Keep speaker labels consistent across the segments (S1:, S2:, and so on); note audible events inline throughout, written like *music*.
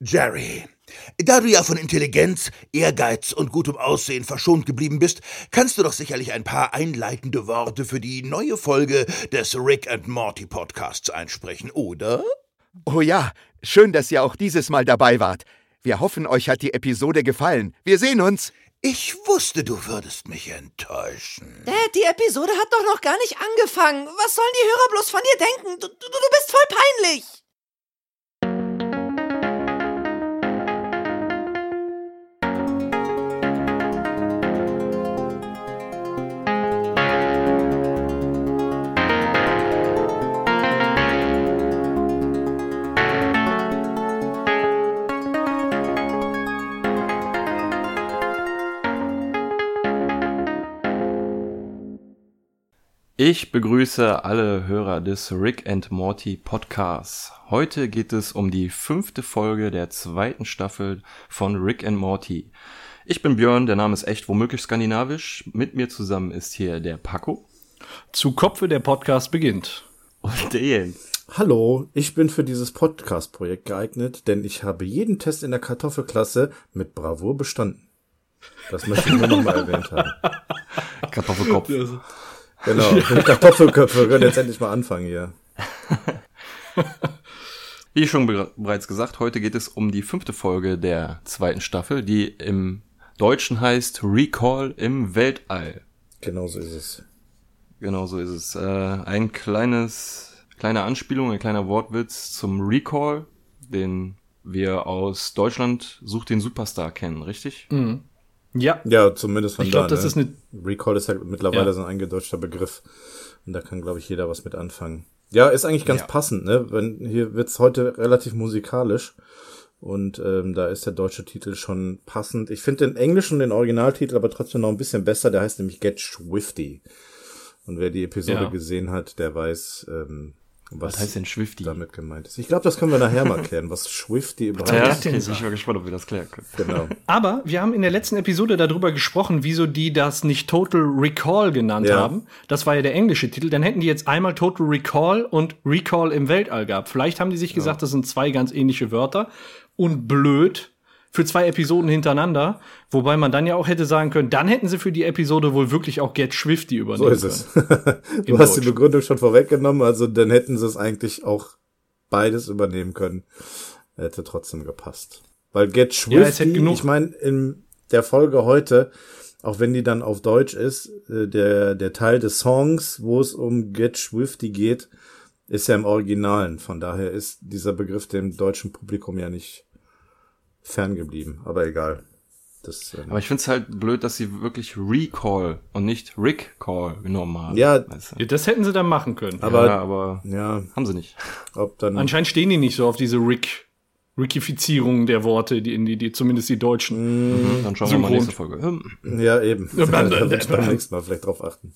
S1: Jerry, da du ja von Intelligenz, Ehrgeiz und gutem Aussehen verschont geblieben bist, kannst du doch sicherlich ein paar einleitende Worte für die neue Folge des Rick and Morty Podcasts einsprechen, oder?
S2: Oh ja, schön, dass ihr auch dieses Mal dabei wart. Wir hoffen, euch hat die Episode gefallen. Wir sehen uns.
S1: Ich wusste, du würdest mich enttäuschen.
S3: Dad, die Episode hat doch noch gar nicht angefangen. Was sollen die Hörer bloß von dir denken? Du, du, du bist voll peinlich.
S4: Ich begrüße alle Hörer des Rick and Morty Podcasts. Heute geht es um die fünfte Folge der zweiten Staffel von Rick and Morty. Ich bin Björn, der Name ist echt womöglich skandinavisch. Mit mir zusammen ist hier der Paco.
S5: Zu Kopfe der Podcast beginnt.
S4: Und der Jens.
S6: Hallo, ich bin für dieses Podcast-Projekt geeignet, denn ich habe jeden Test in der Kartoffelklasse mit Bravour bestanden. Das möchte ich nur noch mal erwähnt haben. *laughs*
S4: Kartoffelkopf.
S6: Genau, Kartoffelköpfe können jetzt endlich mal anfangen hier. *laughs*
S4: Wie schon be bereits gesagt, heute geht es um die fünfte Folge der zweiten Staffel, die im Deutschen heißt Recall im Weltall.
S6: Genau so ist es.
S4: Genau so ist es. Äh, ein kleines, kleine Anspielung, ein kleiner Wortwitz zum Recall, den wir aus Deutschland Such den Superstar kennen, richtig?
S5: Mhm. Ja.
S6: Ja, zumindest von
S5: ich
S6: da.
S5: glaube, das
S6: ne?
S5: ist eine.
S6: Recall ist ja mittlerweile
S5: Ja.
S6: so ein eingedeutschter Begriff. Und da kann, glaube ich, jeder was mit anfangen. Ja, ist eigentlich ganz
S5: Ja.
S6: passend, ne? Wenn, hier wird's heute relativ musikalisch. Und ähm, da ist der deutsche Titel schon passend. Ich finde den englischen, den Originaltitel, aber trotzdem noch ein bisschen besser. Der heißt nämlich Get Swifty. Und wer die Episode
S5: Ja.
S6: gesehen hat, der weiß, ähm, was,
S4: Was heißt denn Swifty?
S6: damit gemeint ist. Ich glaube, das können wir nachher mal klären, was Swifty überhaupt
S4: Ja,
S6: ist.
S4: okay, bin ich mal gespannt, ob wir das klären können.
S6: Genau. *laughs*
S5: Aber wir haben in der letzten Episode darüber gesprochen, wieso die das nicht Total Recall genannt
S6: Ja.
S5: haben. Das war ja der englische Titel. Dann hätten die jetzt einmal Total Recall und Recall im Weltall gehabt. Vielleicht haben die sich gesagt, das sind zwei ganz ähnliche Wörter. Und blöd für zwei Episoden hintereinander. Wobei man dann ja auch hätte sagen können, dann hätten sie für die Episode wohl wirklich auch Get Swifty
S6: So
S5: übernehmen
S6: ist es. *laughs* du hast die. Begründung schon vorweggenommen, also dann hätten sie es eigentlich auch beides übernehmen können. Hätte trotzdem gepasst. Weil Get
S5: Ja, es
S6: Swifty,
S5: genug-
S6: ich meine, in der Folge heute, auch wenn die dann auf Deutsch ist, äh, der, der Teil des Songs, wo es um Get Swifty geht, ist ja im Originalen. Von daher ist dieser Begriff dem deutschen Publikum ja nicht ferngeblieben. Aber egal. Das, ähm,
S4: Aber ich find's halt blöd, dass sie wirklich Recall und nicht Rick Call genommen haben.
S6: Ja.
S4: Weißt du?
S5: Das hätten sie dann machen können.
S6: Aber-
S4: ja, aber
S6: ja,
S4: haben sie nicht.
S6: ob dann.
S5: Anscheinend stehen die nicht so auf diese Rick, Rickifizierung der Worte, die in die, die zumindest die Deutschen.
S4: Dann schauen wir mal nächste Folge. Hm.
S6: Ja, eben.
S5: Ja, *laughs*
S6: beim *laughs* nächsten Mal vielleicht drauf achten.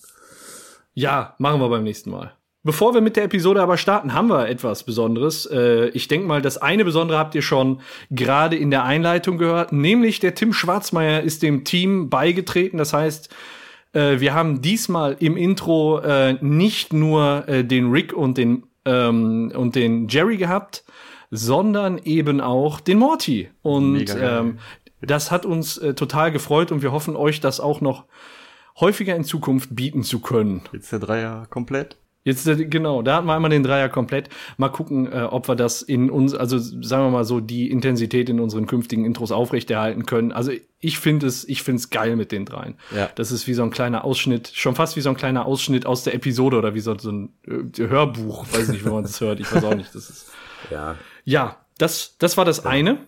S5: Ja, machen wir beim nächsten Mal. Bevor wir mit der Episode aber starten, haben wir etwas Besonderes. Äh, ich denke mal, das eine Besondere habt ihr schon gerade in der Einleitung gehört, nämlich der Tim Schwarzmeier ist dem Team beigetreten. Das heißt, äh, wir haben diesmal im Intro äh, nicht nur äh, den Rick und den, ähm, und den Jerry gehabt, sondern eben auch den Morty. Und ähm, das hat uns äh, total gefreut und wir hoffen euch das auch noch häufiger in Zukunft bieten zu können.
S4: Jetzt der Dreier komplett.
S5: Jetzt äh, genau, da hatten wir einmal den Dreier komplett. Mal gucken, äh, ob wir das in uns, also sagen wir mal so, die Intensität in unseren künftigen Intros aufrechterhalten können. Also ich finde es, ich finde es geil mit den dreien.
S4: Ja.
S5: Das ist wie so ein kleiner Ausschnitt, schon fast wie so ein kleiner Ausschnitt aus der Episode oder wie so, so ein äh, Hörbuch. Weiß nicht, wenn man das hört. Ich weiß auch nicht. Das ist *laughs*
S6: Ja.
S5: ja, das, das war das eine.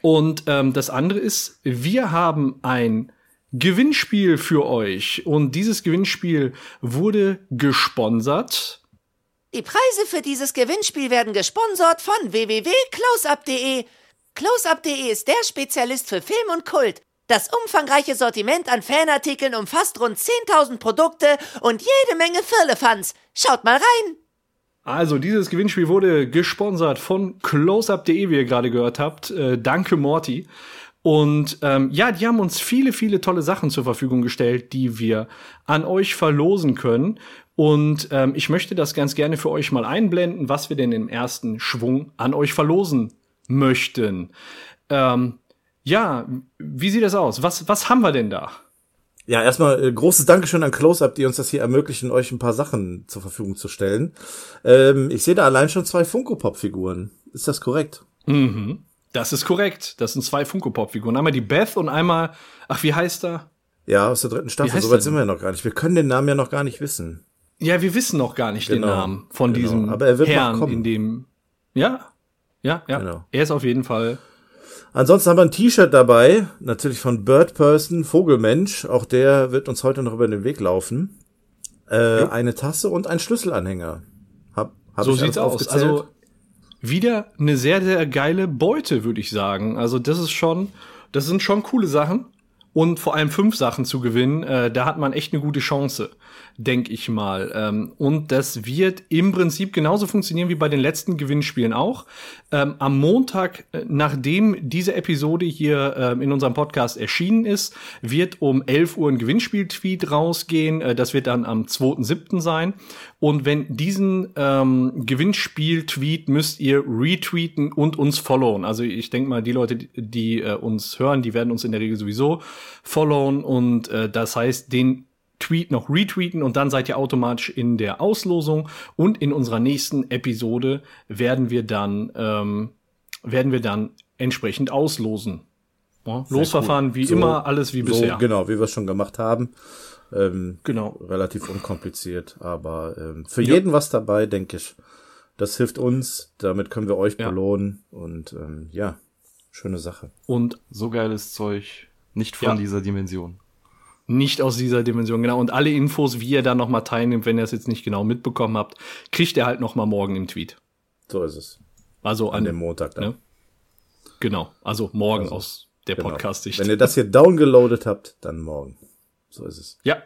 S5: Und ähm, das andere ist, wir haben ein Gewinnspiel für euch. Und dieses Gewinnspiel wurde gesponsert.
S3: Die Preise für dieses Gewinnspiel werden gesponsert von www.closeup.de. Closeup.de ist der Spezialist für Film und Kult. Das umfangreiche Sortiment an Fanartikeln umfasst rund 10.000 Produkte und jede Menge Firlefanz. Schaut mal rein!
S5: Also, dieses Gewinnspiel wurde gesponsert von closeup.de, wie ihr gerade gehört habt. Äh, danke, Morty. Und ähm, ja, die haben uns viele, viele tolle Sachen zur Verfügung gestellt, die wir an euch verlosen können. Und ähm, ich möchte das ganz gerne für euch mal einblenden, was wir denn im ersten Schwung an euch verlosen möchten. Ähm, ja, wie sieht das aus? Was, was haben wir denn da?
S6: Ja, erstmal äh, großes Dankeschön an Close-Up, die uns das hier ermöglichen, euch ein paar Sachen zur Verfügung zu stellen. Ähm, ich sehe da allein schon zwei Funko-Pop-Figuren. Ist das korrekt?
S5: Mhm. Das ist korrekt. Das sind zwei Funko-Pop-Figuren. Einmal die Beth und einmal, ach, wie heißt er?
S6: Ja, aus der dritten Staffel. Soweit
S5: er
S6: sind wir ja noch gar nicht. Wir können den Namen ja noch gar nicht wissen.
S5: Ja, wir wissen noch gar nicht
S6: Genau,
S5: den Namen von
S6: genau.
S5: diesem
S6: Aber er wird noch
S5: Herrn,
S6: kommen.
S5: in dem. Ja, ja, ja.
S6: Genau.
S5: Er ist auf jeden Fall.
S6: Ansonsten haben wir ein T-Shirt dabei, natürlich von Bird Person, Vogelmensch. Auch der wird uns heute noch über den Weg laufen. Äh, eine Tasse und ein Schlüsselanhänger. Hab, hab
S5: so
S6: ich
S5: sieht's aus.
S6: aufgezählt?
S5: Also wieder eine sehr, sehr geile Beute, würde ich sagen. Also das ist schon, das sind schon coole Sachen. Und vor allem fünf Sachen zu gewinnen, äh, da hat man echt eine gute Chance, denke ich mal. Ähm, und das wird im Prinzip genauso funktionieren wie bei den letzten Gewinnspielen auch. Ähm, am Montag, äh, nachdem diese Episode hier ähm, in unserem Podcast erschienen ist, wird um 11 Uhr ein Gewinnspiel-Tweet rausgehen. Äh, das wird dann am 2.7. sein. Und wenn diesen ähm, Gewinnspiel-Tweet müsst ihr retweeten und uns followen. Also ich denke mal, die Leute, die, äh, uns hören, die werden uns in der Regel sowieso followen. Und äh, das heißt, den Tweet noch retweeten und dann seid ihr automatisch in der Auslosung. Und in unserer nächsten Episode werden wir dann, ähm, werden wir dann entsprechend auslosen. Ja, Losverfahren wie
S6: So-
S5: immer, alles wie bisher.
S6: So, genau, wie wir es schon gemacht haben. Ähm,
S5: Genau.
S6: relativ unkompliziert, aber ähm, für jeden was dabei, denke ich. Das hilft uns, damit können wir euch
S5: Ja.
S6: belohnen und ähm, ja, schöne Sache.
S5: Und
S4: So geiles Zeug. Nicht von
S5: Ja.
S4: dieser Dimension.
S5: Nicht aus dieser Dimension, genau. Und alle Infos, wie ihr da noch mal teilnimmt, wenn ihr es jetzt nicht genau mitbekommen habt, kriegt ihr halt noch mal morgen im Tweet.
S6: So ist es.
S5: Also
S6: An
S5: an
S6: dem Montag dann.
S5: ne? Genau, also morgen
S6: Also,
S5: aus der
S6: Genau.
S5: Podcast-Sicht.
S6: Wenn ihr das hier downgeloadet habt, dann morgen. So ist es.
S5: Ja,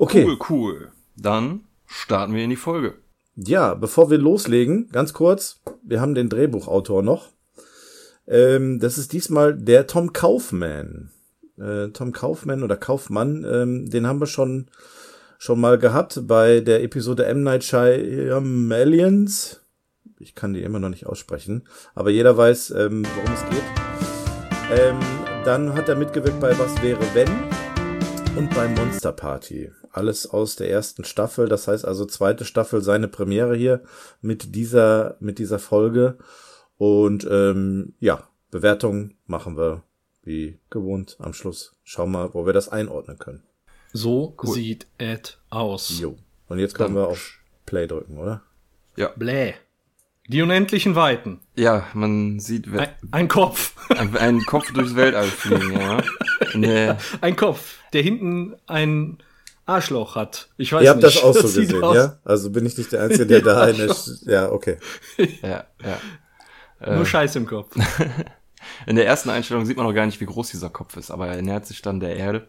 S6: Okay.
S4: Cool, cool. Dann starten wir in die Folge.
S6: Ja, bevor wir loslegen, ganz kurz, wir haben den Drehbuchautor noch. Ähm, das ist diesmal der Tom Kaufman. Äh, Tom Kaufman oder Kaufmann, ähm, den haben wir schon schon mal gehabt bei der Episode M. Night Shyamalan. Ich kann die immer noch nicht aussprechen, aber jeder weiß, ähm, worum es geht. Ähm, dann hat er mitgewirkt bei Was wäre wenn und bei Monster Party. Alles aus der ersten Staffel. Das heißt also zweite Staffel seine Premiere hier mit dieser mit dieser Folge. Und ähm, ja, Bewertung machen wir wie gewohnt am Schluss. Schauen wir, wo wir das einordnen können.
S5: so sieht es aus.
S6: Jo. Und jetzt können
S4: Dann-
S6: wir auf Play drücken, oder?
S5: Bläh. Die unendlichen Weiten.
S4: Ja, man sieht we-
S5: Ein, ein Kopf.
S4: ein, einen Kopf durchs Weltall fliegen, ja. *laughs* Nee,
S5: ein Kopf, der hinten ein Arschloch hat. Ich weiß
S6: Ihr habt
S5: nicht.
S6: das auch so *laughs* gesehen,
S5: aus-
S6: ja? Also bin ich nicht der Einzige, der da *laughs* eine. Ja, okay.
S4: ja, ja.
S5: Nur Scheiß im Kopf.
S4: In der ersten Einstellung sieht man noch gar nicht, wie groß dieser Kopf ist, aber er nähert sich dann der Erde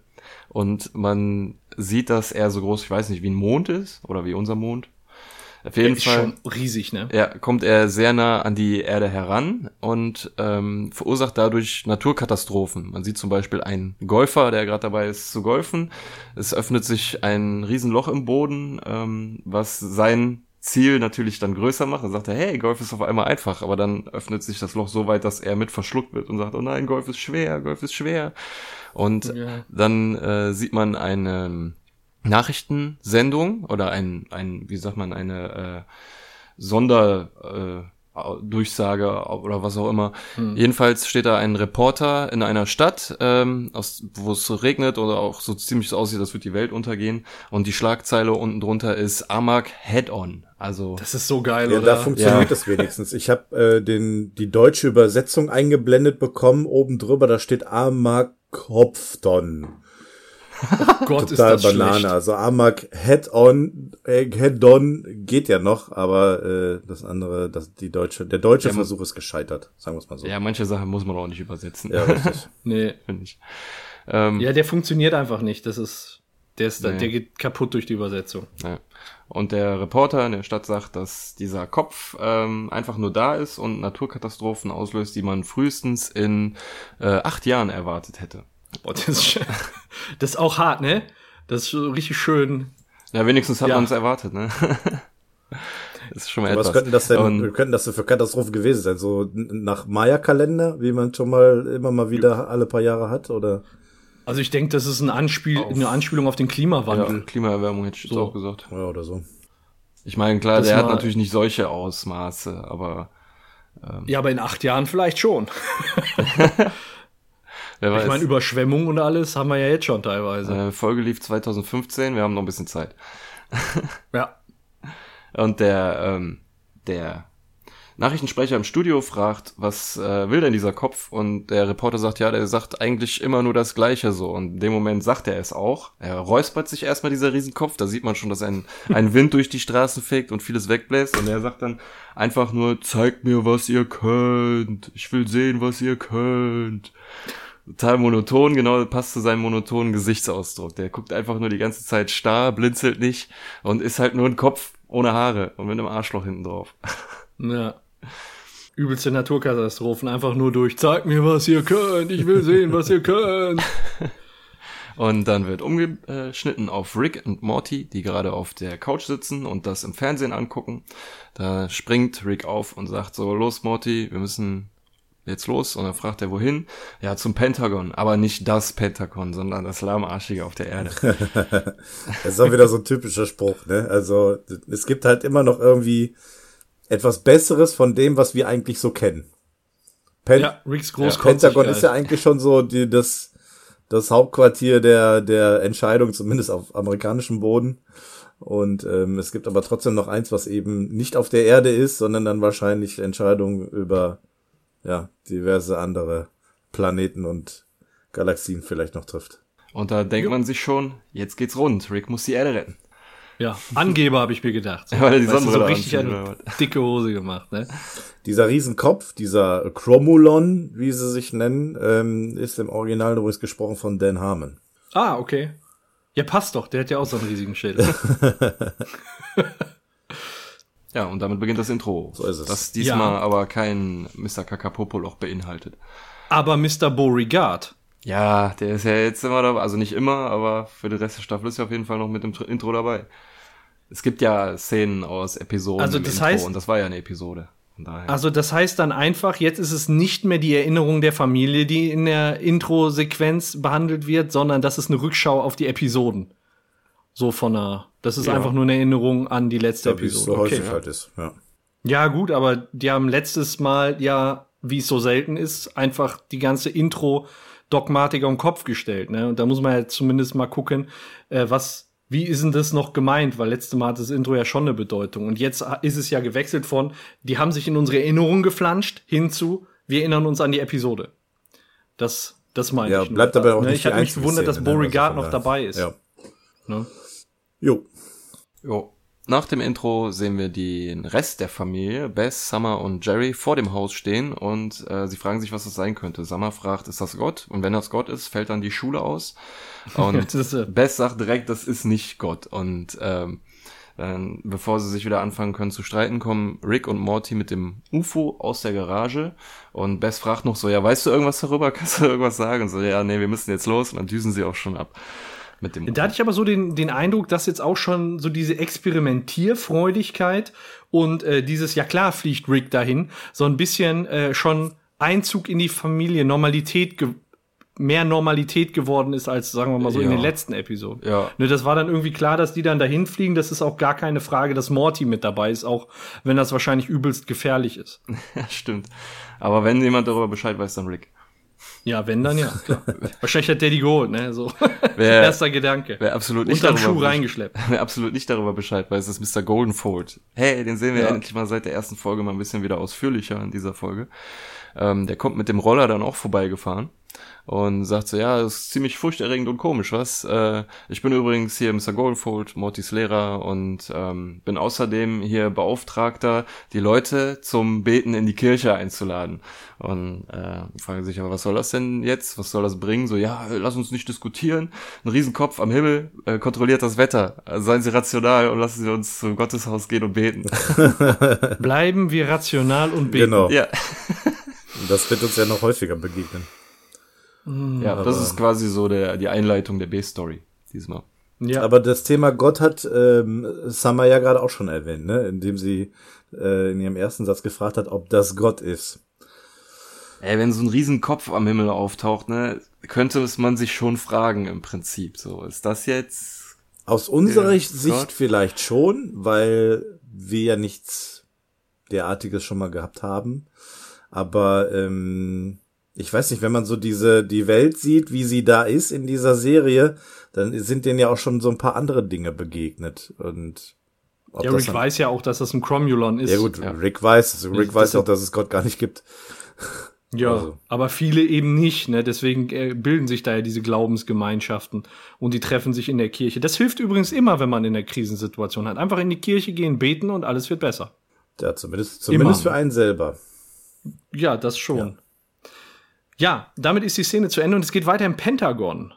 S4: und man sieht, dass er so groß, ich weiß nicht, wie ein Mond ist oder wie unser Mond. Auf jeden
S5: ist
S4: Fall
S5: schon riesig, ne?
S4: ja, kommt er sehr nah an die Erde heran und ähm, verursacht dadurch Naturkatastrophen. Man sieht zum Beispiel einen Golfer, der gerade dabei ist zu golfen. Es öffnet sich ein Riesenloch im Boden, ähm, was sein Ziel natürlich dann größer macht. Dann sagt er, hey, Golf ist auf einmal einfach, aber dann öffnet sich das Loch so weit, dass er mit verschluckt wird und sagt, oh nein, Golf ist schwer, Golf ist schwer. Und
S5: Ja.
S4: dann äh, sieht man eine Nachrichtensendung oder ein, ein wie sagt man, eine äh, Sonder äh, Durchsage oder was auch immer. Jedenfalls steht da ein Reporter in einer Stadt, ähm, aus, wo es regnet oder auch so ziemlich so aussieht, als würde die Welt untergehen. Und die Schlagzeile unten drunter ist Amag Head-On. Also
S5: Das ist so geil,
S6: Ja,
S5: oder?
S6: da funktioniert
S4: Ja.
S6: das wenigstens. Ich habe äh, den die deutsche Übersetzung eingeblendet bekommen. Oben drüber, da steht Amag *laughs*
S5: Gott, ist
S6: Total
S5: das
S6: Banane.
S5: schlecht.
S6: Also Amag Head-on, äh, Head-on geht ja noch, aber äh, das andere, das, die deutsche, der deutsche
S4: Ja,
S6: Versuch ist gescheitert, sagen wir es mal so.
S4: ja, manche Sachen muss man auch nicht übersetzen,
S6: Ja, richtig. *laughs*
S5: Nee.
S4: finde ich. Ähm,
S5: Ja, der funktioniert einfach nicht. Das ist, der ist, da,
S4: Nee.
S5: der geht kaputt durch die Übersetzung.
S4: Ja. Und der Reporter in der Stadt sagt, dass dieser Kopf ähm, einfach nur da ist und Naturkatastrophen auslöst, die man frühestens in äh, acht Jahren erwartet hätte.
S5: Boah, das, ist, das ist auch hart, ne? Das ist so richtig schön.
S4: Ja, wenigstens hat
S5: Ja.
S4: man es erwartet, ne? *laughs* ist schon mal
S6: Was
S4: etwas.
S6: könnten das denn,
S4: Und-
S6: könnten das denn für Katastrophen gewesen sein? So nach Maya-Kalender, wie man schon mal immer mal wieder alle paar Jahre hat, oder?
S5: Also ich denke, das ist ein Anspiel, eine Anspielung auf den Klimawandel.
S4: ja, Klimaerwärmung hätte ich jetzt
S5: So.
S4: auch gesagt.
S6: Ja, oder so.
S4: Ich meine, klar,
S5: Das
S4: der hat natürlich nicht solche Ausmaße, aber
S5: Ja, aber in acht Jahren vielleicht schon. *laughs* *laughs*
S4: wer weiß.
S5: Ich meine, Überschwemmung und alles haben wir ja jetzt schon teilweise.
S4: äh, Folge lief 2015, wir haben noch ein bisschen Zeit. *laughs*
S5: Ja.
S4: Und der, ähm, der Nachrichtensprecher im Studio fragt, was äh, will denn dieser Kopf? Und der Reporter sagt, ja, der sagt eigentlich immer nur das Gleiche so. Und in dem Moment sagt er es auch. Er räuspert sich erstmal dieser Riesenkopf. Da sieht man schon, dass ein, ein Wind durch die Straßen fegt und vieles wegbläst. Und er sagt dann einfach nur, zeigt mir, was ihr könnt. Ich will sehen, was ihr könnt. Total monoton, genau, passt zu seinem monotonen Gesichtsausdruck. Der guckt einfach nur die ganze Zeit starr, blinzelt nicht und ist halt nur ein Kopf ohne Haare und mit einem Arschloch hinten drauf. *laughs*
S5: Ja. Übelste Naturkatastrophen, einfach nur durch. Zeig mir, was ihr könnt. Ich will sehen, was ihr könnt. *laughs*
S4: Und dann wird umgeschnitten auf Rick und Morty, die gerade auf der Couch sitzen und das im Fernsehen angucken. Da springt Rick auf und sagt so, los Morty, wir müssen jetzt los. Und dann fragt er, wohin? Ja, zum Pentagon. Aber nicht das Pentagon, sondern das lahmarschige auf der Erde. *laughs*
S6: Das ist auch wieder so ein typischer Spruch, ne? Also, es gibt halt immer noch irgendwie etwas Besseres von dem, was wir eigentlich so kennen. Pen
S5: Ja, Ricks Groß
S6: Pentagon ist ja eigentlich schon so die, das, das Hauptquartier der, der Entscheidung, zumindest auf amerikanischem Boden. Und ähm, es gibt aber trotzdem noch eins, was eben nicht auf der Erde ist, sondern dann wahrscheinlich Entscheidungen über ja, diverse andere Planeten und Galaxien vielleicht noch trifft.
S4: Und da denkt man sich schon, jetzt geht's rund. Rick muss die Erde retten.
S5: Ja, Angeber habe ich mir gedacht.
S4: Ja, *laughs* weil die
S5: du, so richtig eine dicke Hose gemacht, ne?
S6: Dieser Riesenkopf, dieser Chromulon, wie sie sich nennen, ähm, ist im Original übrigens gesprochen von Dan Harmon.
S5: Ah, okay. Ja, passt doch. Der hat ja auch so einen riesigen Schädel. *laughs* *laughs*
S4: Ja, und damit beginnt das Intro.
S6: So ist es.
S4: Das diesmal
S5: Ja.
S4: aber kein Mr. Kakapopoloch beinhaltet.
S5: Aber Mr. Beauregard.
S4: Ja, der ist ja jetzt immer dabei, also nicht immer, aber für den Rest der Staffel ist er auf jeden Fall noch mit dem Tr- Intro dabei. Es gibt ja Szenen aus Episoden
S5: Also
S4: im
S5: das
S4: Intro
S5: heißt-
S4: und das war ja eine Episode. Von daher.
S5: Also das heißt dann einfach, jetzt ist es nicht mehr die Erinnerung der Familie, die in der Intro-Sequenz behandelt wird, sondern das ist eine Rückschau auf die Episoden. So von einer, das ist
S4: Ja.
S5: einfach nur eine Erinnerung an die letzte
S6: Ja, es
S5: Episode.
S6: so häufig
S5: ja.
S6: halt ist. Ja.
S5: ja gut, aber die haben letztes Mal ja, wie es so selten ist, einfach die ganze Intro-Dogmatik auf den Kopf gestellt. Ne? Und da muss man ja zumindest mal gucken, äh, was, wie ist denn das noch gemeint? Weil letztes Mal hat das Intro ja schon eine Bedeutung. Und jetzt ist es ja gewechselt von, die haben sich in unsere Erinnerung geflanscht, hinzu, wir erinnern uns an die Episode. Das, das meine
S6: Ja,
S5: ich. nur.
S6: bleibt aber auch
S5: Ne,
S6: nicht
S5: Ich habe mich gewundert, dass
S6: ne?
S5: Beauregard
S6: Also
S5: noch dabei ist.
S6: Ja.
S5: Ne?
S6: Jo.
S4: Jo. Nach dem Intro sehen wir den Rest der Familie, Bess, Summer und Jerry, vor dem Haus stehen und äh, sie fragen sich, was das sein könnte. Summer fragt, ist das Gott? Und wenn das Gott ist, fällt dann die Schule aus. Und *laughs* Bess sagt direkt, das ist nicht Gott. Und ähm, dann, bevor sie sich wieder anfangen können zu streiten, kommen Rick und Morty mit dem UFO aus der Garage. Und Bess fragt noch so, ja, weißt du irgendwas darüber? *laughs* Kannst du irgendwas sagen? Und so, ja, nee, wir müssen jetzt los. Und dann düsen sie auch schon ab. Mit dem
S5: Da hatte ich aber so den, den Eindruck, dass jetzt auch schon so diese Experimentierfreudigkeit und äh, dieses, ja klar, fliegt Rick dahin, so ein bisschen äh, schon Einzug in die Familie, Normalität, ge mehr Normalität geworden ist, als, sagen wir mal so, in
S4: Ja.
S5: den letzten Episoden.
S4: Ja.
S5: Ne, das war dann irgendwie klar, dass die dann dahin fliegen. Das ist auch gar keine Frage, dass Morty mit dabei ist, auch wenn das wahrscheinlich übelst gefährlich ist.
S4: Ja, *laughs* stimmt. Aber wenn jemand darüber Bescheid weiß, dann Rick.
S5: Ja, wenn dann ja, *laughs* klar. wahrscheinlich hat der die geholt, ne? So. *laughs*
S4: Wer-
S5: Erster Gedanke.
S4: Wer absolut nicht
S5: Unterm
S4: darüber
S5: Schuh reingeschleppt. *laughs*
S4: Wer absolut nicht darüber Bescheid weiß, ist Mr. Goldenfold. Hey, den sehen wir
S5: Ja.
S4: endlich mal seit der ersten Folge mal ein bisschen wieder ausführlicher in dieser Folge. Ähm, der kommt mit dem Roller dann auch vorbeigefahren und sagt so, ja, das ist ziemlich furchterregend und komisch, was? Äh, ich bin übrigens hier Mr. Goldenfold, Mortys Lehrer und ähm, bin außerdem hier Beauftragter, die Leute zum Beten in die Kirche einzuladen. Und äh, fragen sich, aber was soll das denn jetzt? Was soll das bringen? So, ja, lass uns nicht diskutieren. Ein Riesenkopf am Himmel äh, kontrolliert das Wetter. Also seien Sie rational und lassen Sie uns zum Gotteshaus gehen und beten. *laughs*
S5: Bleiben wir rational und beten.
S6: Genau.
S4: ja.
S6: Das wird uns ja noch häufiger begegnen.
S4: Ja, das ist quasi so der, die Einleitung der B-Story diesmal.
S5: Ja.
S6: Aber das Thema Gott hat ähm, Summer ja gerade auch schon erwähnt, ne? indem sie äh, in ihrem ersten Satz gefragt hat, ob das Gott ist.
S4: Ey, wenn so ein Riesenkopf am Himmel auftaucht, ne, könnte es man sich schon fragen im Prinzip. So, ist das jetzt.
S6: Aus unserer
S4: Ja,
S6: Sicht
S4: Gott.
S6: vielleicht schon, weil wir ja nichts derartiges schon mal gehabt haben. Aber ähm, ich weiß nicht, wenn man so diese die Welt sieht, wie sie da ist in dieser Serie, dann sind denen ja auch schon so ein paar andere Dinge begegnet und ob
S5: Ja, Rick
S6: dann-
S5: weiß ja auch, dass das ein Cromulon ist.
S6: ja gut,
S4: Ja.
S6: Rick weiß, also Rick
S5: Das-
S6: weiß
S5: das-
S6: auch, dass es Gott gar nicht gibt.
S5: Ja,
S6: Also.
S5: aber viele eben nicht, ne? Deswegen äh, bilden sich da ja diese Glaubensgemeinschaften und die treffen sich in der Kirche. Das hilft übrigens immer, wenn man in der Krisensituation hat. Einfach in die Kirche gehen, beten und alles wird besser.
S6: Ja, zumindest zumindest
S5: Immer.
S6: für einen selber.
S5: Ja, das schon. Ja. Damit ist die Szene zu Ende und es geht weiter im Pentagon.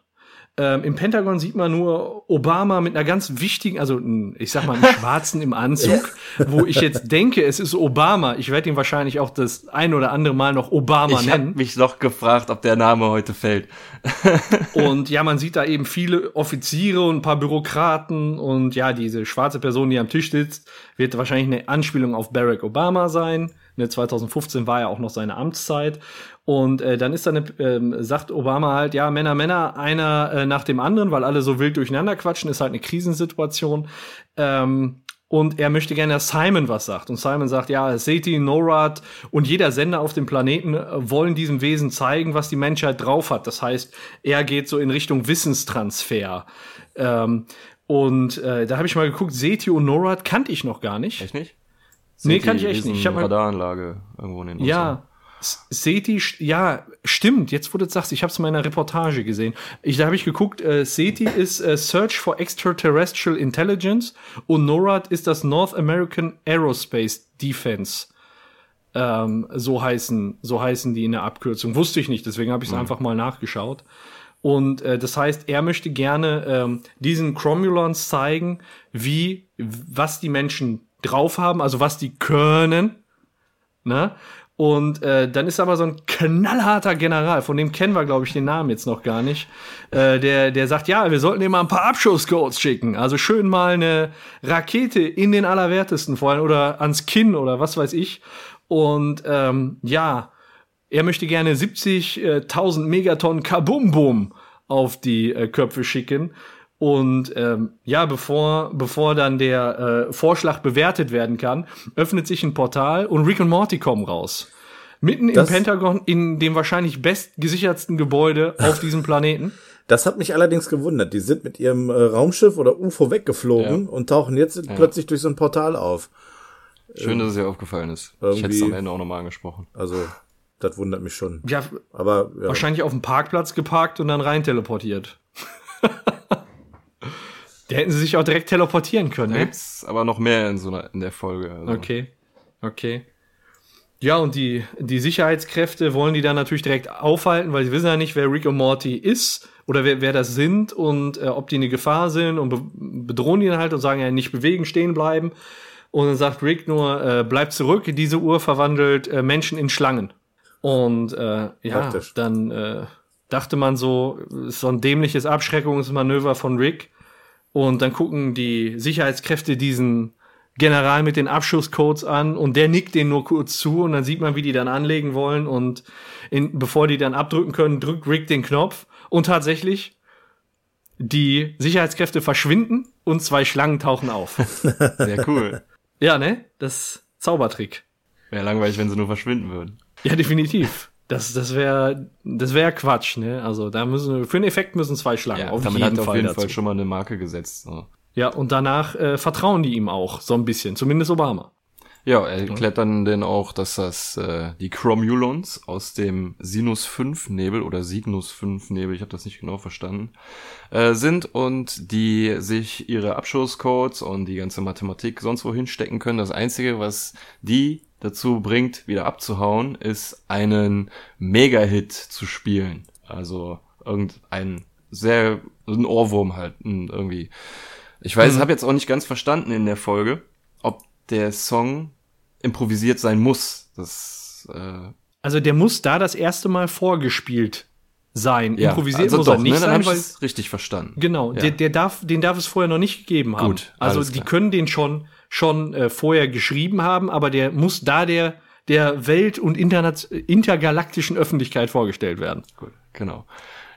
S5: Ähm, Im Pentagon sieht man nur Obama mit einer ganz wichtigen, also ich sag mal, einen *laughs* Schwarzen im Anzug, wo ich jetzt denke, es ist Obama. Ich werde ihn wahrscheinlich auch das ein oder andere Mal noch Obama
S4: Ich
S5: nennen.
S4: mich doch gefragt, ob der Name heute fällt. *laughs*
S5: Und ja, man sieht da eben viele Offiziere und ein paar Bürokraten und ja, diese schwarze Person, die am Tisch sitzt, wird wahrscheinlich eine Anspielung auf Barack Obama sein. Ne, 2015 war ja auch noch seine Amtszeit. Und äh, dann ist dann, ähm, sagt Obama halt, ja, Männer, Männer, einer äh, nach dem anderen, weil alle so wild durcheinander quatschen, ist halt eine Krisensituation. Ähm, und er möchte gerne, dass Simon was sagt. Und Simon sagt, ja, Seti, NORAD und jeder Sender auf dem Planeten äh, wollen diesem Wesen zeigen, was die Menschheit drauf hat. Das heißt, er geht so in Richtung Wissenstransfer. Ähm, und äh, da habe ich mal geguckt, Seti und NORAD kannte ich noch gar nicht.
S4: Echt nicht?
S5: Nee,
S4: Sind
S5: kann ich echt nicht. Ich hab mal-
S4: Radaranlage irgendwo in den USA.
S5: Ja, Seti, ja, stimmt. Jetzt, wo du das sagst, ich habe es in meiner Reportage gesehen. Ich, da habe ich geguckt, äh, Seti ist äh, Search for Extraterrestrial Intelligence und NORAD ist das North American Aerospace Defense. Ähm, so heißen, so heißen die in der Abkürzung. Wusste ich nicht, deswegen habe ich es einfach mal nachgeschaut. Und äh, das heißt, er möchte gerne ähm, diesen Cromulons zeigen, wie, was die Menschen drauf haben, also was die können. Ne? Und äh, dann ist aber so ein knallharter General, von dem kennen wir, glaube ich, den Namen jetzt noch gar nicht, äh, der, der sagt, ja, wir sollten ihm mal ein paar Abschusscodes schicken. Also schön mal eine Rakete in den Allerwertesten fallen oder ans Kinn oder was weiß ich. Und ähm, ja, er möchte gerne 70.000 Megatonnen Kabumbum auf die äh, Köpfe schicken. Und ähm, ja, bevor, bevor dann der äh, Vorschlag bewertet werden kann, öffnet sich ein Portal und Rick und Morty kommen raus. Mitten
S6: Das-
S5: im Pentagon, in dem wahrscheinlich bestgesichertsten Gebäude auf *laughs* diesem Planeten.
S6: Das hat mich allerdings gewundert. Die sind mit ihrem äh, Raumschiff oder UFO weggeflogen und tauchen jetzt plötzlich durch so ein Portal auf.
S4: Schön, dass es dir aufgefallen ist. Ich hätte es am Ende auch nochmal angesprochen.
S6: Also, das wundert mich schon.
S5: Ja,
S6: Aber ja.
S5: wahrscheinlich auf dem Parkplatz geparkt und dann rein teleportiert. *laughs* da hätten sie sich auch direkt teleportieren können,
S4: Da
S5: ne?
S4: gibt's aber noch mehr in so einer, in der Folge. Also.
S5: Okay, okay. Ja, und die, die Sicherheitskräfte wollen die dann natürlich direkt aufhalten, weil sie wissen ja nicht, wer Rick und Morty ist oder wer, wer das sind und äh, ob die eine Gefahr sind und be bedrohen die dann halt und sagen ja nicht bewegen, stehen bleiben. Und dann sagt Rick nur, äh, bleib zurück, diese Uhr verwandelt äh, Menschen in Schlangen. Und äh, ja,
S6: Praktisch.
S5: dann äh, dachte man so, ist so ein dämliches Abschreckungsmanöver von Rick. Und dann gucken die Sicherheitskräfte diesen General mit den Abschusscodes an und der nickt den nur kurz zu und dann sieht man, wie die dann anlegen wollen und in, bevor die dann abdrücken können, drückt Rick den Knopf und tatsächlich die Sicherheitskräfte verschwinden und zwei Schlangen tauchen auf. *laughs*
S4: Sehr cool.
S5: ja, ne? Das Zaubertrick.
S4: Wäre langweilig, wenn sie nur verschwinden würden.
S5: Ja, definitiv. Das, das wäre das wäre Quatsch, ne? Also da müssen für einen Effekt müssen zwei Schlangen
S4: Ja,
S5: auf
S4: damit
S5: jeden
S4: hat auf
S5: Fall
S4: jeden
S5: dazu.
S4: Fall schon mal eine Marke gesetzt. So.
S5: Ja, und danach äh, vertrauen die ihm auch so ein bisschen, zumindest Obama.
S4: Ja, er erklärt dann denn auch, dass das äh, die Chromulons aus dem Sinus 5 Nebel oder Cygnus 5 Nebel, ich habe das nicht genau verstanden, äh, sind und die sich ihre Abschusscodes und die ganze Mathematik sonst wohin stecken können. Das einzige, was die dazu bringt, wieder abzuhauen, ist einen Mega-Hit zu spielen. Also irgendein sehr ein Ohrwurm halt ein, irgendwie. Ich weiß, habe jetzt auch nicht ganz verstanden in der Folge, der Song improvisiert sein muss. Das äh,
S5: Also der muss da das erste Mal vorgespielt sein.
S4: Ja,
S5: Improvisiert
S4: also
S5: muss
S4: doch,
S5: er nicht
S4: ne, dann
S5: sein,
S4: habe ich
S5: weil
S4: es richtig verstanden.
S5: Genau,
S4: Ja.
S5: der, der darf, den darf es vorher noch nicht gegeben haben.
S4: Gut,
S5: also die
S4: klar.
S5: können den schon schon äh, vorher geschrieben haben, aber der muss da der der Welt- und intergalaktischen Öffentlichkeit vorgestellt werden.
S4: Gut, genau.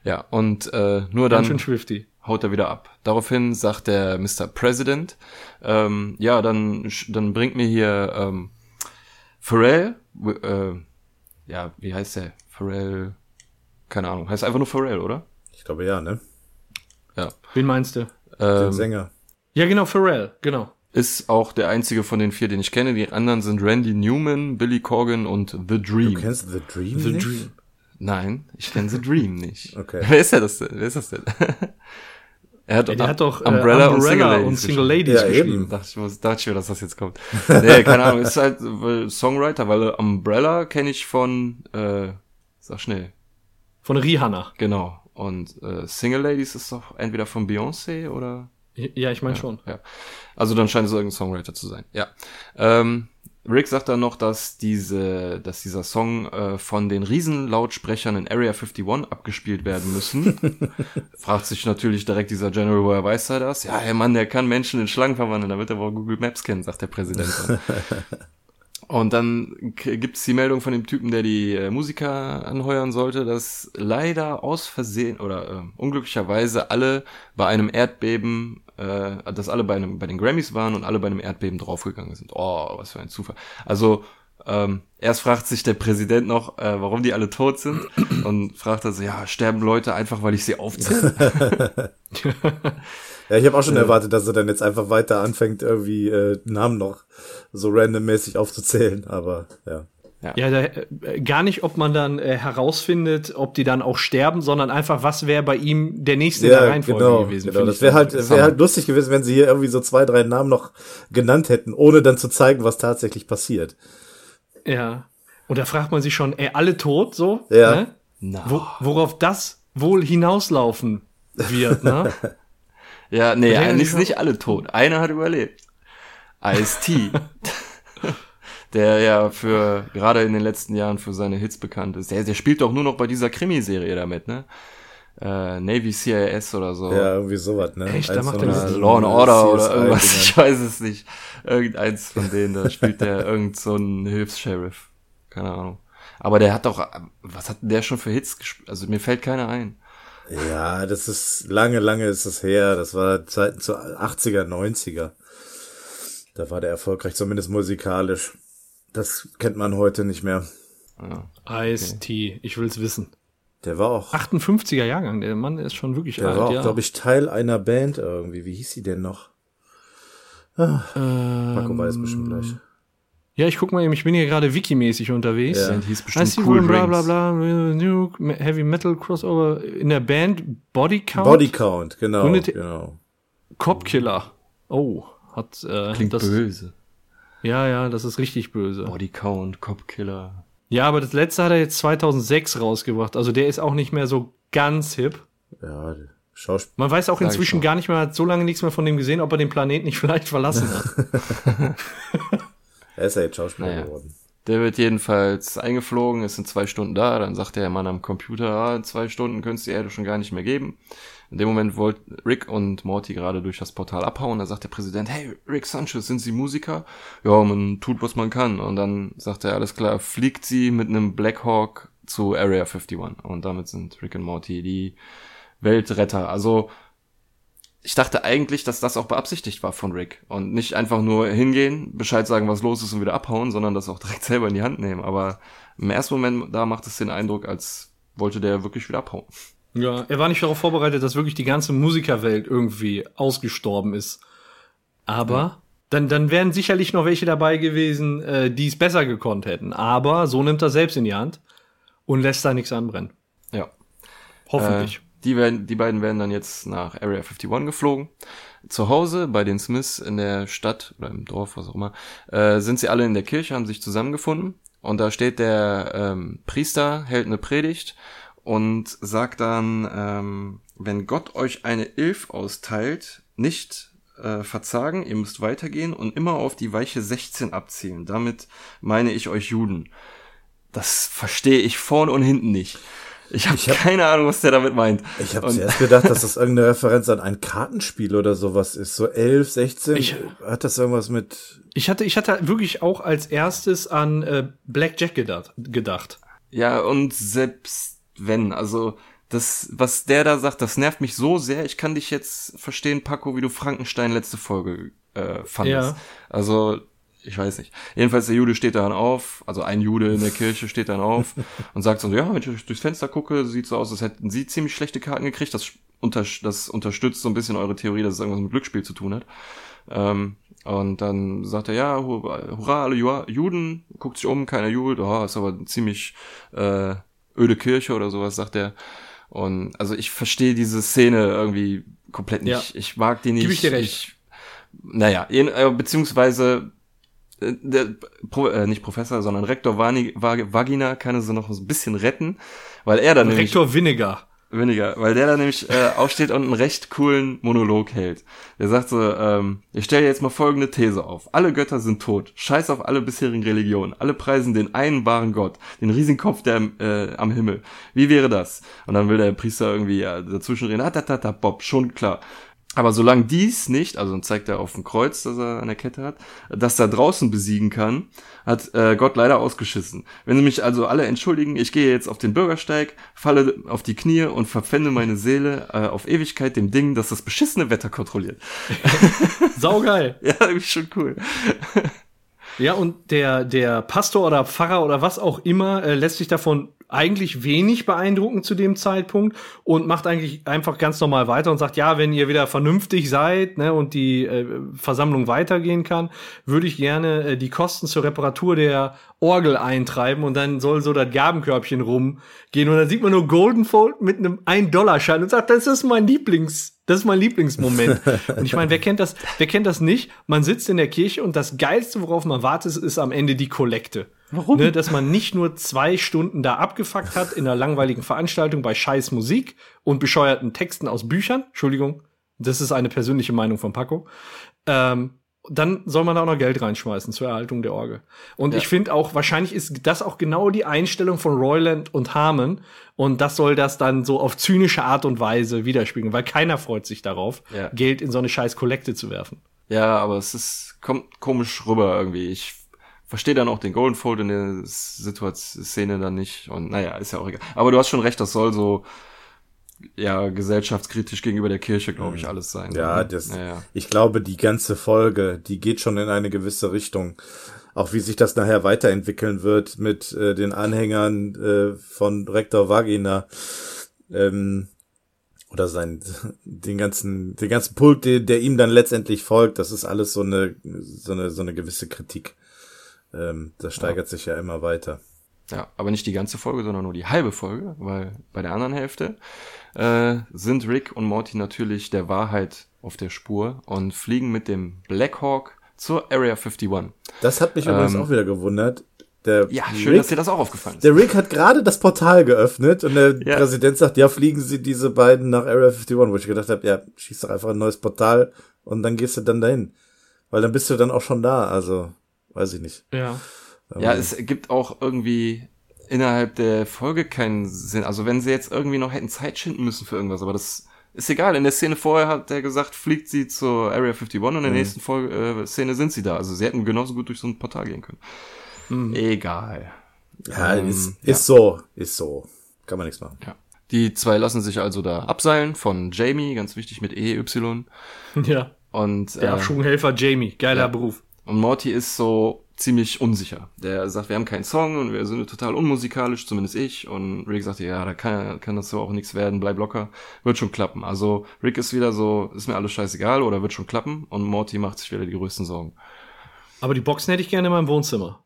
S4: Ja, und äh, nur
S5: Ganz
S4: dann
S5: schön schwifty.
S4: Haut er wieder ab. Daraufhin sagt der Mr. President, ähm, ja, dann, dann bringt mir hier ähm, Pharrell, äh, ja, wie heißt der? Pharrell, keine Ahnung, heißt einfach nur Pharrell, oder?
S6: Ich glaube ja, ne?
S4: Ja.
S5: Wen meinst du?
S6: Den
S4: Ähm,
S6: Sänger.
S5: Ja, genau, Pharrell, genau.
S4: ist auch der einzige von den vier, den ich kenne. Die anderen sind Randy Newman, Billy Corgan und The Dream.
S6: Du kennst The Dream
S5: The
S6: nicht?
S5: Dream.
S4: Nein, ich kenne The Dream nicht.
S6: Okay. *laughs*
S4: Wer ist der das denn? Wer ist das denn? *laughs* er hat,
S5: Ja, der hat doch äh,
S4: Umbrella, und Single Ladies.
S5: und Single
S4: geschrieben.
S5: Ladies
S6: Ja,
S5: geschrieben.
S6: eben.
S4: Dachte ich, muss- dachte ich mir, dass das jetzt kommt. *laughs* Nee, keine Ahnung. Ist halt weil Songwriter, weil Umbrella kenne ich von, äh, sag schnell,
S5: Von Rihanna.
S4: genau. Und äh, Single Ladies ist doch entweder von Beyoncé oder
S5: Ja, ich meine schon.
S4: Ja. Also dann scheint es irgendein Songwriter zu sein. Ja. Ähm, Rick sagt dann noch, dass diese, dass dieser Song äh, von den Riesenlautsprechern in Area 51 abgespielt werden müssen. *laughs* Fragt sich natürlich direkt dieser General, woher weiß er das? Ja, der Mann, der kann Menschen in Schlangen verwandeln, damit er wohl Google Maps kennen, sagt der Präsident. dann. *laughs* Und dann gibt's die Meldung von dem Typen, der die äh, Musiker anheuern sollte, dass leider aus Versehen oder äh, unglücklicherweise alle bei einem Erdbeben, äh, dass alle bei, einem, bei den Grammys waren und alle bei einem Erdbeben draufgegangen sind. Oh, was für ein Zufall. Also ähm, erst fragt sich der Präsident noch, äh, warum die alle tot sind *clears throat* und fragt also, ja, sterben Leute einfach, weil ich sie aufzähle? *laughs*
S6: Ja, ich habe auch schon erwartet, dass er dann jetzt einfach weiter anfängt, irgendwie äh, Namen noch so randommäßig aufzuzählen, aber ja.
S5: Ja, da, äh, gar nicht, ob man dann äh, herausfindet, ob die dann auch sterben, sondern einfach, was wäre bei ihm der nächste in der
S6: Ja,
S5: Reihenfolge
S6: genau.
S5: gewesen.
S6: genau. Das
S5: ich
S6: wäre halt, wäre halt lustig gewesen, wenn sie hier irgendwie so zwei, drei Namen noch genannt hätten, ohne dann zu zeigen, was tatsächlich passiert.
S5: Ja. Und da fragt man sich schon, ey, alle tot, so?
S6: Ja.
S5: Ne?
S4: Na.
S5: Wo, worauf das wohl hinauslaufen wird, ne? *laughs*
S4: Ja, nee, sind nicht alle tot. Einer hat überlebt. Ice-T. *laughs* der ja für, gerade in den letzten Jahren für seine Hits bekannt ist. Der, der spielt doch nur noch bei dieser Krimiserie damit, ne? Äh, Navy CIS oder so.
S6: Ja, irgendwie sowas, ne?
S5: Echt? Da macht er
S6: diesen
S5: das?
S4: Law and Order oder irgendwas, ich weiß es nicht. Irgendeins von denen, da spielt der *laughs* irgend so ein Hilfs-Sheriff. Keine Ahnung. Aber der hat doch, was hat der schon für Hits gespielt? Also mir fällt keiner ein.
S6: Ja, das ist lange, lange ist es her. Das war Zeiten zu 80er, 90er. Da war der erfolgreich, zumindest musikalisch. Das kennt man heute nicht mehr.
S5: Ice-T, ich will's wissen.
S6: Der war auch,
S5: 58er Jahrgang, der Mann ist schon wirklich
S6: der
S5: alt,
S6: war auch,
S5: ja.
S6: glaube ich, Teil einer Band irgendwie. Wie hieß sie denn noch? Marco weiß bestimmt gleich.
S5: Ja, ich guck mal eben, ich bin hier gerade wikimäßig unterwegs.
S6: Ja.
S4: Band hieß
S5: I
S4: bestimmt
S5: see
S4: Cool
S5: bla bla bla, new Heavy Metal Crossover in der Band Body Count.
S6: Body Count, genau, genau.
S5: Cop Killer. Oh, hat äh,
S4: Klingt
S5: das,
S4: böse.
S5: Ja, ja, das ist richtig böse.
S4: Body Count, Cop Killer.
S5: Ja, aber das letzte hat er jetzt 2006 rausgebracht. Also der ist auch nicht mehr so ganz hip.
S6: Ja, Schauspiel.
S5: Man weiß auch inzwischen gar nicht mehr, hat so lange nichts mehr von dem gesehen, ob er den Planeten nicht *laughs* vielleicht verlassen hat. *laughs*
S6: Er ist ja jetzt Schauspieler
S4: Naja.
S6: geworden.
S4: Der wird jedenfalls eingeflogen, ist in zwei Stunden da, dann sagt der Mann am Computer, ah, in zwei Stunden könntest du die Erde schon gar nicht mehr geben. In dem Moment wollten Rick und Morty gerade durch das Portal abhauen, da sagt der Präsident, hey, Rick Sanchez, sind Sie Musiker? Ja, man tut, was man kann. Und dann sagt er, alles klar, fliegt sie mit einem Black Hawk zu Area 51. Und damit sind Rick und Morty die Weltretter. Also, ich dachte eigentlich, dass das auch beabsichtigt war von Rick und nicht einfach nur hingehen, Bescheid sagen, was los ist und wieder abhauen, sondern das auch direkt *laughs* selber in die Hand nehmen. Aber im ersten Moment, da macht es den Eindruck, als wollte der wirklich wieder abhauen.
S5: Ja, er war nicht darauf vorbereitet, dass wirklich die ganze Musikerwelt irgendwie ausgestorben ist. Aber dann, dann wären sicherlich noch welche dabei gewesen, äh, die es besser gekonnt hätten. Aber so nimmt er selbst in die Hand und lässt da nichts anbrennen.
S4: Ja.
S5: Hoffentlich.
S4: Äh, die, werden, die beiden werden dann jetzt nach Area 51 geflogen. Zu Hause bei den Smiths in der Stadt oder im Dorf, was auch immer, äh, sind sie alle in der Kirche, haben sich zusammengefunden. Und da steht der ähm, Priester, hält eine Predigt und sagt dann, ähm, wenn Gott euch eine Ilf austeilt, nicht äh, verzagen, ihr müsst weitergehen und immer auf die Weiche 16 abzielen. Damit meine ich euch Juden. Das verstehe ich vorn und hinten nicht. Ich habe hab, keine Ahnung, was der damit meint.
S6: Ich habe zuerst gedacht, dass das irgendeine Referenz an ein Kartenspiel oder sowas ist. So 11, 16. Ich, hat das irgendwas mit.
S5: Ich hatte, ich hatte wirklich auch als erstes an äh, Blackjack gedacht, gedacht.
S4: Ja, und selbst wenn, also das, was der da sagt, das nervt mich so sehr. Ich kann dich jetzt verstehen, Paco, wie du Frankenstein letzte Folge äh, fandest. Ja. Also ich weiß nicht. Jedenfalls der Jude steht dann auf, also ein Jude in der *laughs* Kirche steht dann auf und sagt so, ja, wenn ich durchs Fenster gucke, sieht so aus, als hätten sie ziemlich schlechte Karten gekriegt. Das, unter, das unterstützt so ein bisschen eure Theorie, dass es irgendwas mit Glücksspiel zu tun hat. Ähm, und dann sagt er, ja, hurra, alle Juden, guckt sich um, keiner jubelt, oh, ist aber ziemlich äh, öde Kirche oder sowas, sagt er. Und also ich verstehe diese Szene irgendwie komplett nicht. Ja. Ich mag die nicht.
S5: Gib ich dir recht. Ich,
S4: naja, äh, beziehungsweise äh, der Pro, äh, nicht Professor, sondern Rektor Vani, Vagina kann es noch ein bisschen retten, weil er dann
S5: Rektor nämlich, Vinegar.
S4: Weniger, weil der da nämlich äh, aufsteht und einen recht coolen Monolog hält. Der sagt so, ähm, ich stelle jetzt mal folgende These auf. Alle Götter sind tot. Scheiß auf alle bisherigen Religionen. Alle preisen den einen wahren Gott, den Riesenkopf der äh, am Himmel. Wie wäre das? Und dann will der Priester irgendwie ja, dazwischen reden. Ah, da, da, da, Bob, schon klar. Aber solange dies nicht, also dann zeigt er auf dem Kreuz, das er an der Kette hat, das da draußen besiegen kann, hat äh, Gott leider ausgeschissen. Wenn sie mich also alle entschuldigen, ich gehe jetzt auf den Bürgersteig, falle auf die Knie und verpfände meine Seele äh, auf Ewigkeit dem Ding, das das beschissene Wetter kontrolliert. *laughs*
S5: Saugeil. *laughs*
S4: ja, irgendwie schon cool.
S5: Ja, und der, der Pastor oder Pfarrer oder was auch immer äh, lässt sich davon eigentlich wenig beeindruckend zu dem Zeitpunkt und macht eigentlich einfach ganz normal weiter und sagt, ja, wenn ihr wieder vernünftig seid ne, und die äh, Versammlung weitergehen kann, würde ich gerne äh, die Kosten zur Reparatur der Orgel eintreiben und dann soll so das Gabenkörbchen rumgehen und dann sieht man nur Goldenfold mit einem 1-Dollar-Schein und sagt, das ist mein Lieblings das ist mein Lieblingsmoment. *laughs* Und ich meine, wer kennt das, wer kennt das nicht? Man sitzt in der Kirche und das Geilste, worauf man wartet, ist am Ende die Kollekte. Warum? Ne, dass man nicht nur zwei Stunden da abgefuckt hat in einer langweiligen Veranstaltung bei scheiß Musik und bescheuerten Texten aus Büchern. Entschuldigung, das ist eine persönliche Meinung von Paco. Ähm, dann soll man da auch noch Geld reinschmeißen zur Erhaltung der Orgel. Und ja. ich finde auch, wahrscheinlich ist das auch genau die Einstellung von Royland und Harmon. Und das soll das dann so auf zynische Art und Weise widerspiegeln, weil keiner freut sich darauf, ja. Geld in so eine scheiß Kollekte zu werfen.
S4: Ja, aber es ist, kommt komisch rüber irgendwie. Ich verstehe dann auch den Goldenfold in der Situation, Szene dann nicht. Und naja, ist ja auch egal. Aber du hast schon recht, das soll so ja gesellschaftskritisch gegenüber der Kirche, glaube ich, mhm. alles sein.
S6: Ja, ne? das, ja, ich glaube, die ganze Folge, die geht schon in eine gewisse Richtung. Auch wie sich das nachher weiterentwickeln wird mit äh, den Anhängern äh, von Rektor Vagina. Ähm, oder sein, *laughs* den ganzen, den ganzen Pult, der, der ihm dann letztendlich folgt, das ist alles so eine, so eine, so eine gewisse Kritik. Ähm, das steigert ja. sich ja immer weiter.
S4: Ja, aber nicht die ganze Folge, sondern nur die halbe Folge, weil bei der anderen Hälfte äh, sind Rick und Morty natürlich der Wahrheit auf der Spur und fliegen mit dem Blackhawk zur Area 51.
S6: Das hat mich ähm, übrigens auch wieder gewundert. Der
S4: ja, schön, Rick, dass dir das auch aufgefallen ist.
S6: Der Rick hat gerade das Portal geöffnet und der ja. Präsident sagt, ja, fliegen Sie diese beiden nach Area 51, wo ich gedacht habe, ja, schieß doch einfach ein neues Portal und dann gehst du dann dahin. Weil dann bist du dann auch schon da, also weiß ich nicht.
S5: Ja.
S4: Ja, es gibt auch irgendwie innerhalb der Folge keinen Sinn. Also wenn sie jetzt irgendwie noch hätten Zeit schinden müssen für irgendwas, aber das ist egal. In der Szene vorher hat er gesagt, fliegt sie zur Area 51 und in der mhm. nächsten Folge, äh, Szene sind sie da. Also sie hätten genauso gut durch so ein Portal gehen können. Mhm. Egal.
S6: Ja, ähm, ist, ist ja. so, ist so. Kann man nichts machen.
S4: Ja. Die zwei lassen sich also da abseilen von Jamie, ganz wichtig mit EY. *laughs*
S5: Ja.
S4: Und,
S5: der äh, Abschwunghelfer Jamie, geiler ja. Beruf.
S4: Und Morty ist so, ziemlich unsicher. Der sagt, wir haben keinen Song und wir sind total unmusikalisch, zumindest ich. Und Rick sagt, ja, da kann, kann das so auch nichts werden, bleib locker, wird schon klappen. Also Rick ist wieder so, ist mir alles scheißegal oder wird schon klappen und Morty macht sich wieder die größten Sorgen.
S5: Aber die Boxen hätte ich gerne in meinem Wohnzimmer.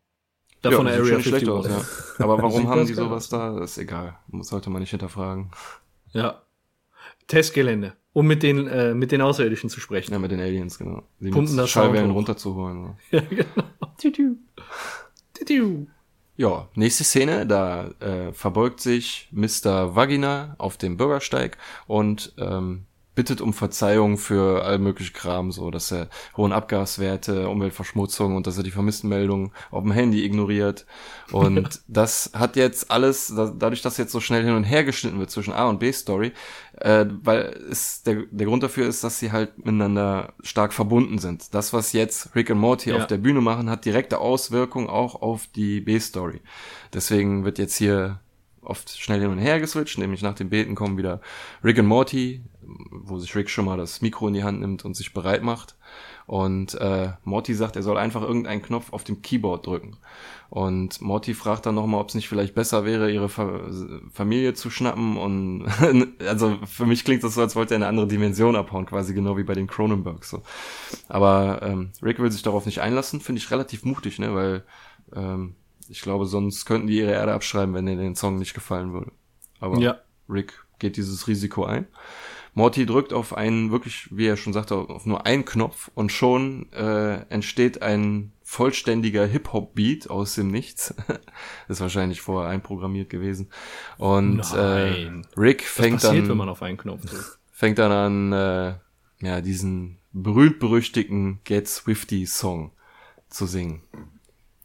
S4: Da ja, von der Area 51. Aus, ja. *laughs* Aber warum haben die sowas da? Das ist egal. Sollte man nicht hinterfragen.
S5: Ja. Testgelände um mit den, äh, mit den Außerirdischen zu sprechen.
S4: Ja, mit den Aliens, genau.
S5: Die Pumpen das
S4: Schallwellen runterzuholen.
S5: So. *laughs* Ja, genau. Tutu.
S4: Tutu. Ja, nächste Szene, da äh, verbeugt sich Mr. Vagina auf dem Bürgersteig und ähm, bittet um Verzeihung für all mögliche Kram, so dass er hohen Abgaswerte, Umweltverschmutzung und dass er die Vermisstenmeldungen auf dem Handy ignoriert. Und *laughs* das hat jetzt alles, dadurch, dass jetzt so schnell hin und her geschnitten wird zwischen A und B Story, äh, weil es der, der Grund dafür ist, dass sie halt miteinander stark verbunden sind. Das, was jetzt Rick und Morty ja. auf der Bühne machen, hat direkte Auswirkungen auch auf die B-Story. Deswegen wird jetzt hier oft schnell hin und her geswitcht, nämlich nach dem Beten kommen wieder Rick und Morty, wo sich Rick schon mal das Mikro in die Hand nimmt und sich bereit macht. Und äh, Morty sagt, er soll einfach irgendeinen Knopf auf dem Keyboard drücken. Und Morty fragt dann nochmal, ob es nicht vielleicht besser wäre, ihre Fa Familie zu schnappen. Und *laughs* also für mich klingt das so, als wollte er eine andere Dimension abhauen, quasi genau wie bei den Cronenbergs. So. Aber ähm, Rick will sich darauf nicht einlassen, finde ich relativ mutig, ne? Weil ähm, ich glaube, sonst könnten die ihre Erde abschreiben, wenn ihnen den Song nicht gefallen würde. Aber ja. Rick geht dieses Risiko ein. Morty drückt auf einen, wirklich, wie er schon sagte, auf nur einen Knopf und schon äh, entsteht ein vollständiger Hip-Hop-Beat aus dem Nichts. *laughs* ist wahrscheinlich vorher einprogrammiert gewesen. Und äh, Rick fängt Was passiert,
S5: dann, wenn man auf einen Knopf drückt? *laughs*
S4: Fängt dann an, äh, ja, diesen berühmt-berüchtigten Get Swifty-Song zu singen.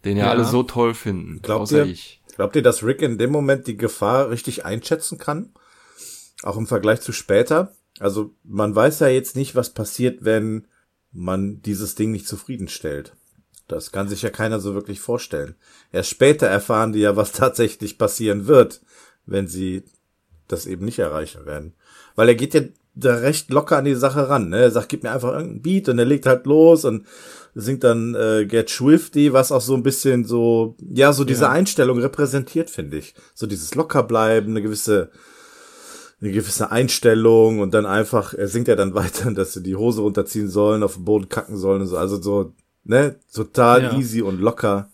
S4: Den ja, ja alle so toll finden,
S6: glaubt außer ihr, ich. Glaubt ihr, dass Rick in dem Moment die Gefahr richtig einschätzen kann? Auch im Vergleich zu später? Also man weiß ja jetzt nicht, was passiert, wenn man dieses Ding nicht zufriedenstellt. Das kann sich ja keiner so wirklich vorstellen. Erst später erfahren die ja, was *laughs* tatsächlich passieren wird, wenn sie das eben nicht erreichen werden. Weil er geht ja da recht locker an die Sache ran. Ne? Er sagt, gib mir einfach irgendeinen Beat und er legt halt los und singt dann äh, Get Swifty, was auch so ein bisschen so, ja, so diese ja. Einstellung repräsentiert, finde ich. So dieses Lockerbleiben, eine gewisse eine gewisse Einstellung und dann einfach, er singt ja dann *laughs* weiter, dass sie die Hose runterziehen sollen, auf den Boden kacken sollen und so. Also so, ne, total ja. easy und locker.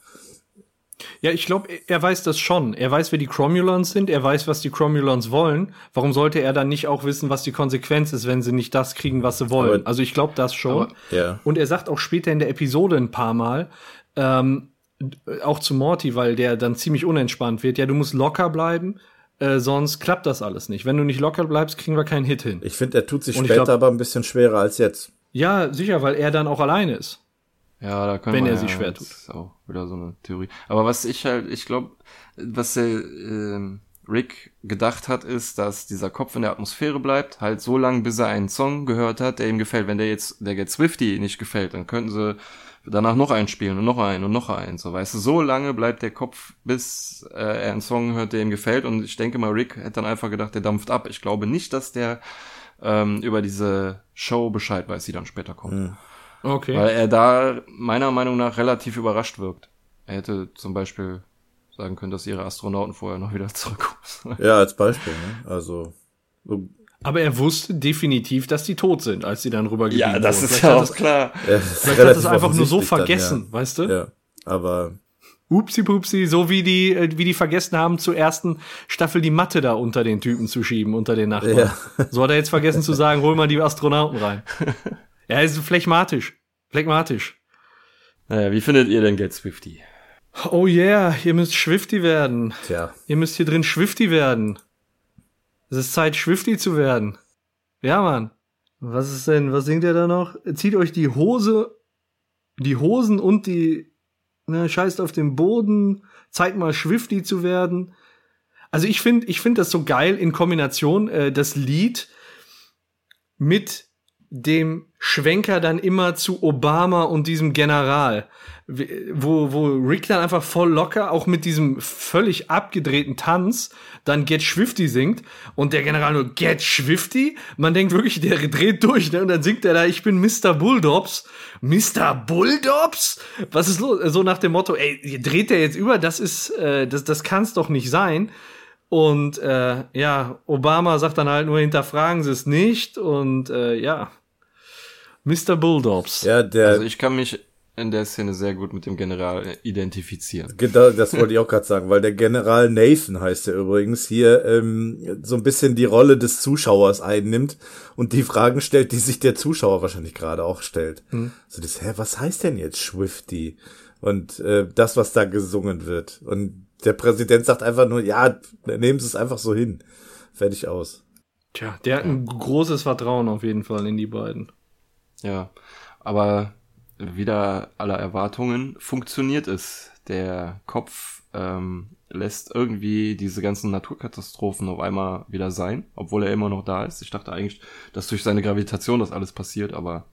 S5: Ja, ich glaube, er weiß das schon. Er weiß, wer die Cromulons sind. Er weiß, was die Cromulons wollen. Warum sollte er dann nicht auch wissen, was die Konsequenz ist, wenn sie nicht das kriegen, was sie wollen? Aber, also ich glaube das schon. Aber, ja. Und er sagt auch später in der Episode ein paar Mal, ähm, auch zu Morty, weil der dann ziemlich unentspannt wird. Ja, du musst locker bleiben. Äh, sonst klappt das alles nicht. Wenn du nicht locker bleibst, kriegen wir keinen Hit hin.
S6: Ich finde, er tut sich Und später glaub, aber ein bisschen schwerer als jetzt.
S5: Ja, sicher, weil er dann auch alleine ist.
S4: Ja, da können
S5: wenn
S4: wir,
S5: er sich schwer tut.
S4: Das ist auch wieder so eine Theorie. Aber was ich halt, ich glaube, was der äh, Rick gedacht hat, ist, dass dieser Kopf in der Atmosphäre bleibt, halt so lange, bis er einen Song gehört hat, der ihm gefällt. Wenn der jetzt, der Get Swifty nicht gefällt, dann könnten sie danach noch einen spielen und noch einen und noch einen. So, weißt du, so lange bleibt der Kopf, bis äh, er einen Song hört, der ihm gefällt. Und ich denke mal, Rick hätte dann einfach gedacht, der dampft ab. Ich glaube nicht, dass der ähm, über diese Show Bescheid weiß, die dann später kommt. Mhm. Okay. Weil er da meiner Meinung nach relativ überrascht wirkt. Er hätte zum Beispiel sagen können, dass ihre Astronauten vorher noch wieder *laughs* zurückkommen.
S6: Ja, als Beispiel, ne? Also.
S5: Aber er wusste definitiv, dass die tot sind, als sie dann rübergegangen
S4: Ja, das ist ja auch das, klar.
S5: Ja, vielleicht hat das einfach nur so vergessen, dann, ja. weißt du?
S6: Ja, aber.
S5: Upsi pupsi, so wie die, äh, wie die vergessen haben, zur ersten Staffel die Matte da unter den Typen zu schieben, unter den Nachbarn. Ja. So hat er jetzt vergessen zu sagen, hol mal die Astronauten rein. Er ist phlegmatisch. Phlegmatisch.
S4: Naja, wie findet ihr denn Get Swifty?
S5: Oh yeah, ihr müsst Swifty werden.
S6: Tja.
S5: Ihr müsst hier drin Swifty werden. Es ist Zeit, Swifty zu werden. Ja, Mann. Was ist denn, was singt ihr da noch? Zieht euch die Hose, die Hosen und die, ne, scheißt auf den Boden, zeigt mal Swifty zu werden. Also ich finde, ich finde das so geil in Kombination, äh, das Lied mit dem Schwenker dann immer zu Obama und diesem General, wo, wo Rick dann einfach voll locker, auch mit diesem völlig abgedrehten Tanz, dann Get Swifty singt und der General nur Get Swifty. Man denkt wirklich, der dreht durch, ne? Und dann singt er da, ich bin Mr. Bulldogs. Mr. Bulldogs? Was ist los? So nach dem Motto, ey, dreht der jetzt über? Das ist, äh, das, das kann's doch nicht sein. Und äh, ja, Obama sagt dann halt nur, hinterfragen Sie es nicht. Und äh, ja, Mr. Bulldogs.
S6: Ja, der.
S4: Also ich kann mich in der Szene sehr gut mit dem General identifizieren.
S6: Genau, das wollte ich auch gerade sagen, weil der General Nathan heißt er übrigens hier ähm, so ein bisschen die Rolle des Zuschauers einnimmt und die Fragen stellt, die sich der Zuschauer wahrscheinlich gerade auch stellt. Hm. So das, hä, was heißt denn jetzt Swifty? Und äh, das, was da gesungen wird. Und der Präsident sagt einfach nur, ja, nehmen Sie es einfach so hin. Fertig aus.
S5: Tja, der hat ein großes Vertrauen auf jeden Fall in die beiden.
S4: Ja, aber wieder aller Erwartungen funktioniert es. Der Kopf ähm, lässt irgendwie diese ganzen Naturkatastrophen auf einmal wieder sein, obwohl er immer noch da ist. Ich dachte eigentlich, dass durch seine Gravitation das alles passiert, aber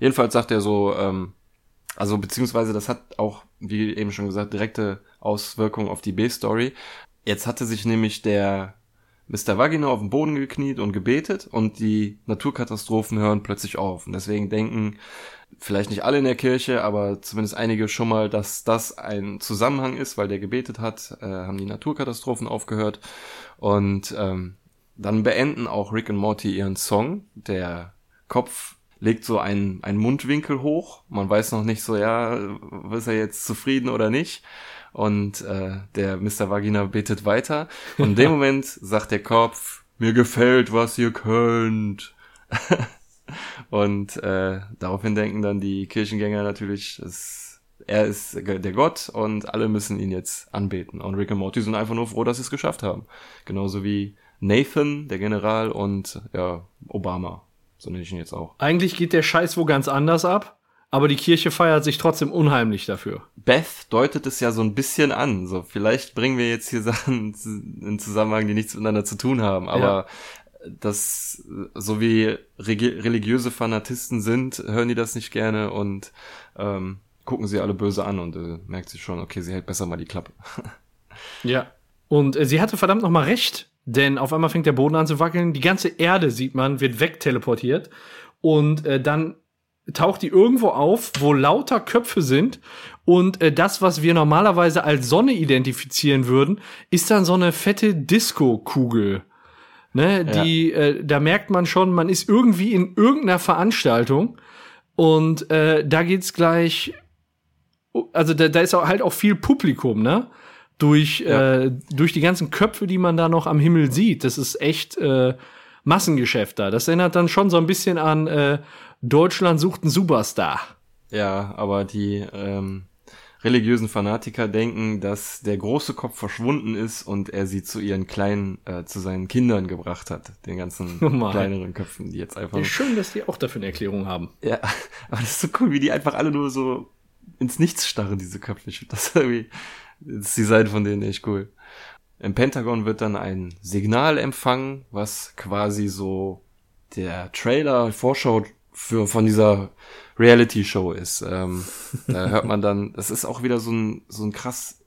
S4: jedenfalls sagt er so, ähm, also beziehungsweise das hat auch, wie eben schon gesagt, direkte Auswirkungen auf die B-Story. Jetzt hatte sich nämlich der Mr. Vagina auf den Boden gekniet und gebetet und die Naturkatastrophen hören plötzlich auf. Und deswegen denken vielleicht nicht alle in der Kirche, aber zumindest einige schon mal, dass das ein Zusammenhang ist, weil der gebetet hat, äh, haben die Naturkatastrophen aufgehört. Und ähm, dann beenden auch Rick und Morty ihren Song. Der Kopf legt so einen, einen Mundwinkel hoch. Man weiß noch nicht so, ja, ist er jetzt zufrieden oder nicht. Und äh, der Mr. Vagina betet weiter. Und in dem *laughs* Moment sagt der Kopf, mir gefällt, was ihr könnt. *laughs* und äh, daraufhin denken dann die Kirchengänger natürlich, es, er ist der Gott und alle müssen ihn jetzt anbeten. Und Rick und Morty sind einfach nur froh, dass sie es geschafft haben. Genauso wie Nathan, der General, und ja, Obama. So nenne ich ihn jetzt auch.
S5: Eigentlich geht der Scheiß wo ganz anders ab, aber die Kirche feiert sich trotzdem unheimlich dafür.
S4: Beth deutet es ja so ein bisschen an. So, vielleicht bringen wir jetzt hier Sachen in Zusammenhang, die nichts miteinander zu tun haben, aber das, so wie religiöse Fanatisten sind, hören die das nicht gerne und ähm, gucken sie alle böse an und äh, merkt sich schon, okay, sie hält besser mal die Klappe. *laughs*
S5: ja. Und äh, sie hatte verdammt noch mal recht, denn auf einmal fängt der Boden an zu wackeln, die ganze Erde sieht man, wird wegteleportiert und äh, dann taucht die irgendwo auf, wo lauter Köpfe sind und äh, das, was wir normalerweise als Sonne identifizieren würden, ist dann so eine fette Disco-Kugel Ne, die, ja. äh, da merkt man schon, man ist irgendwie in irgendeiner Veranstaltung und äh, da geht's gleich, also da, da ist auch halt auch viel Publikum, ne? Durch, ja. äh, durch die ganzen Köpfe, die man da noch am Himmel sieht. Das ist echt äh, Massengeschäft da. Das erinnert dann schon so ein bisschen an äh, Deutschland sucht einen Superstar.
S4: Ja, aber die ähm, religiösen Fanatiker denken, dass der große Kopf verschwunden ist und er sie zu ihren kleinen, äh, zu seinen Kindern gebracht hat, den ganzen *laughs* oh kleineren Köpfen, die jetzt einfach. Ja,
S5: schön, dass die auch dafür eine Erklärung haben.
S4: Ja, *laughs* aber das ist so cool, wie die einfach alle nur so ins Nichts starren, diese Köpfe. Ich das irgendwie, das ist die Seite von denen echt cool. Im Pentagon wird dann ein Signal empfangen, was quasi so der Trailer, Vorschau für, von dieser Reality-Show ist. Ähm, da hört man dann, das ist auch wieder so ein, so ein krass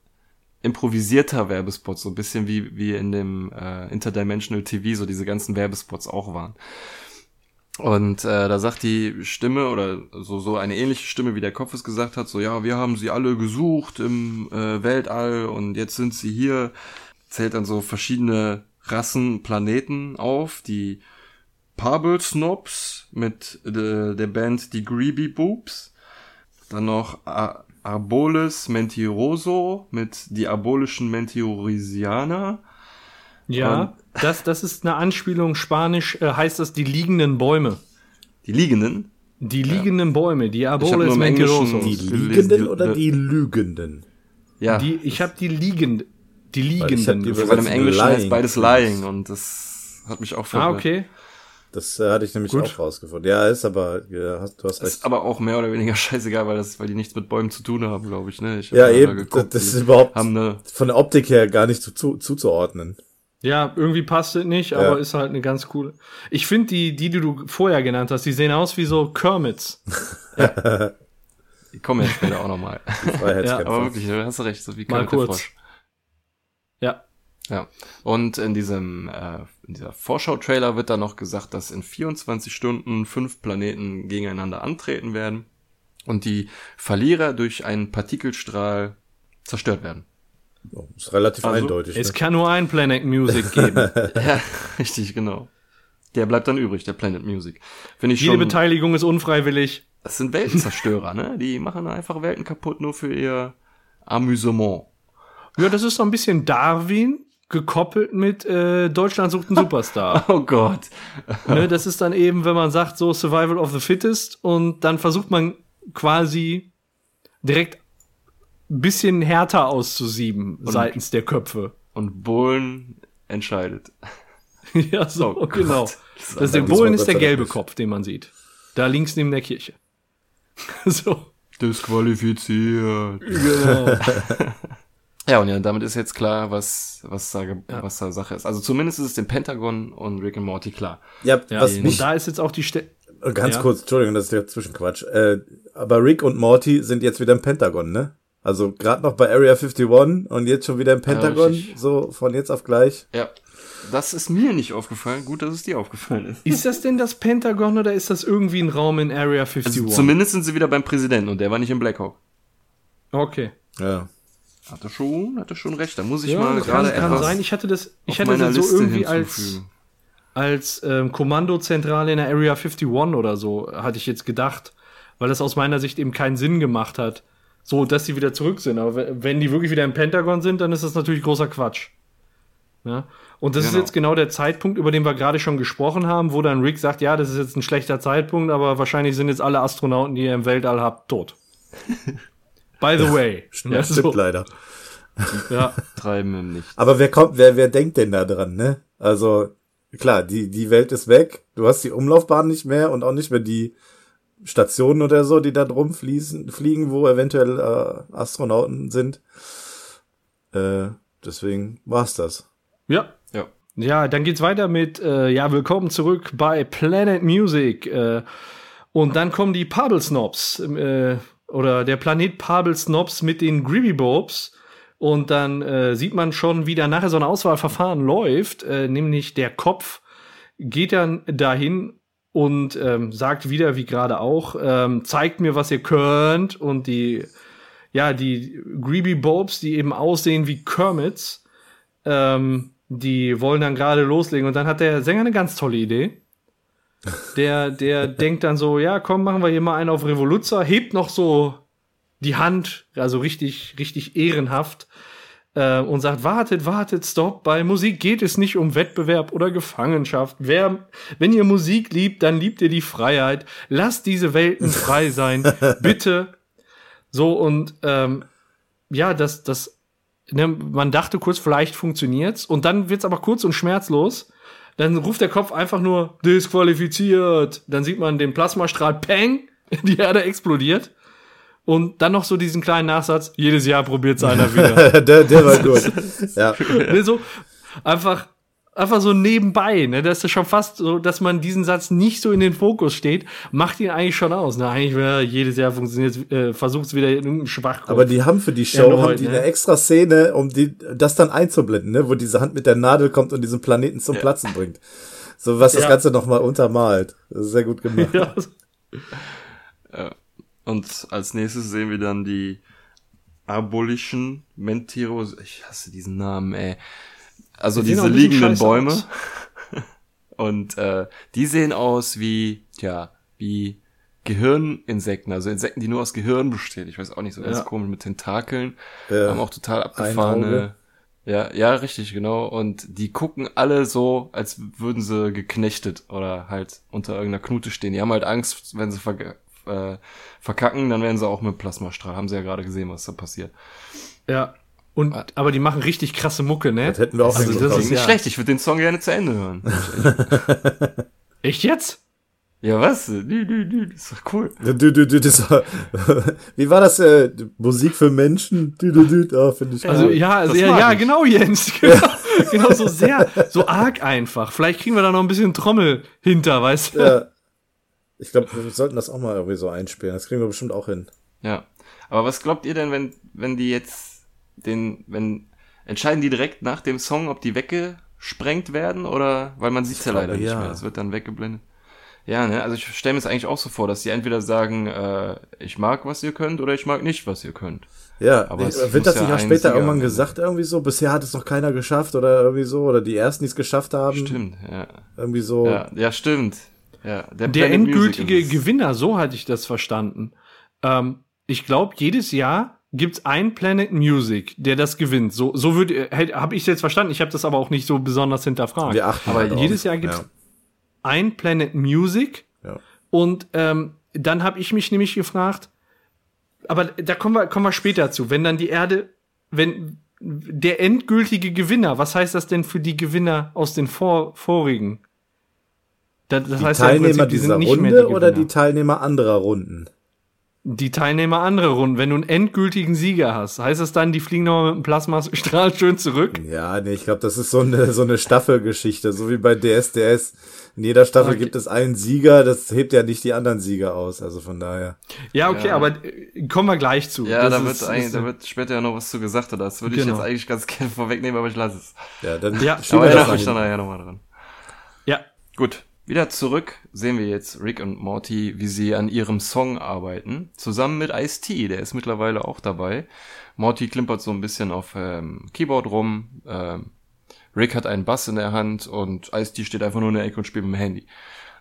S4: improvisierter Werbespot, so ein bisschen wie, wie in dem äh, Interdimensional TV, so diese ganzen Werbespots auch waren. Und äh, da sagt die Stimme oder so so eine ähnliche Stimme wie der Kopf es gesagt hat, so ja, wir haben sie alle gesucht im äh, Weltall und jetzt sind sie hier. Zählt dann so verschiedene Rassen, Planeten auf, die Pabel Snobs mit de, der Band Die Greeby Boobs. Dann noch Ar Arboles Mentiroso mit Diabolischen Mentiorisianer.
S5: Ja, Und, das, das ist eine Anspielung. Spanisch äh, heißt das die liegenden Bäume.
S4: Die liegenden?
S5: Die liegenden ja. Bäume, Diaboles Mentiroso.
S6: Die liegenden oder die lügenden?
S5: Ja. Die, ich habe die liegenden. Die liegenden.
S4: Weil im Englischen heißt beides lying und das hat mich auch
S5: verwirrt. Ah, okay.
S6: Das äh, hatte ich nämlich Gut. auch rausgefunden. Ja, ist aber, ja, hast, du hast recht.
S4: Ist aber auch mehr oder weniger *laughs* scheißegal, weil das, weil die nichts mit Bäumen zu tun haben, glaube ich, ne? Ich
S6: ja, eben, geguckt, das ist überhaupt eine, von der Optik her gar nicht zu, zu, zuzuordnen.
S5: Ja, irgendwie passt es nicht, aber ja. ist halt eine ganz coole. Ich finde die, die, die du vorher genannt hast, die sehen aus wie so Kermits.
S4: ja. Die kommen ja später auch nochmal. *laughs* ja, aber wirklich, du hast recht, so wie
S5: Kermit Mal kurz. Ja.
S4: Ja. Und in diesem äh, in dieser Vorschau-Trailer wird dann noch gesagt, dass in 24 Stunden fünf Planeten gegeneinander antreten werden und die Verlierer durch einen Partikelstrahl zerstört werden.
S6: Oh, ist relativ also, eindeutig.
S5: Es ne? kann nur ein Planet Music *laughs* geben.
S4: ja, *laughs* richtig, genau. Der bleibt dann übrig, der Planet Music.
S5: Finde ich Jede schon, Beteiligung ist unfreiwillig.
S4: Das sind Weltenzerstörer, ne? Die machen einfach Welten kaputt nur für ihr Amüsement.
S5: Ja, das ist so ein bisschen Darwin, gekoppelt mit äh, Deutschland sucht einen *laughs* Superstar.
S4: oh Gott. *laughs*
S5: ne, das ist dann eben, wenn man sagt, so Survival of the Fittest und dann versucht man quasi direkt ein bisschen härter auszusieben und, seitens der Köpfe.
S4: Und Bohlen entscheidet. *laughs*
S5: ja, so,
S4: Oh
S5: genau.
S4: Gott.
S5: Das ist der
S6: sei Dank
S5: gelbe
S6: nicht.
S5: Kopf, den man sieht. Da links neben der Kirche. so.
S4: Disqualifiziert.
S5: Genau.
S4: Ja, und ja, damit ist jetzt klar, was, was, da, ge- was da Sache ist. Also zumindest ist es dem Pentagon und Rick and Morty klar.
S6: Ja,
S5: Ja,
S6: was
S5: und
S6: mich,
S5: da ist jetzt auch die Stelle.
S6: ganz
S5: ja.
S6: kurz, Entschuldigung, das ist der Zwischenquatsch. Äh, aber Rick und Morty sind jetzt wieder im Pentagon, ne? Also gerade noch bei Area 51 und jetzt schon wieder im Pentagon,
S4: richtig.
S6: so von jetzt auf gleich.
S4: Ja. Das ist mir nicht aufgefallen. Gut, dass es dir aufgefallen ist.
S5: Ist das denn das Pentagon oder ist das irgendwie ein Raum in Area 51?
S4: Also zumindest sind sie wieder beim Präsidenten und der war nicht im Blackhawk.
S5: okay.
S6: Ja.
S4: Hatte schon, hatte schon recht. Da muss ich
S5: Ja,
S4: mal
S5: kann,
S4: gerade
S5: kann
S4: etwas
S5: sein. Ich hatte das, ich hatte das so
S4: Liste
S5: irgendwie als, als ähm, Kommandozentrale in der Area 51 oder so, hatte ich jetzt gedacht. Weil das aus meiner Sicht eben keinen Sinn gemacht hat. So, dass sie wieder zurück sind. Aber we- wenn die wirklich wieder im Pentagon sind, dann ist das natürlich großer Quatsch. Ja? Und das ist
S4: Genau.
S5: jetzt genau der Zeitpunkt, über den wir gerade schon gesprochen haben, wo dann Rick sagt, ja, das ist jetzt ein schlechter Zeitpunkt, aber wahrscheinlich sind jetzt alle Astronauten, die ihr im Weltall habt, tot. *laughs* By the way.
S6: Ja, stimmt leider.
S5: ja.
S4: Treiben im Nicht.
S6: Aber wer kommt, wer, wer denkt denn da dran, ne? Also, klar, die, die Welt ist weg, du hast die Umlaufbahn nicht mehr und auch nicht mehr die Stationen oder so, die da drum fließen, fliegen, wo eventuell äh, Astronauten sind. Äh, deswegen war's das.
S5: Ja.
S4: Ja.
S5: Ja, dann geht's weiter mit, äh, ja, willkommen zurück bei Planet Music. Äh, und dann kommen die Pabel Snobs, äh, oder der Planet Pabel Snobs mit den Gribby Bobs. Und dann äh, sieht man schon, wie da nachher so ein Auswahlverfahren läuft, äh, nämlich der Kopf geht dann dahin und ähm, sagt wieder, wie gerade auch, ähm, zeigt mir, was ihr könnt. Und die, ja, die Greeby Bobs, die eben aussehen wie Kermits, ähm, die wollen dann gerade loslegen. Und dann hat der Sänger eine ganz tolle Idee. Der, der *laughs* denkt dann so, ja, komm, machen wir hier mal einen auf Revoluzzer, hebt noch so die Hand, also richtig, richtig ehrenhaft, äh, und sagt, wartet, wartet, stopp, bei Musik geht es nicht um Wettbewerb oder Gefangenschaft. Wer, wenn ihr Musik liebt, dann liebt ihr die Freiheit. Lasst diese Welten frei sein, *laughs* bitte. So, und ähm, ja, das, das, ne, man dachte kurz, vielleicht funktioniert's, und dann wird's aber kurz und schmerzlos. Dann ruft der Kopf einfach nur disqualifiziert. Dann sieht man den Plasmastrahl, peng, *laughs* die Erde explodiert. Und dann noch so diesen kleinen Nachsatz, jedes Jahr probiert's einer wieder. *laughs*
S6: der, der war gut. *laughs* Ja.
S5: ne, so einfach, einfach so nebenbei, ne? Das ist schon fast so, dass man diesen Satz nicht so in den Fokus steht, macht ihn eigentlich schon aus. Ne? Eigentlich wäre jedes Jahr funktioniert, äh, versucht wieder in irgendeinen Schwachkopf.
S6: Aber die haben für die
S5: Ja,
S6: Show
S5: nur
S6: haben
S5: heute,
S6: die
S5: ne?
S6: eine extra Szene, um die, das dann einzublenden, ne? wo diese Hand mit der Nadel kommt und diesen Planeten zum Platzen bringt. So was das
S5: Ja.
S6: Ganze nochmal untermalt. Das ist sehr gut gemacht.
S5: ja,
S4: Und als nächstes sehen wir dann die Abolition Mentiros. Ich hasse diesen Namen, ey. Also
S5: Die
S4: diese liegenden Bäume.
S5: aus. *laughs*
S4: Und äh, die sehen aus wie, ja, wie Gehirninsekten, also Insekten, die nur aus Gehirn bestehen. Ich weiß auch nicht, so ganz
S5: Ja.
S4: komisch mit Tentakeln.
S6: Ja.
S4: Haben auch total abgefahrene. Ja, ja, richtig, genau. Und die gucken alle so, als würden sie geknechtet oder halt unter irgendeiner Knute stehen. Die haben halt Angst, wenn sie verge- äh, verkacken, dann werden sie auch mit Plasmastrahl. Haben sie ja gerade gesehen, was da passiert.
S5: ja. Und, aber die machen richtig krasse Mucke, ne?
S6: Das hätten wir auch
S5: Also das ist
S4: Nicht
S5: ja-
S4: schlecht, ich würde den Song gerne zu Ende hören. *laughs*
S5: Echt jetzt?
S4: ja, was? Dü, dü, dü, Das ist doch cool.
S6: Du, du, du, das war, *laughs* wie war das? Äh, Musik für Menschen? Du, du, du, ah, finde ich
S5: Also
S6: cool.
S5: ja, also, ja, ja, genau, Jens. *laughs* Genau, genau so sehr, so arg einfach. Vielleicht kriegen wir da noch ein bisschen Trommel hinter, weißt du?
S6: Ja. Ich glaube, wir sollten das auch mal irgendwie so einspielen. Das kriegen wir bestimmt auch hin.
S4: Ja. Aber was glaubt ihr denn, wenn, wenn die jetzt den, wenn, entscheiden die direkt nach dem Song, ob die weggesprengt werden oder, weil man sieht's ja
S6: glaube,
S4: leider nicht
S6: ja.
S4: mehr, es wird dann weggeblendet. Ja, ne, also ich stelle mir es eigentlich auch so vor, dass die entweder sagen, äh, ich mag, was ihr könnt, oder ich mag nicht, was ihr könnt.
S6: Ja,
S4: Aber es
S6: wird das
S4: ja
S6: nicht auch später
S4: Sieger
S6: irgendwann gesagt, irgendwie so? Bisher hat es noch keiner geschafft oder irgendwie so, oder die ersten, die es geschafft haben,
S4: Stimmt, ja.
S6: irgendwie so.
S4: Ja, ja, stimmt. Ja, der,
S5: Der endgültige. Gewinner, so hatte ich das verstanden. Ähm, ich glaube, jedes Jahr gibt's ein Planet Music, der das gewinnt. So, so würde, habe ich jetzt verstanden. Ich habe das aber auch nicht so besonders hinterfragt.
S6: Wir achten
S4: Aber
S6: halt
S5: jedes Jahr gibt's ein Planet Music
S6: Ja. Ja.
S5: und ähm, dann habe ich mich nämlich gefragt, aber da kommen wir, kommen wir später zu, wenn dann die Erde, wenn, der endgültige Gewinner. Was heißt das denn für die Gewinner aus den vor vorigen?
S6: Das, das die heißt Teilnehmer ja Prinzip, die dieser Runde die oder die Teilnehmer anderer Runden?
S5: Die Teilnehmer andere Runden. Wenn du einen endgültigen Sieger hast, heißt das dann, die fliegen nochmal mit dem Plasmastrahl schön zurück?
S6: Ja, nee, ich glaube, das ist so eine, so eine Staffelgeschichte, so wie bei DSDS. In jeder Staffel okay. gibt es einen Sieger, das hebt ja nicht die anderen Sieger aus, also von daher.
S5: Ja, okay, ja. aber äh, kommen wir gleich zu.
S4: Ja, das da wird, ist, eigentlich, da wird später ja noch was zu gesagt, oder das würde genau. ich jetzt eigentlich ganz gerne *laughs* vorwegnehmen, aber ich lasse es.
S6: Ja, dann
S4: ja, aber erinnere mich dann nachher nochmal dran. Ja. Gut, wieder zurück sehen wir jetzt Rick und Morty, wie sie an ihrem Song arbeiten, zusammen mit Ice-T, der ist mittlerweile auch dabei. Morty klimpert so ein bisschen auf ähm, Keyboard rum, ähm, Rick hat einen Bass in der Hand und Ice-T steht einfach nur in der Ecke und spielt mit dem Handy.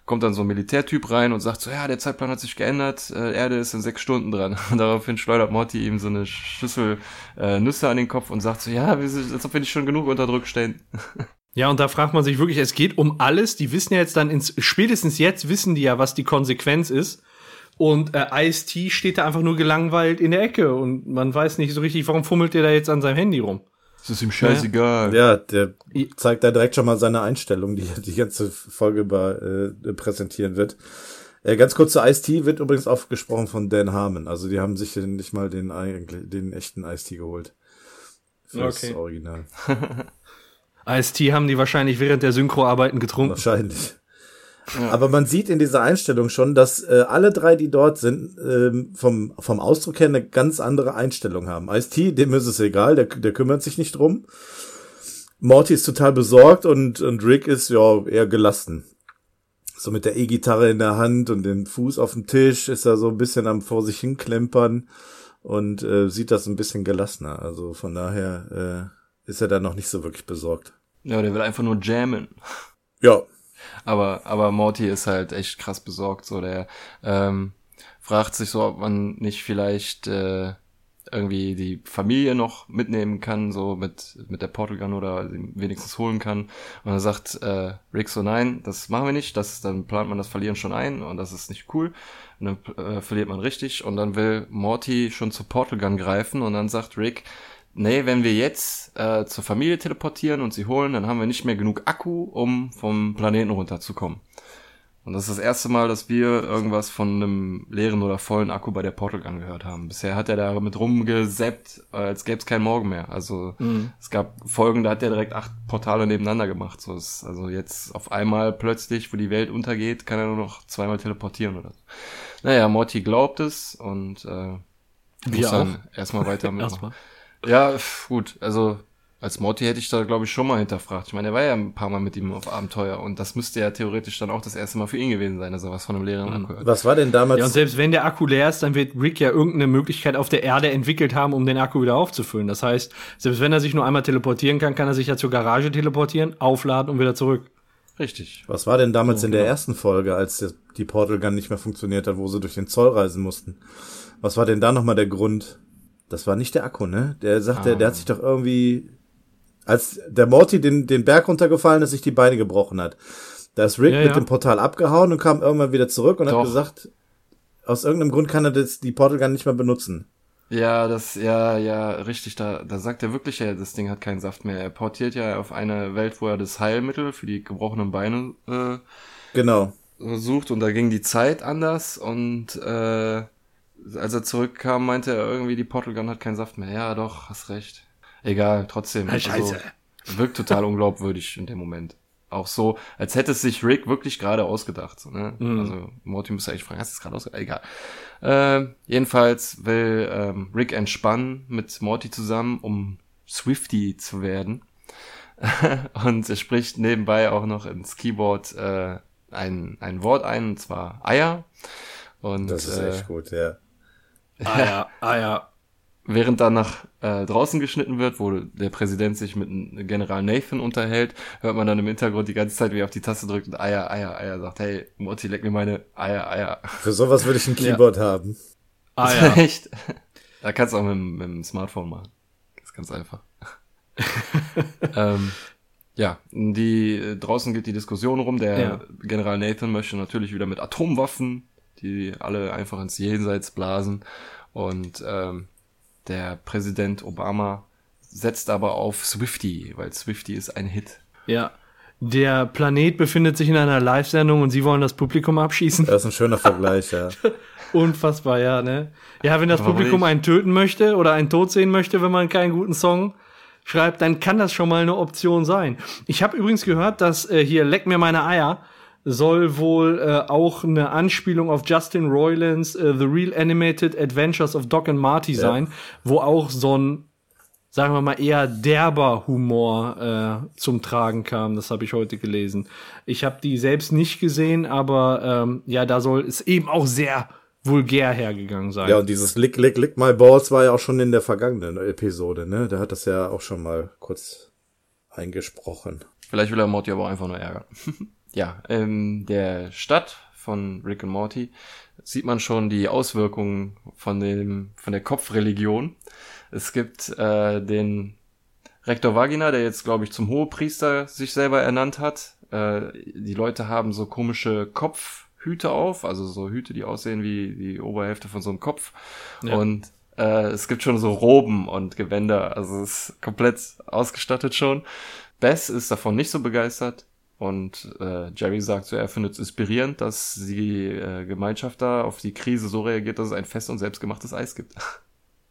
S4: Kommt dann so ein Militärtyp rein und sagt so, ja, der Zeitplan hat sich geändert, äh, Erde ist in sechs Stunden dran. *laughs* Und daraufhin schleudert Morty ihm so eine Schüssel äh, Nüsse an den Kopf und sagt so, ja, als ob wir nicht schon genug unter Druck stehen. *laughs*
S5: Ja, und da fragt man sich wirklich, es geht um alles. Die wissen ja jetzt dann, ins, spätestens jetzt wissen die ja, was die Konsequenz ist. Und äh, Ice-T steht da einfach nur gelangweilt in der Ecke und man weiß nicht so richtig, warum fummelt der da jetzt an seinem Handy rum.
S4: Das ist ihm scheißegal.
S6: Ja, der zeigt da direkt schon mal seine Einstellung, die die ganze Folge über äh, präsentieren wird. Äh, ganz kurz zu Ice-T wird übrigens aufgesprochen von Dan Harmon. Also die haben sich nicht mal den, den echten Ice-T geholt. Fürs okay. Original. *laughs*
S5: Ice-T haben die wahrscheinlich während der Synchroarbeiten getrunken.
S6: Wahrscheinlich. Ja. Aber man sieht in dieser Einstellung schon, dass äh, alle drei, die dort sind, ähm, vom, vom Ausdruck her eine ganz andere Einstellung haben. Ice-T, dem ist es egal, der, der kümmert sich nicht drum. Morty ist total besorgt und, und Rick ist ja eher gelassen. So mit der E-Gitarre in der Hand und den Fuß auf dem Tisch ist er so ein bisschen am vor sich hinklempern und äh, sieht das ein bisschen gelassener. Also von daher äh, ist er da noch nicht so wirklich besorgt.
S4: Ja, der will einfach nur jammen.
S6: Ja.
S4: Aber, aber Morty ist halt echt krass besorgt, so der ähm, fragt sich so, ob man nicht vielleicht äh, irgendwie die Familie noch mitnehmen kann, so mit, mit der Portal Gun oder wenigstens holen kann. Und dann sagt äh, Rick so, nein, das machen wir nicht, das, dann plant man das Verlieren schon ein und das ist nicht cool. Und dann äh, verliert man richtig und dann will Morty schon zur Portal Gun greifen und dann sagt Rick, nee, wenn wir jetzt äh, zur Familie teleportieren und sie holen, dann haben wir nicht mehr genug Akku, um vom Planeten runterzukommen. Und das ist das erste Mal, dass wir irgendwas von einem leeren oder vollen Akku bei der Portal Gun gehört haben. Bisher hat er da mit rumgeseppt, als gäbe es keinen Morgen mehr. Also mhm. es gab Folgen, da hat er direkt acht Portale nebeneinander gemacht. So ist, also jetzt auf einmal plötzlich, wo die Welt untergeht, kann er nur noch zweimal teleportieren oder so. Naja, Morty glaubt es und äh, muss dann erstmal weiter mit. *laughs* erstmal. Ja, gut, also als Morty hätte ich da, glaube ich, schon mal hinterfragt. Ich meine, er war ja ein paar Mal mit ihm auf Abenteuer und das müsste ja theoretisch dann auch das erste Mal für ihn gewesen sein, dass er was von einem leeren Akku
S6: hört. Was war denn damals?
S5: Ja, und selbst wenn der Akku leer ist, dann wird Rick ja irgendeine Möglichkeit auf der Erde entwickelt haben, um den Akku wieder aufzufüllen. Das heißt, selbst wenn er sich nur einmal teleportieren kann, kann er sich ja zur Garage teleportieren, aufladen und wieder zurück.
S4: Richtig.
S6: Was war denn damals so, in der genau. ersten Folge, als die Portal Gun nicht mehr funktioniert hat, wo sie durch den Zoll reisen mussten? Was war denn da nochmal der Grund? Das war nicht der Akku, ne? Der sagte, ah. der hat ah. sich doch irgendwie, als der Morty den, den Berg runtergefallen ist, sich die Beine gebrochen hat. Da ist Rick ja, mit ja. dem Portal abgehauen und kam irgendwann wieder zurück und doch. hat gesagt, aus irgendeinem Grund kann er das, die Portal gar nicht mehr benutzen.
S4: Ja, das, ja, ja, richtig, da, da sagt er wirklich, ja, das Ding hat keinen Saft mehr. Er portiert ja auf eine Welt, wo er das Heilmittel für die gebrochenen Beine äh,
S6: genau.
S4: sucht und da ging die Zeit anders und äh, als er zurückkam, meinte er irgendwie, die Portal Gun hat keinen Saft mehr. Ja, doch, hast recht. Egal, trotzdem.
S5: Scheiße. Also,
S4: wirkt total unglaubwürdig in dem Moment. Auch so, als hätte es sich Rick wirklich gerade ausgedacht. So, ne? Mhm. Also Morty muss eigentlich fragen, hast du es gerade ausgedacht? Egal. Äh, jedenfalls will ähm, Rick entspannen mit Morty zusammen, um Swifty zu werden. *laughs* und er spricht nebenbei auch noch ins Keyboard äh, ein, ein Wort ein, und zwar Eier. Und,
S6: das ist echt
S4: äh,
S6: gut, ja.
S5: Ah ja, ah ja.
S4: Während dann nach äh, draußen geschnitten wird, wo der Präsident sich mit General Nathan unterhält, hört man dann im Hintergrund die ganze Zeit, wie er auf die Taste drückt und Eier, Eier, Eier sagt, hey, Morty, leck mir meine Eier, Eier.
S6: Für sowas würde ich ein Keyboard ja. haben. *laughs*
S4: Ah ja. *laughs* Echt? Da kannst du auch mit, mit dem Smartphone machen. Das ist ganz einfach. *laughs* ähm, ja, die draußen geht die Diskussion rum. Der ja. General Nathan möchte natürlich wieder mit Atomwaffen die alle einfach ins Jenseits blasen. Und ähm, der Präsident Obama setzt aber auf Swifty, weil Swifty ist ein Hit.
S5: Ja. Der Planet befindet sich in einer Live-Sendung und sie wollen das Publikum abschießen.
S6: Das ist ein schöner Vergleich, ja. *laughs*
S5: Unfassbar, ja, ne? Ja, wenn das
S4: Warum
S5: Publikum
S4: nicht?
S5: einen töten möchte oder einen Tod sehen möchte, wenn man keinen guten Song schreibt, dann kann das schon mal eine Option sein. Ich habe übrigens gehört, dass äh, hier Leck mir meine Eier soll wohl äh, auch eine Anspielung auf Justin Roilands äh, The Real Animated Adventures of Doc and Marty sein, wo auch so ein sagen wir mal, eher derber Humor äh, zum Tragen kam. Das habe ich heute gelesen. Ich habe die selbst nicht gesehen, aber ähm, ja, da soll es eben auch sehr vulgär hergegangen sein.
S6: Ja, und dieses Lick, Lick, Lick My Balls war ja auch schon in der vergangenen Episode, ne? Da hat das ja auch schon mal kurz eingesprochen.
S4: Vielleicht will er Morty aber auch einfach nur ärgern. *laughs* ja, in der Stadt von Rick und Morty sieht man schon die Auswirkungen von dem von der Kopfreligion. Es gibt äh, den Rektor Vagina, der jetzt glaube ich zum Hohepriester sich selber ernannt hat. Äh, die Leute haben so komische Kopfhüte auf, also so Hüte, die aussehen wie die Oberhälfte von so einem Kopf.
S5: Ja.
S4: Und äh, es gibt schon so Roben und Gewänder, also es ist komplett ausgestattet schon. Bess ist davon nicht so begeistert und äh, Jerry sagt so, er findet es inspirierend, dass die äh, Gemeinschaft da auf die Krise so reagiert, dass es ein fest und selbstgemachtes Eis gibt.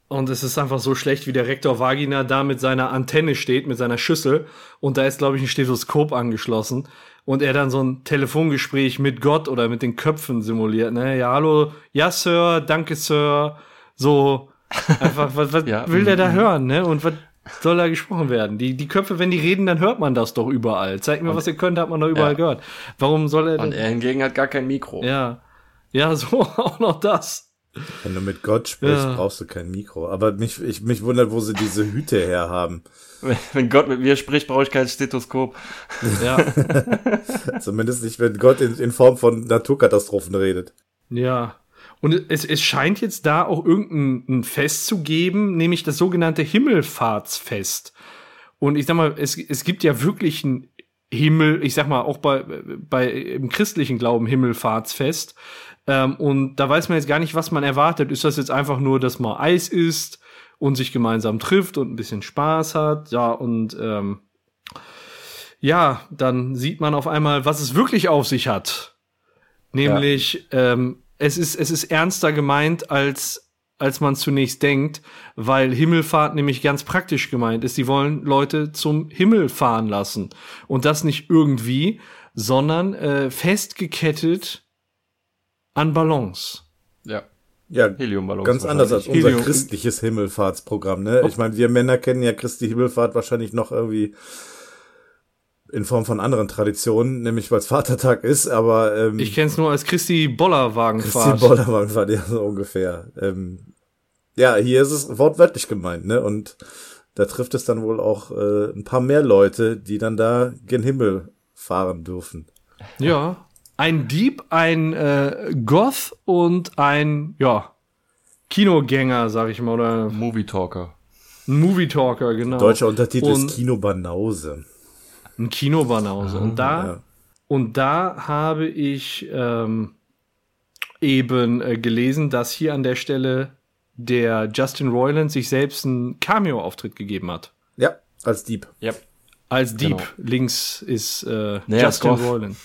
S5: Und es ist einfach so schlecht, wie der Rektor Vagina da mit seiner Antenne steht, mit seiner Schüssel. Und da ist, glaube ich, ein Stethoskop angeschlossen. Und er dann so ein Telefongespräch mit Gott oder mit den Köpfen simuliert. Ne? Ja, hallo, ja, Sir, danke, Sir. So, einfach, was, was *laughs*
S4: Ja,
S5: will der da
S4: mhm.
S5: hören, ne? Und was soll da gesprochen werden? Die, die Köpfe, wenn die reden, dann hört man das doch überall. Zeigt mir, was ihr könnt, hat man doch überall
S4: Ja.
S5: gehört. Warum soll er
S4: Und
S5: denn?
S4: er hingegen hat gar kein Mikro.
S5: Ja. Ja, so *laughs* auch noch das.
S6: Wenn du mit Gott sprichst,
S5: Ja.
S6: brauchst du kein Mikro. Aber mich, ich, mich wundert, wo sie diese Hüte her haben.
S4: Wenn- *laughs* Wenn Gott mit mir spricht, brauche ich kein Stethoskop.
S5: Ja. *laughs*
S6: Zumindest nicht, wenn Gott in, in Form von Naturkatastrophen redet.
S5: Ja. Und es, es scheint jetzt da auch irgendein ein Fest zu geben, nämlich das sogenannte Himmelfahrtsfest. Und ich sag mal, es, es gibt ja wirklich ein Himmel, ich sag mal, auch bei, bei im christlichen Glauben Himmelfahrtsfest. Ähm, und da weiß man jetzt gar nicht, was man erwartet. Ist das jetzt einfach nur, dass man Eis isst und sich gemeinsam trifft und ein bisschen Spaß hat? Ja, und ähm, ja, dann sieht man auf einmal, was es wirklich auf sich hat. Nämlich, ähm, es ist, es ist ernster gemeint, als, als man zunächst denkt, weil Himmelfahrt nämlich ganz praktisch gemeint ist. Die wollen Leute zum Himmel fahren lassen. Und das nicht irgendwie, sondern äh, festgekettet an Ballons.
S4: Ja,
S6: Ja,
S4: Heliumballons.
S6: ganz anders als unser
S5: Helium-
S6: christliches Himmelfahrtsprogramm, ne? Ich meine, wir Männer kennen ja Christi Himmelfahrt wahrscheinlich noch irgendwie in Form von anderen Traditionen, nämlich weil es Vatertag ist, aber ähm,
S5: Ich kenne es nur als Christi Bollerwagenfahrt.
S6: Christi Bollerwagenfahrt, ja, so ungefähr. Ähm, ja, hier ist es wortwörtlich gemeint, ne? Und da trifft es dann wohl auch äh, ein paar mehr Leute, die dann da gen Himmel fahren dürfen.
S5: Ja. Ein Dieb, ein äh, Goth und ein, ja, Kinogänger, sag ich mal, oder
S4: Movie Talker.
S5: ein Movie Talker, genau.
S6: Deutscher Untertitel
S5: Und-
S6: ist Kino Banause.
S5: Ein Kinobanause. Und da,
S6: ja.
S5: und da habe ich ähm, eben äh, gelesen, dass hier an der Stelle der Justin Roiland sich selbst einen Cameo-Auftritt gegeben hat.
S6: Ja, als Dieb.
S4: Ja.
S5: Als Dieb.
S4: Genau.
S5: Links ist äh,
S4: als
S5: Justin. Roiland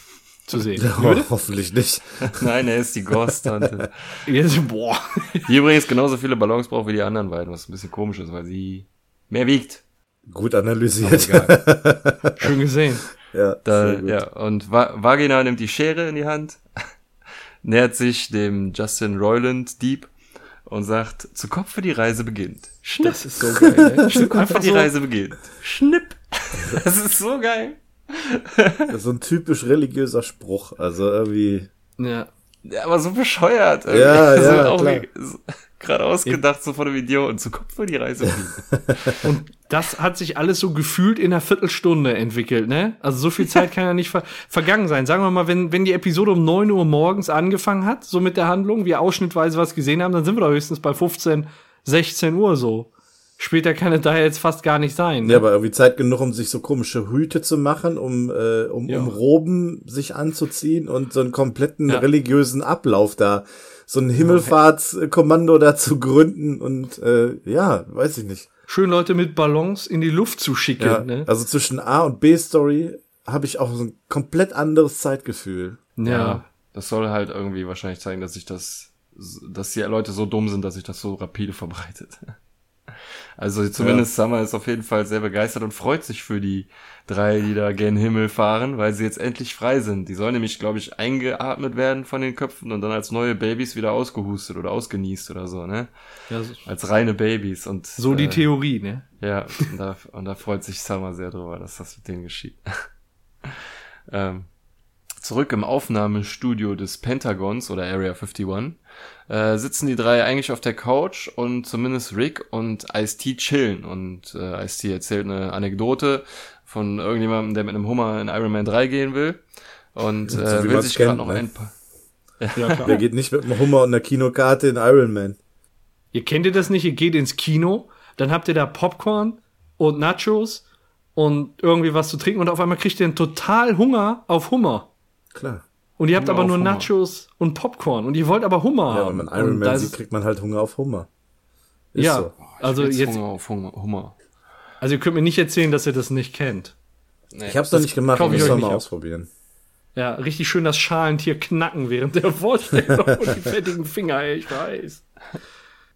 S5: zu *laughs* sehen.
S6: Oh, hoffentlich nicht. *laughs*
S4: Nein, er ist die Ghost-Tante. *laughs*
S5: Boah.
S4: die übrigens genauso viele Ballons braucht wie die anderen beiden, was ein bisschen komisch ist, weil sie mehr wiegt.
S6: Gut analysiert. *laughs*
S5: Schön gesehen.
S6: ja,
S4: Da,
S6: sehr gut.
S4: ja, und Va Vagina nimmt die Schere in die Hand, *laughs* nähert sich dem Justin Roiland Dieb und sagt, zu Kopf die Reise beginnt. Schnipp.
S5: Das ist so geil. Ne? *laughs*
S4: Zu Kopf
S5: Einfach
S4: die
S5: so,
S4: Reise beginnt. Schnipp. Das ist so geil.
S6: Das ist so ein typisch religiöser Spruch. Also irgendwie.
S5: ja.
S4: Ja, aber so bescheuert.
S6: Ja,
S4: Also
S6: ja,
S4: auch
S6: klar.
S4: Gerade ausgedacht, so von dem Video und zu Kopf die Reise. *laughs*
S5: Und das hat sich alles so gefühlt in einer Viertelstunde entwickelt, ne? Also so viel Zeit kann ja nicht ver vergangen sein. Sagen wir mal, wenn, wenn die Episode um 9 Uhr morgens angefangen hat, so mit der Handlung, wir ausschnittweise was gesehen haben, dann sind wir doch höchstens bei 15, 16 Uhr so. Später kann es daher jetzt fast gar nicht sein. Ne?
S6: Ja, aber irgendwie Zeit genug, um sich so komische Hüte zu machen, um, äh, um,
S5: Ja.
S6: um Roben sich anzuziehen und so einen kompletten
S5: Ja.
S6: religiösen Ablauf da, so ein Himmelfahrtskommando da zu gründen und äh, ja, weiß ich nicht.
S5: schön Leute mit Ballons in die Luft zu schicken.
S6: Ja,
S5: ne?
S6: Also zwischen A und B Story habe ich auch so ein komplett anderes Zeitgefühl.
S5: ja.
S4: Das soll halt irgendwie wahrscheinlich zeigen, dass sich das, dass die Leute so dumm sind, dass sich das so rapide verbreitet. *laughs* Also zumindest Summer ist auf jeden Fall sehr begeistert und freut sich für die drei, die da gen Himmel fahren, weil sie jetzt endlich frei sind. Die sollen nämlich, glaube ich, eingeatmet werden von den Köpfen und dann als neue Babys wieder ausgehustet oder ausgenießt oder so, ne?
S5: ja so,
S4: Als reine Babys und
S5: so die
S4: äh,
S5: Theorie, ne?
S4: Ja, und da, und da freut sich Summer sehr drüber, dass das mit denen geschieht. *laughs* ähm, zurück im Aufnahmestudio des Pentagons oder Area 51 äh, sitzen die drei eigentlich auf der Couch und zumindest Rick und Ice-T chillen. Und äh, Ice-T erzählt eine Anekdote von irgendjemandem, der mit einem Hummer in Iron Man 3 gehen will. Und
S6: So
S4: äh,
S6: wie
S4: will sich gerade noch
S6: ne?
S4: ein paar...
S5: Ja, *laughs* klar.
S6: Der geht nicht mit einem Hummer und einer Kinokarte in Iron Man.
S5: Ihr kennt ihr das nicht? Ihr geht ins Kino, dann habt ihr da Popcorn und Nachos und irgendwie was zu trinken und auf einmal kriegt ihr einen total Hunger auf Hummer.
S6: Klar.
S5: Und ihr habt
S4: Hunger
S5: aber nur
S4: Hummer.
S5: Nachos und Popcorn und ihr wollt aber Hummer
S6: Ja,
S5: haben.
S6: wenn man Iron Man sieht, kriegt man halt Hunger auf Hummer. Ist
S5: ja,
S6: so.
S5: also
S4: Jetzt
S5: jetzt,
S4: Hunger auf Hunger. Hummer.
S5: Also ihr könnt mir nicht erzählen, dass ihr das nicht kennt.
S4: Nee.
S6: Ich hab's noch nicht gemacht,
S5: ich
S6: muss mal
S5: ab.
S6: ausprobieren.
S5: Ja, richtig schön das Schalentier knacken während der Vorstellung *laughs* und die fettigen Finger, ey, ich weiß.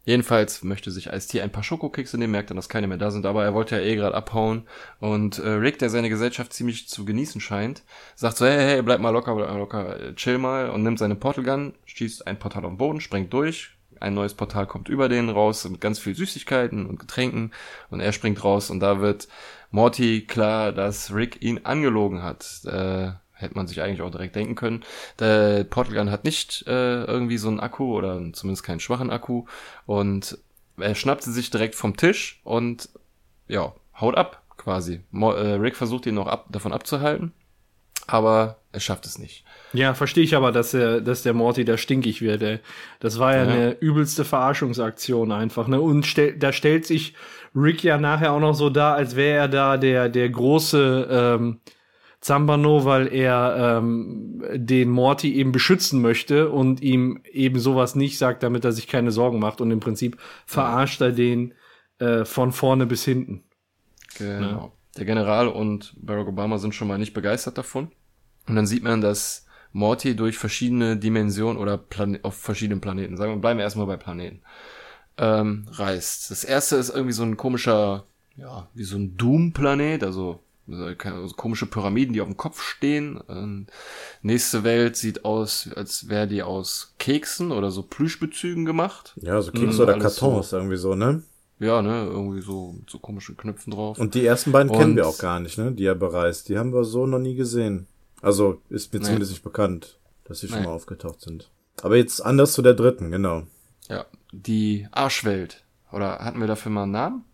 S4: Jedenfalls möchte sich Ice-T ein paar Schokokekse nehmen, merkt dann, dass keine mehr da sind, aber er wollte ja eh gerade abhauen. Und äh, Rick, der seine Gesellschaft ziemlich zu genießen scheint, sagt so, hey, hey, bleib mal locker, bleib mal locker, äh, chill mal und nimmt seine Portal Gun, schießt ein Portal auf den Boden, springt durch, ein neues Portal kommt über den raus mit ganz viel Süßigkeiten und Getränken und er springt raus und da wird Morty klar, dass Rick ihn angelogen hat. Äh, hätte man sich eigentlich auch direkt denken können. Der Portal hat nicht äh, irgendwie so einen Akku oder zumindest keinen schwachen Akku und er schnappt sie sich direkt vom Tisch und ja, haut ab quasi. Mo äh, Rick versucht ihn noch ab davon abzuhalten, aber er schafft es nicht.
S5: Ja, verstehe ich aber, dass der, dass der Morty da stinkig wird. Ey. Das war ja,
S4: Ja.
S5: eine übelste Verarschungsaktion einfach. Ne? Und stell, da stellt sich Rick ja nachher auch noch so dar, als wäre er da der, der große ähm, Zambano, weil er ähm, den Morty eben beschützen möchte und ihm eben sowas nicht sagt, damit er sich keine Sorgen macht. Und im Prinzip verarscht er den äh, von vorne bis hinten.
S4: Genau. Der General und Barack Obama sind schon mal nicht begeistert davon. Und dann sieht man, dass Morty durch verschiedene Dimensionen oder Plane auf verschiedenen Planeten, sagen wir, bleiben wir erstmal bei Planeten, ähm, reist. Das erste ist irgendwie so ein komischer, ja, wie so ein Doom-Planet, also so keine- so komische Pyramiden, die auf dem Kopf stehen. Ähm, nächste Welt sieht aus, als wäre die aus Keksen oder so Plüschbezügen gemacht.
S6: Ja, so Keks
S4: Mhm,
S6: oder
S4: alles
S6: Kartons irgendwie so, ne?
S4: Ja, ne, irgendwie so, mit so komischen Knöpfen drauf.
S6: Und die ersten beiden kennen
S4: Und-
S6: wir auch gar nicht, ne? Die er bereist. Die haben wir so noch nie gesehen. Also ist mir
S4: Nee.
S6: zumindest nicht bekannt, dass sie schon
S4: Nee.
S6: mal aufgetaucht sind. Aber jetzt anders zu der dritten, genau.
S4: Ja, die Arschwelt. Oder hatten wir dafür mal einen Namen?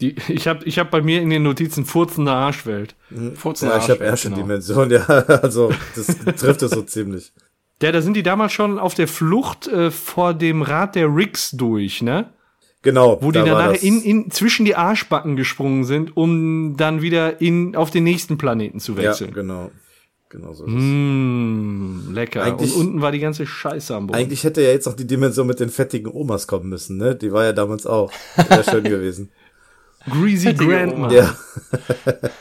S5: Die, ich habe ich hab bei mir in den Notizen furzende Arschwelt.
S4: Furzende
S6: Ja, ich habe erste
S4: genau.
S6: Dimension, *laughs* ja. Also das trifft es so ziemlich.
S5: Ja, da sind die damals schon auf der Flucht äh, vor dem Rad der Ricks durch, ne?
S6: Genau.
S5: Wo die
S6: da
S5: dann
S6: war
S5: nachher
S6: das.
S5: in, in, zwischen die Arschbacken gesprungen sind, um dann wieder in, auf den nächsten Planeten zu
S6: Ja,
S5: wechseln.
S6: genau. Genau so ist es.
S5: Mmh, lecker.
S6: Eigentlich-
S5: Und unten war die ganze Scheiße am Boden.
S6: Eigentlich hätte ja jetzt noch die Dimension mit den fettigen Omas kommen müssen, ne? Die war ja damals auch. Wäre schön *laughs* gewesen.
S5: Greasy Grandma.
S6: Ja. *laughs*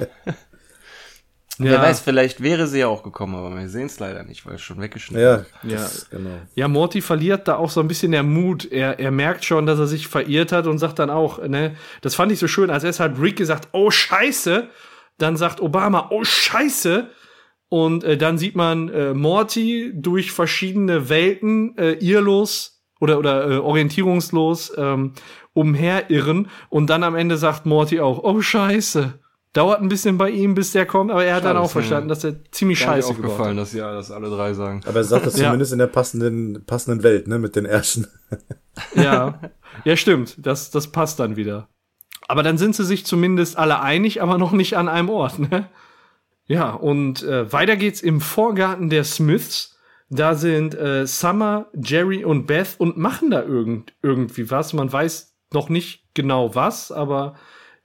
S4: Wer weiß, vielleicht wäre sie ja auch gekommen, aber wir sehen es leider nicht, weil es schon weggeschnitten
S6: Ja,
S4: ist.
S5: Ja.
S6: das, genau.
S5: Ja, Morty verliert da auch so ein bisschen der Mut. Er, er merkt schon, dass er sich verirrt hat und sagt dann auch, ne, das fand ich so schön, als erst hat Rick gesagt, oh Scheiße, dann sagt Obama, oh Scheiße, und äh, dann sieht man äh, Morty durch verschiedene Welten äh, irrlos oder, oder äh, orientierungslos ähm, umherirren und dann am Ende sagt Morty auch, oh Scheiße. Dauert ein bisschen bei ihm, bis der kommt, aber er hat
S4: Schade,
S5: dann auch
S4: ist
S5: verstanden, dass er ziemlich scheiße hat.
S4: aufgefallen, dass ja, dass alle drei sagen.
S6: Aber er sagt das *laughs*
S5: Ja.
S6: zumindest in der passenden, passenden Welt, ne? Mit den Ärschen. *laughs*
S5: Ja, ja, stimmt. Das, das passt dann wieder. Aber dann sind sie sich zumindest alle einig, aber noch nicht an einem Ort, ne? Ja, und äh, weiter geht's im Vorgarten der Smiths. Da sind äh, Summer, Jerry und Beth und machen da irgend, irgendwie was. Man weiß noch nicht genau was, aber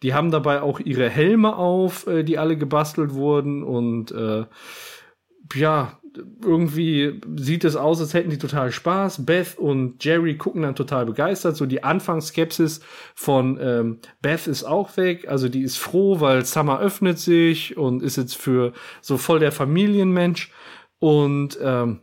S5: die haben dabei auch ihre Helme auf, äh, die alle gebastelt wurden und äh, ja, irgendwie sieht es aus, als hätten die total Spaß. Beth und Jerry gucken dann total begeistert. So die Anfangsskepsis von ähm, Beth ist auch weg. Also die ist froh, weil Summer öffnet sich und ist jetzt für so voll der Familienmensch. Und ähm,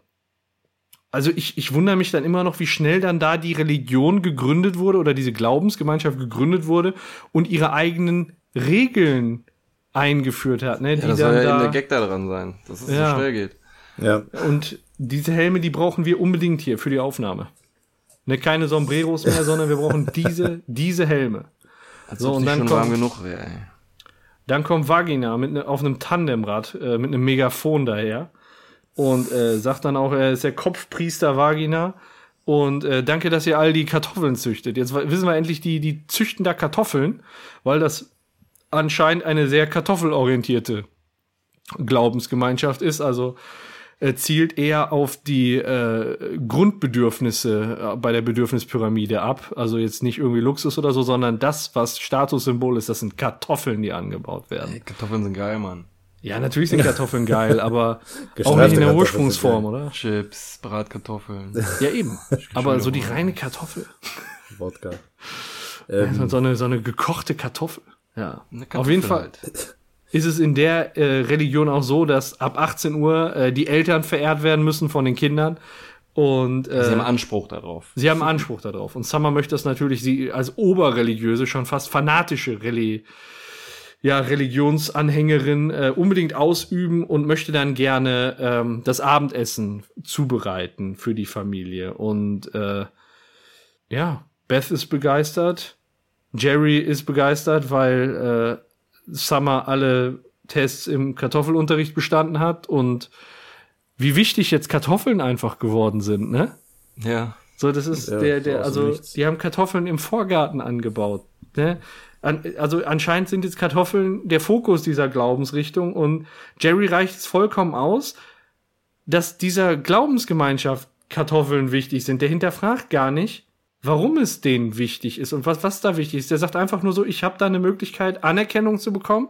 S5: also ich, ich wundere mich dann immer noch, wie schnell dann da die Religion gegründet wurde oder diese Glaubensgemeinschaft gegründet wurde und ihre eigenen Regeln eingeführt hat. Ne,
S4: Ja,
S5: die
S4: das soll ja eben
S5: da,
S4: der Gag da dran sein, dass es
S5: Ja.
S4: so schnell geht.
S6: Ja.
S5: Und diese Helme, die brauchen wir unbedingt hier für die Aufnahme. Ne, keine Sombreros mehr, sondern wir brauchen diese, *laughs* diese Helme.
S4: Als
S5: So,
S4: ob
S5: und dann
S4: schon
S5: kommt-
S4: warm genug wäre, ey.
S5: Dann kommt Vagina mit ne, auf einem Tandemrad äh, mit einem Megafon daher und äh, sagt dann auch, er ist der Kopfpriester Vagina. Und äh, danke, dass ihr all die Kartoffeln züchtet. Jetzt wissen wir endlich, die, die züchten da Kartoffeln, weil das anscheinend eine sehr kartoffelorientierte Glaubensgemeinschaft ist. Also äh, zielt eher auf die äh, Grundbedürfnisse äh, bei der Bedürfnispyramide ab. Also jetzt nicht irgendwie Luxus oder so, sondern das, was Statussymbol ist, das sind Kartoffeln, die angebaut werden.
S4: Ey, Kartoffeln sind geil, Mann.
S5: Ja, natürlich sind Kartoffeln geil, aber *laughs* auch nicht in der Ursprungsform, oder?
S4: Chips, Bratkartoffeln.
S5: Ja, eben. aber so die reine Kartoffel.
S6: Wodka.
S5: So eine, so eine gekochte Kartoffel. Ja.
S4: Eine
S5: Auf jeden
S4: Kartoffel
S5: Fall
S4: halt.
S5: Ist es in der äh, Religion auch so, dass ab 18 Uhr äh, die Eltern verehrt werden müssen von den Kindern. Und äh,
S4: Sie haben Anspruch darauf.
S5: Sie haben Anspruch darauf. Und Summer möchte das natürlich sie als oberreligiöse, schon fast fanatische Reli ja, Religionsanhängerin äh, unbedingt ausüben und möchte dann gerne ähm, das Abendessen zubereiten für die Familie. Und äh, ja, Beth ist begeistert. Jerry ist begeistert, weil äh, Summer alle Tests im Kartoffelunterricht bestanden hat und wie wichtig jetzt Kartoffeln einfach geworden sind, ne?
S4: Ja.
S5: So, das ist
S6: Ja,
S5: der, der, also,
S6: Nichts.
S5: die haben Kartoffeln im Vorgarten angebaut. Ne? An, also anscheinend sind jetzt Kartoffeln der Fokus dieser Glaubensrichtung und Jerry reicht es vollkommen aus, dass dieser Glaubensgemeinschaft Kartoffeln wichtig sind. Der hinterfragt gar nicht, warum es denen wichtig ist und was, was da wichtig ist. Der sagt einfach nur so, ich habe da eine Möglichkeit, Anerkennung zu bekommen.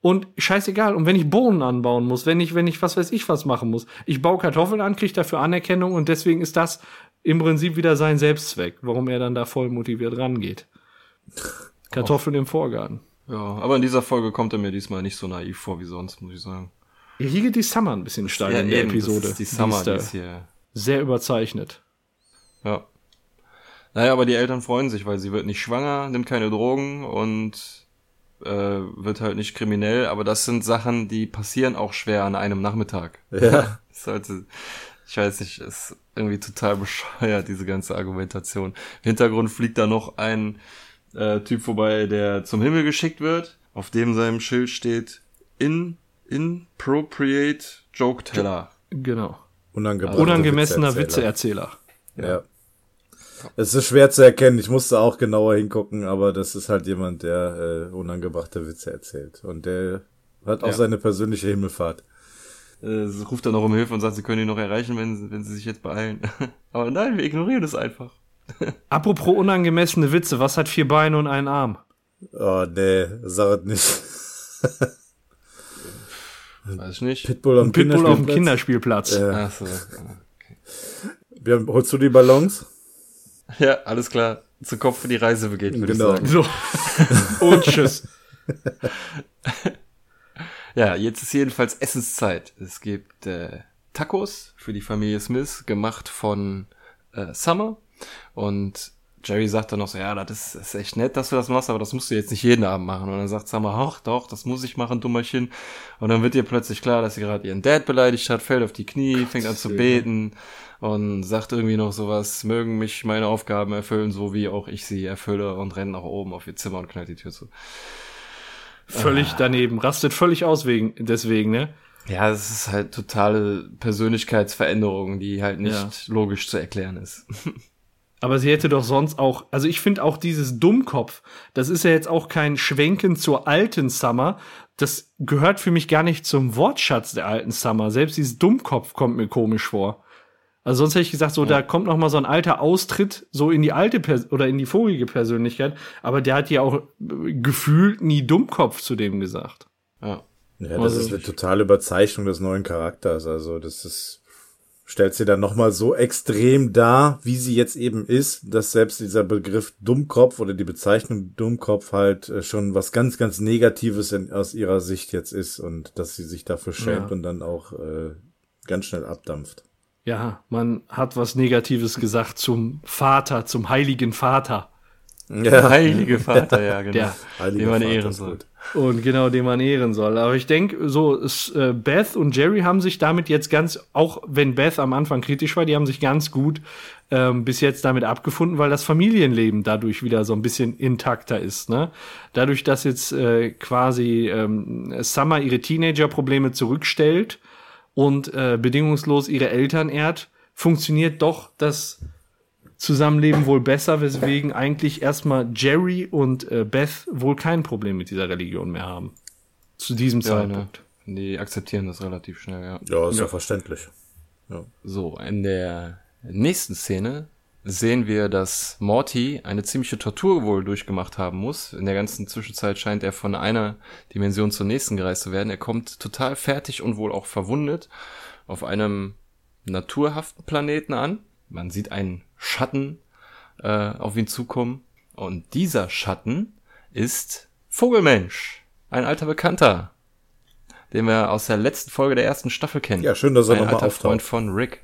S5: Und scheißegal, und wenn ich Bohnen anbauen muss, wenn ich, wenn ich was weiß ich was machen muss, ich baue Kartoffeln an, kriege dafür Anerkennung und deswegen ist das im Prinzip wieder sein Selbstzweck, warum er dann da voll motiviert rangeht. Kartoffeln im Vorgarten.
S4: Ja, aber in dieser Folge kommt er mir diesmal nicht so naiv vor wie sonst, muss ich sagen.
S5: Ja, hier geht die Summer ein bisschen steil in der
S4: eben,
S5: Episode.
S4: Die Summer,
S5: ist
S4: die ist hier.
S5: sehr überzeichnet.
S4: Ja. Naja, aber die Eltern freuen sich, weil sie wird nicht schwanger, nimmt keine Drogen und äh, wird halt nicht kriminell, aber das sind Sachen, die passieren auch schwer an einem Nachmittag. *laughs*
S6: Ja. *laughs*
S4: Ist halt, ich weiß nicht, ist irgendwie total bescheuert, diese ganze Argumentation. Im Hintergrund fliegt da noch ein äh, Typ vorbei, der zum Himmel geschickt wird, auf dem seinem Schild steht in inappropriate joke teller.
S5: Genau. Unangemessener
S6: Witzeerzähler.
S5: Witzeerzähler.
S6: Ja. Es ist schwer zu erkennen. Ich musste auch genauer hingucken, aber das ist halt jemand, der äh, unangebrachte Witze erzählt. Und der hat auch
S4: Ja.
S6: seine persönliche Himmelfahrt.
S4: Äh, sie ruft dann noch um Hilfe und sagt, sie können ihn noch erreichen, wenn, wenn sie sich jetzt beeilen. *laughs* Aber nein, wir ignorieren es einfach. *laughs*
S5: Apropos unangemessene Witze, was hat vier Beine und einen Arm?
S6: Oh, nee, sag es nicht. *laughs*
S4: Weiß ich nicht.
S6: Pitbull
S5: Pitbull auf dem
S6: Kinderspielplatz.
S5: Kinderspielplatz.
S6: Ja.
S4: Ach so.
S6: Wir haben, holst du die Ballons?
S4: Ja, alles klar. Zu Kopf für die Reise begeht, würde
S6: Genau.
S4: ich sagen.
S5: So. *laughs* und tschüss. *laughs*
S4: Ja, jetzt ist jedenfalls Essenszeit. Es gibt äh, Tacos für die Familie Smith, gemacht von äh, Summer. Und Jerry sagt dann noch so, ja, das ist, das ist echt nett, dass du das machst, aber das musst du jetzt nicht jeden Abend machen. Und dann sagt Summer, ach doch, das muss ich machen, Dummerchen. Und dann wird ihr plötzlich klar, dass sie gerade ihren Dad beleidigt hat, fällt auf die Knie, fängt an zu beten und sagt irgendwie noch sowas, mögen mich meine Aufgaben erfüllen, so wie auch ich sie erfülle und rennt nach oben auf ihr Zimmer und knallt die Tür zu.
S5: Völlig daneben. Rastet völlig aus wegen, deswegen, ne?
S4: Ja, es ist halt totale Persönlichkeitsveränderung, die halt nicht
S5: Ja.
S4: logisch zu erklären ist. *laughs*
S5: Aber sie hätte doch sonst auch, also ich finde auch dieses Dummkopf, das ist ja jetzt auch kein Schwenken zur alten Summer. Das gehört für mich gar nicht zum Wortschatz der alten Summer. Selbst dieses Dummkopf kommt mir komisch vor. Also sonst hätte ich gesagt, so, da kommt noch mal so ein alter Austritt so in die alte Pers oder in die vorige Persönlichkeit. Aber der hat ja auch äh, gefühlt nie Dummkopf zu dem gesagt.
S4: Ja.
S6: Ja, das
S5: Also-
S6: ist eine totale Überzeichnung des neuen Charakters. Also das ist stellt sie dann nochmal so extrem dar, wie sie jetzt eben ist, dass selbst dieser Begriff Dummkopf oder die Bezeichnung Dummkopf halt äh, schon was ganz, ganz Negatives in, aus ihrer Sicht jetzt ist und dass sie sich dafür schämt
S5: Ja.
S6: und dann auch äh, ganz schnell abdampft.
S5: Ja, man hat was Negatives gesagt zum Vater, zum heiligen Vater.
S6: Ja,
S4: Heilige Vater, ja, genau.
S5: Der *laughs*
S6: heiliger
S4: den man
S6: Vater
S4: ehren soll.
S5: Und genau, den man ehren soll. Aber ich denke, so es, äh, Beth und Jerry haben sich damit jetzt ganz, auch wenn Beth am Anfang kritisch war, die haben sich ganz gut ähm, bis jetzt damit abgefunden, weil das Familienleben dadurch wieder so ein bisschen intakter ist. Ne? Dadurch, dass jetzt äh, quasi ähm, Summer ihre Teenager-Probleme zurückstellt und äh, bedingungslos ihre Eltern ehrt, funktioniert doch das Zusammenleben wohl besser, weswegen eigentlich erstmal Jerry und äh, Beth wohl kein Problem mit dieser Religion mehr haben. Zu diesem
S4: Ja, ne.
S5: Zeitpunkt.
S4: Die akzeptieren das relativ schnell, ja.
S6: Ja, ist ja, verständlich.
S4: So, in der nächsten Szene sehen wir, dass Morty eine ziemliche Tortur wohl durchgemacht haben muss. In der ganzen Zwischenzeit scheint er von einer Dimension zur nächsten gereist zu werden. Er kommt total fertig und wohl auch verwundet auf einem naturhaften Planeten an. Man sieht einen Schatten äh, auf ihn zukommen. Und dieser Schatten ist Vogelmensch, ein alter Bekannter, den wir aus der letzten Folge der ersten Staffel kennen.
S6: Ja, schön, dass er
S4: ein
S6: nochmal
S4: alter
S6: auftaucht.
S4: Freund von Rick.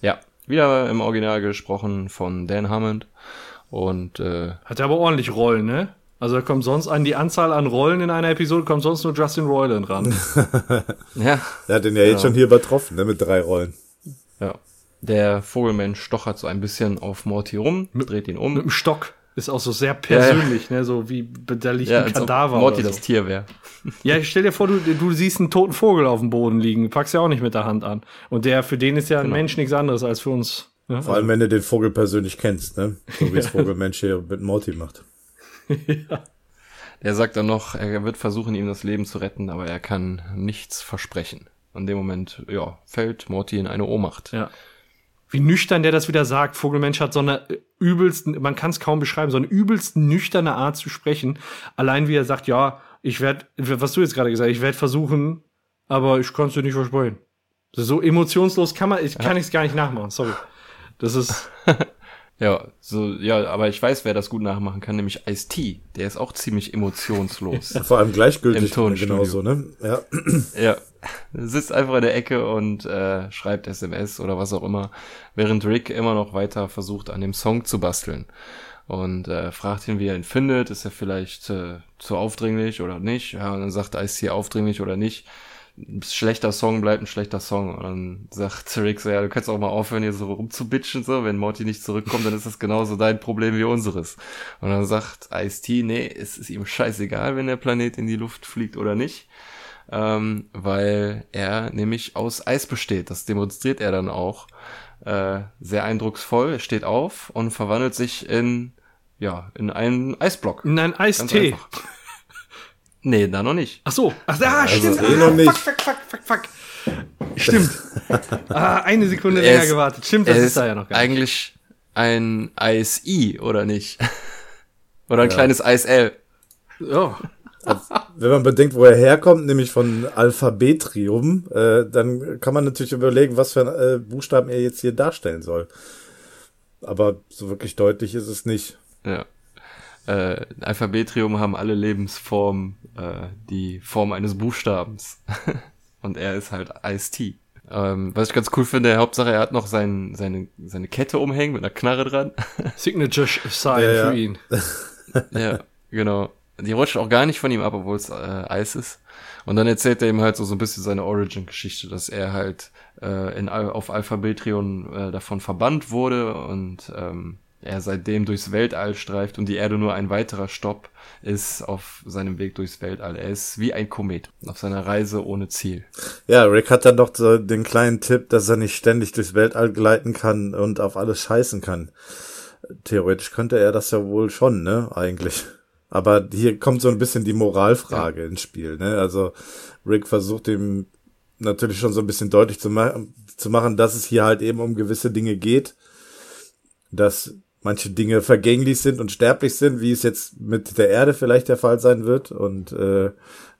S4: Ja, wieder im Original gesprochen von Dan Hammond. Und äh,
S5: Hat er aber ordentlich Rollen, ne? Also da kommt sonst an die Anzahl an Rollen in einer Episode, kommt sonst nur Justin Roiland ran. *laughs*
S4: ja,
S6: Er hat den ja jetzt schon hier übertroffen, ne, mit drei Rollen.
S4: ja. Der Vogelmensch stochert so ein bisschen auf Morty rum, dreht ihn
S5: Mit
S4: um.
S5: dem Stock. Ist auch so sehr persönlich, ne? So wie da liegt
S4: Ja,
S5: ein Kadaver.
S4: Morty
S5: oder so.
S4: das Tier wäre.
S5: Ja, stell dir vor, du, du siehst einen toten Vogel auf dem Boden liegen, packst ja auch nicht mit der Hand an. Und der, für den ist ja ein
S4: Genau.
S5: Mensch nichts anderes als für uns. Ne?
S6: Vor allem, wenn du den Vogel persönlich kennst, ne? So wie es *laughs* Vogelmensch hier mit Morty macht.
S4: Er sagt dann noch, er wird versuchen, ihm das Leben zu retten, aber er kann nichts versprechen. In dem Moment, ja, fällt Morty in eine Ohnmacht.
S5: Ja. Wie nüchtern der das wieder sagt. Vogelmensch hat so eine äh, übelsten, man kann es kaum beschreiben, so eine übelst nüchterne Art zu sprechen. Allein wie er sagt, ja, ich werde, was du jetzt gerade gesagt hast, ich werde versuchen, aber ich kann es dir nicht versprechen. So emotionslos kann man, ich kann ich es gar nicht nachmachen, sorry. Das ist, *laughs*
S4: Ja, so, ja, aber ich weiß, wer das gut nachmachen kann, nämlich Ice-T. Der ist auch ziemlich emotionslos.
S6: Vor allem gleichgültig,
S4: Im Tonstudio.
S6: genauso, ne? Ja.
S4: ja. Sitzt einfach in der Ecke und äh, schreibt SMS oder was auch immer, während Rick immer noch weiter versucht, an dem Song zu basteln. Und äh, fragt ihn, wie er ihn findet. Ist er vielleicht äh, zu aufdringlich oder nicht? Ja, und dann sagt Ice-T aufdringlich oder nicht. Schlechter Song bleibt ein schlechter Song. Und dann sagt Rick so, ja, du kannst auch mal aufhören, hier so rumzubitchen, so. Wenn Morty nicht zurückkommt, dann ist das genauso dein Problem wie unseres. Und dann sagt Ice-T, nee, es ist ihm scheißegal, wenn der Planet in die Luft fliegt oder nicht. Ähm, weil er nämlich aus Eis besteht. Das demonstriert er dann auch äh, sehr eindrucksvoll. Er steht auf und verwandelt sich in, ja, in einen Eisblock.
S5: in ein
S4: Ganz
S5: Eistee. *laughs*
S4: Nee, da noch nicht.
S5: Ach so. Ach, ah, stimmt.
S6: eh
S5: Ah,
S6: noch nicht.
S5: Fuck, fuck, fuck, fuck, fuck. Stimmt. *laughs* ah, eine Sekunde
S4: Er
S5: länger
S4: ist-
S5: gewartet. Stimmt, das
S4: er
S5: ist da ja noch gar nicht.
S4: eigentlich ein Eis-I, oder nicht? *laughs* oder ein
S6: Ja.
S4: kleines Eis-L.
S5: Ja.
S6: Wenn man bedenkt, wo er herkommt, nämlich von Alphabetrium, äh, dann kann man natürlich überlegen, was für äh, Buchstaben er jetzt hier darstellen soll. Aber so wirklich deutlich ist es nicht.
S4: Ja. Äh, Alphabetrium haben alle Lebensformen äh, die Form eines Buchstabens. *laughs* Und er ist halt Ice-T. Ähm, was ich ganz cool finde, Hauptsache er hat noch sein, seine, seine Kette umhängen mit einer Knarre dran. *laughs*
S5: Signature Sign
S6: Ja, ja.
S5: für ihn.
S4: ja, genau. Die rutscht auch gar nicht von ihm ab, obwohl es äh, Eis ist. Und dann erzählt er ihm halt so, so ein bisschen seine Origin-Geschichte, dass er halt äh, in, auf Alphabetrion äh, davon verbannt wurde und ähm, er seitdem durchs Weltall streift und die Erde nur ein weiterer Stopp ist auf seinem Weg durchs Weltall. Er ist wie ein Komet auf seiner Reise ohne Ziel.
S6: Ja, Rick hat dann noch so den kleinen Tipp, dass er nicht ständig durchs Weltall gleiten kann und auf alles scheißen kann. Theoretisch könnte er das ja wohl schon, ne, eigentlich. Aber hier kommt so ein bisschen die Moralfrage ins Spiel, ne? Also Rick versucht ihm natürlich schon so ein bisschen deutlich zu, ma zu machen, dass es hier halt eben um gewisse Dinge geht, dass manche Dinge vergänglich sind und sterblich sind, wie es jetzt mit der Erde vielleicht der Fall sein wird und äh,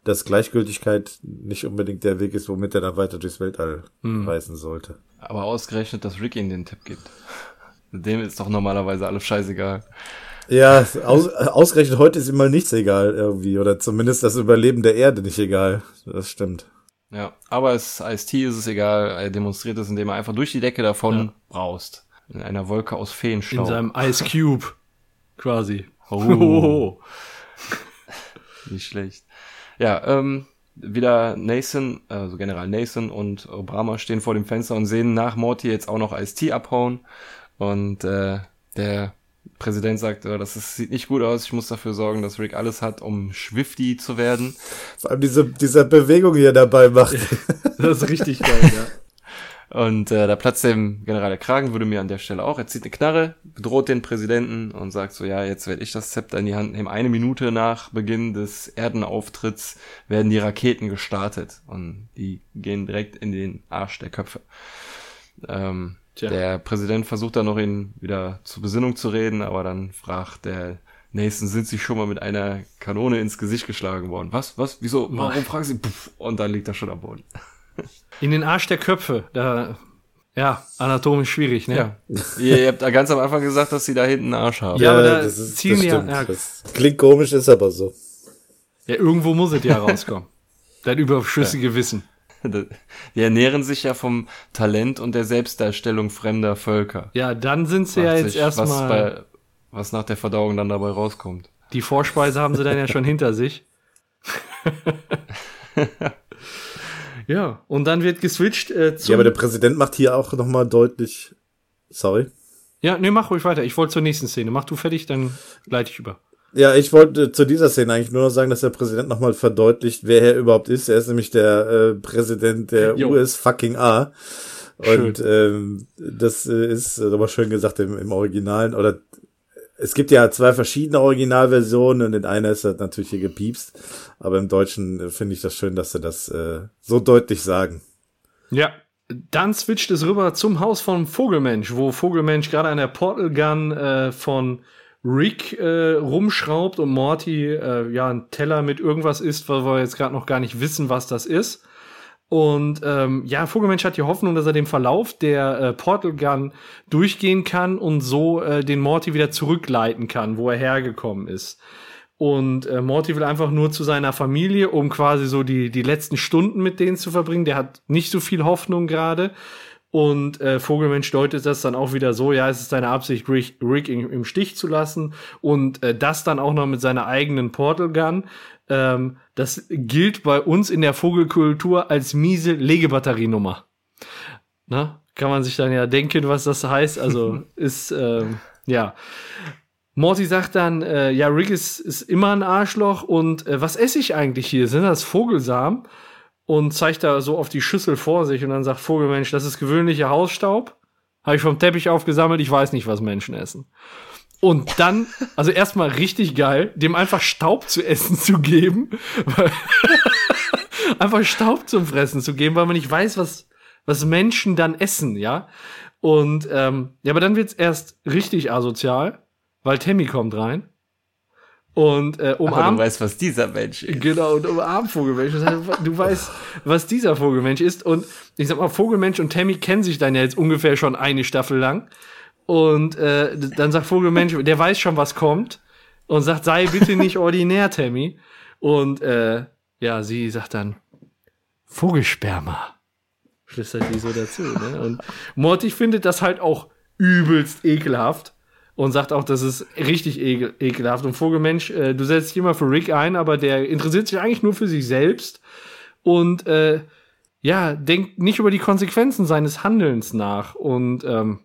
S6: dass Gleichgültigkeit nicht unbedingt der Weg ist, womit er dann weiter durchs Weltall
S5: Hm.
S6: reisen sollte.
S4: Aber ausgerechnet, dass Rick ihnen den Tipp gibt. Dem ist doch normalerweise alles scheißegal.
S6: Ja, aus, ausgerechnet heute ist ihm mal nichts egal irgendwie oder zumindest das Überleben der Erde nicht egal. Das stimmt.
S4: Ja, aber es Ice-T ist es egal. Er demonstriert es, indem er einfach durch die Decke davon
S5: Ja.
S4: braust. In einer Wolke aus Feenstaub.
S5: In seinem Ice Cube quasi.
S4: Oh. *laughs* *laughs* Nicht schlecht. Ja, ähm, wieder Nathan, also General Nathan und Obama stehen vor dem Fenster und sehen nach Morty jetzt auch noch Ice-T abhauen. Und äh, der Präsident sagt, äh, das ist, sieht nicht gut aus, ich muss dafür sorgen, dass Rick alles hat, um Schwifty zu werden.
S6: Vor allem diese, diese Bewegung, die er dabei macht. *laughs*
S5: Das ist richtig geil, ja.
S4: Und äh, da platzt dem General der Kragen, würde mir an der Stelle auch. Er zieht eine Knarre, bedroht den Präsidenten und sagt so, ja, jetzt werde ich das Zepter in die Hand nehmen. Eine Minute nach Beginn des Erdenauftritts werden die Raketen gestartet und die gehen direkt in den Arsch der Köpfe. Ähm,
S5: Tja.
S4: der Präsident versucht dann noch ihn wieder zur Besinnung zu reden, aber dann fragt der Nathan, sind Sie schon mal mit einer Kanone ins Gesicht geschlagen worden? Was? Was? Wieso? Warum fragen Sie? Puff, und dann liegt er schon am Boden. *laughs*
S5: In den Arsch der Köpfe. Da, ja, anatomisch schwierig, ne?
S4: Ja. ihr, ihr habt da ganz am Anfang gesagt, dass sie da hinten einen Arsch haben.
S5: Ja, aber da
S6: das, ist,
S5: zielen
S6: das
S5: ja-
S6: stimmt.
S5: ja.
S6: Das klingt komisch, ist aber so.
S5: Ja, irgendwo muss es ja rauskommen. *laughs* Dein überschüssige Wissen. *laughs*
S4: Die ernähren sich ja vom Talent und der Selbstdarstellung fremder Völker.
S5: Ja, dann sind sie ja jetzt
S4: was,
S5: erstmal.
S4: bei, was nach der Verdauung dann dabei rauskommt.
S5: Die Vorspeise haben sie dann ja schon hinter sich. *laughs* ja, und dann wird geswitcht äh, zum.
S6: Ja, aber der Präsident macht hier auch nochmal deutlich. Sorry.
S5: ja, nee, mach ruhig weiter. Ich wollte zur nächsten Szene. Mach du fertig, dann leite ich über.
S6: Ja, ich wollte zu dieser Szene eigentlich nur noch sagen, dass der Präsident nochmal verdeutlicht, wer er überhaupt ist. Er ist nämlich der äh, Präsident der
S5: Jo.
S6: US fucking A.
S5: Schön.
S6: Und ähm, das äh, ist aber schön gesagt im, im Originalen. Oder es gibt ja zwei verschiedene Originalversionen und in einer ist das natürlich hier gepiepst. Aber im Deutschen äh, finde ich das schön, dass sie das äh, so deutlich sagen.
S5: Ja. Dann switcht es rüber zum Haus von Vogelmensch, wo Vogelmensch gerade an der Portal Gun äh, von Rick äh, rumschraubt und Morty äh, ja einen Teller mit irgendwas isst, weil wir jetzt gerade noch gar nicht wissen, was das ist. Und ähm, ja, Vogelmensch hat die Hoffnung, dass er den Verlauf der äh, Portal Gun durchgehen kann und so äh, den Morty wieder zurückleiten kann, wo er hergekommen ist. Und äh, Morty will einfach nur zu seiner Familie, um quasi so die, die letzten Stunden mit denen zu verbringen. Der hat nicht so viel Hoffnung gerade. Und äh, Vogelmensch deutet das dann auch wieder so, ja, es ist seine Absicht, Rick, Rick im, im Stich zu lassen. Und äh, das dann auch noch mit seiner eigenen Portal Gun. Ähm, das gilt bei uns in der Vogelkultur als miese Legebatterienummer. Na, kann man sich dann ja denken, was das heißt. Also *laughs* ist, ähm, ja. Morty sagt dann, äh, ja, Rick ist, ist immer ein Arschloch und äh, was esse ich eigentlich hier? Sind das Vogelsamen? Und zeigt da so auf die Schüssel vor sich und dann sagt Vogelmensch, das ist gewöhnlicher Hausstaub. Habe ich vom Teppich aufgesammelt, ich weiß nicht, was Menschen essen. Und dann, also erstmal richtig geil, dem einfach Staub zu essen zu geben. *laughs* Einfach Staub zum Fressen zu geben, weil man nicht weiß, was, was Menschen dann essen, ja. Und ähm, ja, aber dann wird's erst richtig asozial, weil Tammy kommt rein und äh,
S4: Aber du
S5: umarmt
S4: weißt, was dieser Mensch ist.
S5: Genau, und umarmt Vogelmensch. Das heißt, Du weißt, was dieser Vogelmensch ist. Und ich sag mal, Vogelmensch und Tammy kennen sich dann ja jetzt ungefähr schon eine Staffel lang. Und äh, dann sagt Vogelmensch, der weiß schon, was kommt. Und sagt, sei bitte nicht ordinär, Tammy. Und äh, ja, sie sagt dann, Vogelsperma. Flüstert die so dazu. Ne? Und Morty findet das halt auch übelst ekelhaft und sagt auch, das ist richtig ekel ekelhaft. Und Vogelmensch, äh, du setzt dich immer für Rick ein, aber der interessiert sich eigentlich nur für sich selbst und äh, ja, denkt nicht über die Konsequenzen seines Handelns nach. Und ähm,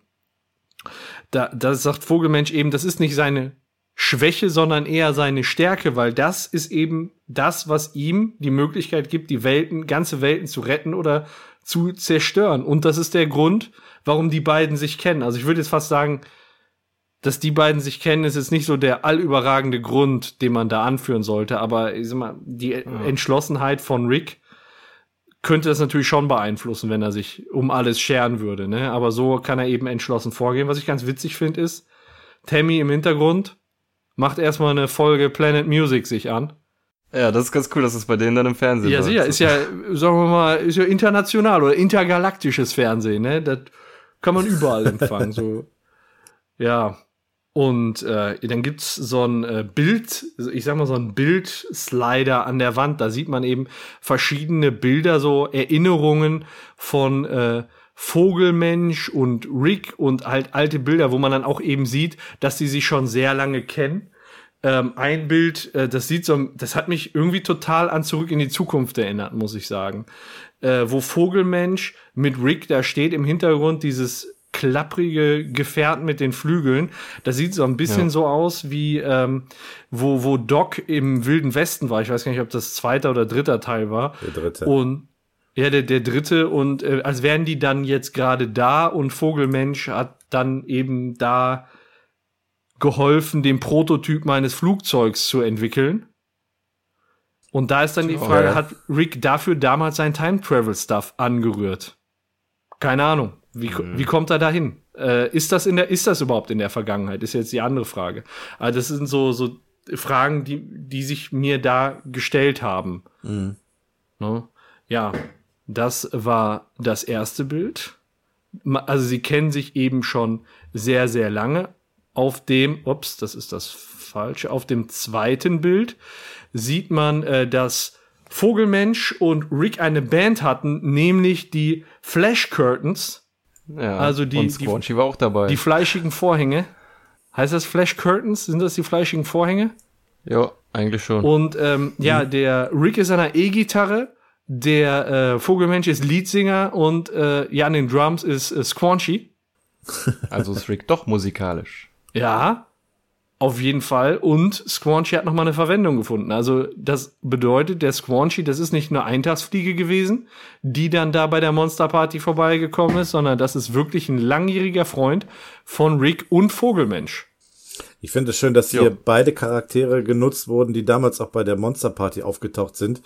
S5: da, da sagt Vogelmensch eben, das ist nicht seine Schwäche, sondern eher seine Stärke, weil das ist eben das, was ihm die Möglichkeit gibt, die Welten, ganze Welten zu retten oder zu zerstören. Und das ist der Grund, warum die beiden sich kennen. Also ich würde jetzt fast sagen, dass die beiden sich kennen, ist jetzt nicht so der allüberragende Grund, den man da anführen sollte, aber ich sag mal, die Entschlossenheit von Rick könnte das natürlich schon beeinflussen, wenn er sich um alles scheren würde, ne? Aber so kann er eben entschlossen vorgehen. Was ich ganz witzig finde, ist, Tammy im Hintergrund macht erstmal eine Folge Planet Music sich an.
S4: Ja, das ist ganz cool, dass es bei denen dann im Fernsehen
S5: Ja, sicher, ist ja, sagen wir mal, ist ja international oder intergalaktisches Fernsehen, ne? Das kann man überall empfangen, so. *laughs* Ja. Und äh, dann gibt's so ein äh, Bild, ich sag mal so ein Bildslider an der Wand. Da sieht man eben verschiedene Bilder, so Erinnerungen von äh, Vogelmensch und Rick und halt alte Bilder, wo man dann auch eben sieht, dass die sich schon sehr lange kennen. Ähm, ein Bild, äh, das sieht so, das hat mich irgendwie total an Zurück in die Zukunft erinnert, muss ich sagen. Äh, wo Vogelmensch mit Rick da steht im Hintergrund dieses klapprige Gefährt mit den Flügeln. Das sieht so ein bisschen
S4: Ja.
S5: so aus wie ähm, wo wo Doc im Wilden Westen war. Ich weiß gar nicht, ob das zweiter oder dritter Teil war.
S6: Der dritte.
S5: Und ja, der, der dritte und äh, als wären die dann jetzt gerade da und Vogelmensch hat dann eben da geholfen, den Prototyp meines Flugzeugs zu entwickeln. Und da ist dann die
S4: Oh,
S5: Frage,
S4: ja.
S5: hat Rick dafür damals sein Time Travel Stuff angerührt? Keine Ahnung. Wie,
S4: Mhm.
S5: wie kommt er dahin? Äh, ist das in der, ist das überhaupt in der Vergangenheit? Ist jetzt die andere Frage. Also das sind so, so Fragen, die, die sich mir da gestellt haben. Ne? Ja, das war das erste Bild. Also sie kennen sich eben schon sehr, sehr lange. Auf dem, ups, das ist das falsche, auf dem zweiten Bild sieht man, äh, dass Vogelmensch und Rick eine Band hatten, nämlich die Flash Curtains,
S4: ja.
S5: also die-
S4: und
S5: die-
S4: Squanchy war auch dabei.
S5: die fleischigen Vorhänge. Heißt das Flash Curtains? Sind das die fleischigen Vorhänge?
S4: ja, eigentlich schon.
S5: Und ähm, ja, der Rick ist an der E-Gitarre, der äh, Vogelmensch ist Leadsinger und äh, ja, an den Drums ist äh, Squanchy.
S4: Also ist Rick doch musikalisch.
S5: Ja, auf jeden Fall. Und Squanchy hat noch mal eine Verwendung gefunden. Also das bedeutet, der Squanchy, das ist nicht eine Eintagsfliege gewesen, die dann da bei der Monsterparty vorbeigekommen ist, sondern das ist wirklich ein langjähriger Freund von Rick und Vogelmensch.
S6: Ich finde es schön, dass hier
S4: Jo.
S6: beide Charaktere genutzt wurden, die damals auch bei der Monster Party aufgetaucht sind,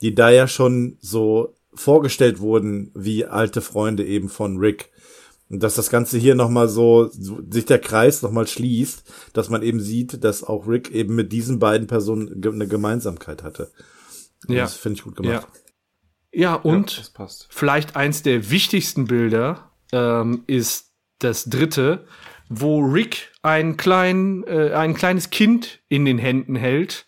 S6: die da ja schon so vorgestellt wurden wie alte Freunde eben von Rick. Und dass das Ganze hier nochmal so, so, sich der Kreis nochmal schließt, dass man eben sieht, dass auch Rick eben mit diesen beiden Personen ge- eine Gemeinsamkeit hatte. Und
S5: Ja.
S6: Das finde ich gut gemacht.
S5: Ja, und
S4: Ja, das passt.
S5: vielleicht eins der wichtigsten Bilder ähm, ist das dritte, wo Rick ein, klein, äh, ein kleines Kind in den Händen hält.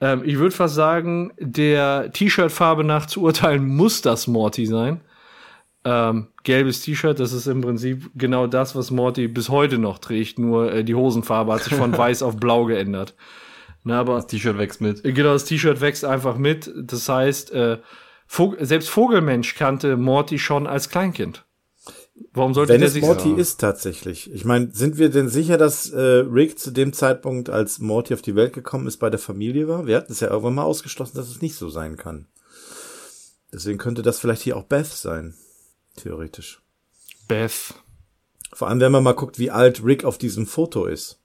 S5: Ähm, ich würde fast sagen, der T-Shirt-Farbe nach zu urteilen muss das Morty sein. Ähm, gelbes T-Shirt, das ist im Prinzip genau das, was Morty bis heute noch trägt, nur äh, die Hosenfarbe hat sich von *laughs* weiß auf blau geändert. Na, aber
S4: Das T-Shirt wächst mit.
S5: Genau, das T-Shirt wächst einfach mit. Das heißt, äh, Vog selbst Vogelmensch kannte Morty schon als Kleinkind. Warum sollte
S6: Wenn
S5: der
S6: es
S5: sich
S6: Morty
S4: so-
S6: ist tatsächlich. Ich meine, sind wir denn sicher, dass äh, Rick zu dem Zeitpunkt, als Morty auf die Welt gekommen ist, bei der Familie war? Wir hatten es ja irgendwann mal ausgeschlossen, dass es nicht so sein kann. Deswegen könnte das vielleicht hier auch Beth sein. Theoretisch.
S5: Beth?
S6: Vor allem, wenn man mal guckt, wie alt Rick auf diesem Foto ist.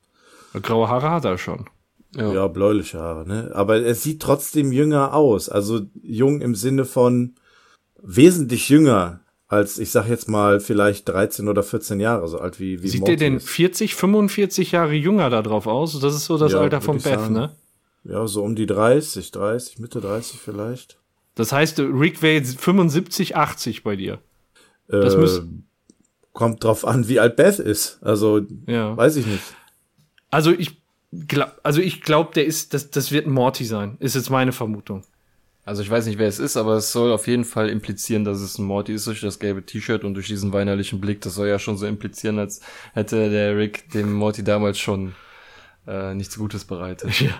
S5: Graue Haare hat er schon.
S4: Ja.
S6: Ja, bläuliche Haare, ne? Aber er sieht trotzdem jünger aus. Also jung im Sinne von wesentlich jünger als, ich sag jetzt mal, vielleicht 13 oder 14 Jahre, so alt wie, wie
S5: Sieht
S6: Morty
S5: der denn
S6: ist.
S5: 40, 45 Jahre jünger da drauf aus? Das ist so das
S6: Ja,
S5: Alter von Beth,
S6: sagen.
S5: ne?
S6: Ja, so um die 30, 30, Mitte 30 vielleicht.
S5: Das heißt, Rick wäre jetzt 75, 80 bei dir. Das
S6: äh, kommt drauf an, wie alt Beth ist. Also,
S5: Ja.
S6: weiß ich nicht.
S5: Also ich glaub, also ich glaube, der ist, das, das wird ein Morty sein. Ist jetzt meine Vermutung.
S4: Also ich weiß nicht, wer es ist, aber es soll auf jeden Fall implizieren, dass es ein Morty ist durch das gelbe T-Shirt und durch diesen weinerlichen Blick. Das soll ja schon so implizieren, als hätte der Rick dem Morty damals schon äh, nichts Gutes bereitet. *laughs*
S5: Ja.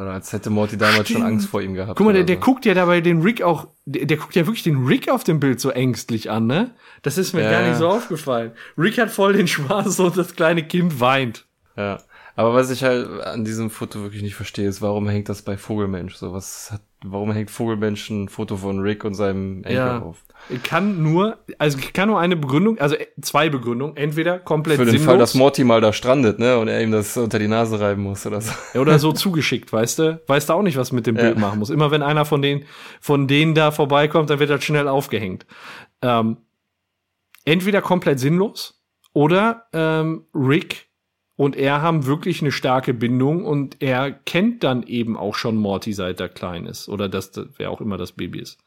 S4: Oder als hätte Morty damals schon
S5: Stimmt.
S4: Angst vor ihm gehabt.
S5: Guck mal, der, der
S4: so.
S5: guckt ja dabei den Rick auch, der, der guckt ja wirklich den Rick auf dem Bild so ängstlich an, ne? Das ist mir
S4: Ja,
S5: gar nicht
S4: ja.
S5: so aufgefallen. Rick hat voll den Spaß und das kleine Kind weint.
S4: Ja. Aber was ich halt an diesem Foto wirklich nicht verstehe, ist, warum hängt das bei Vogelmensch? So, was hat, warum hängt Vogelmensch ein Foto von Rick und seinem Enkel
S5: Ja.
S4: auf?
S5: Kann nur, also kann nur eine Begründung, also zwei Begründungen. Entweder komplett
S4: Für den
S5: sinnlos
S4: Fall, dass Morty mal da strandet, ne, und er ihm das unter die Nase reiben muss oder so. *laughs*
S5: oder so zugeschickt, weißt du? Weißt du auch nicht, was mit dem
S4: Ja.
S5: Bild machen muss. Immer wenn einer von denen, von denen da vorbeikommt, dann wird das schnell aufgehängt. Ähm, entweder komplett sinnlos oder ähm, Rick und er haben wirklich eine starke Bindung und er kennt dann eben auch schon Morty, seit er klein ist. Oder das, wer auch immer das Baby ist.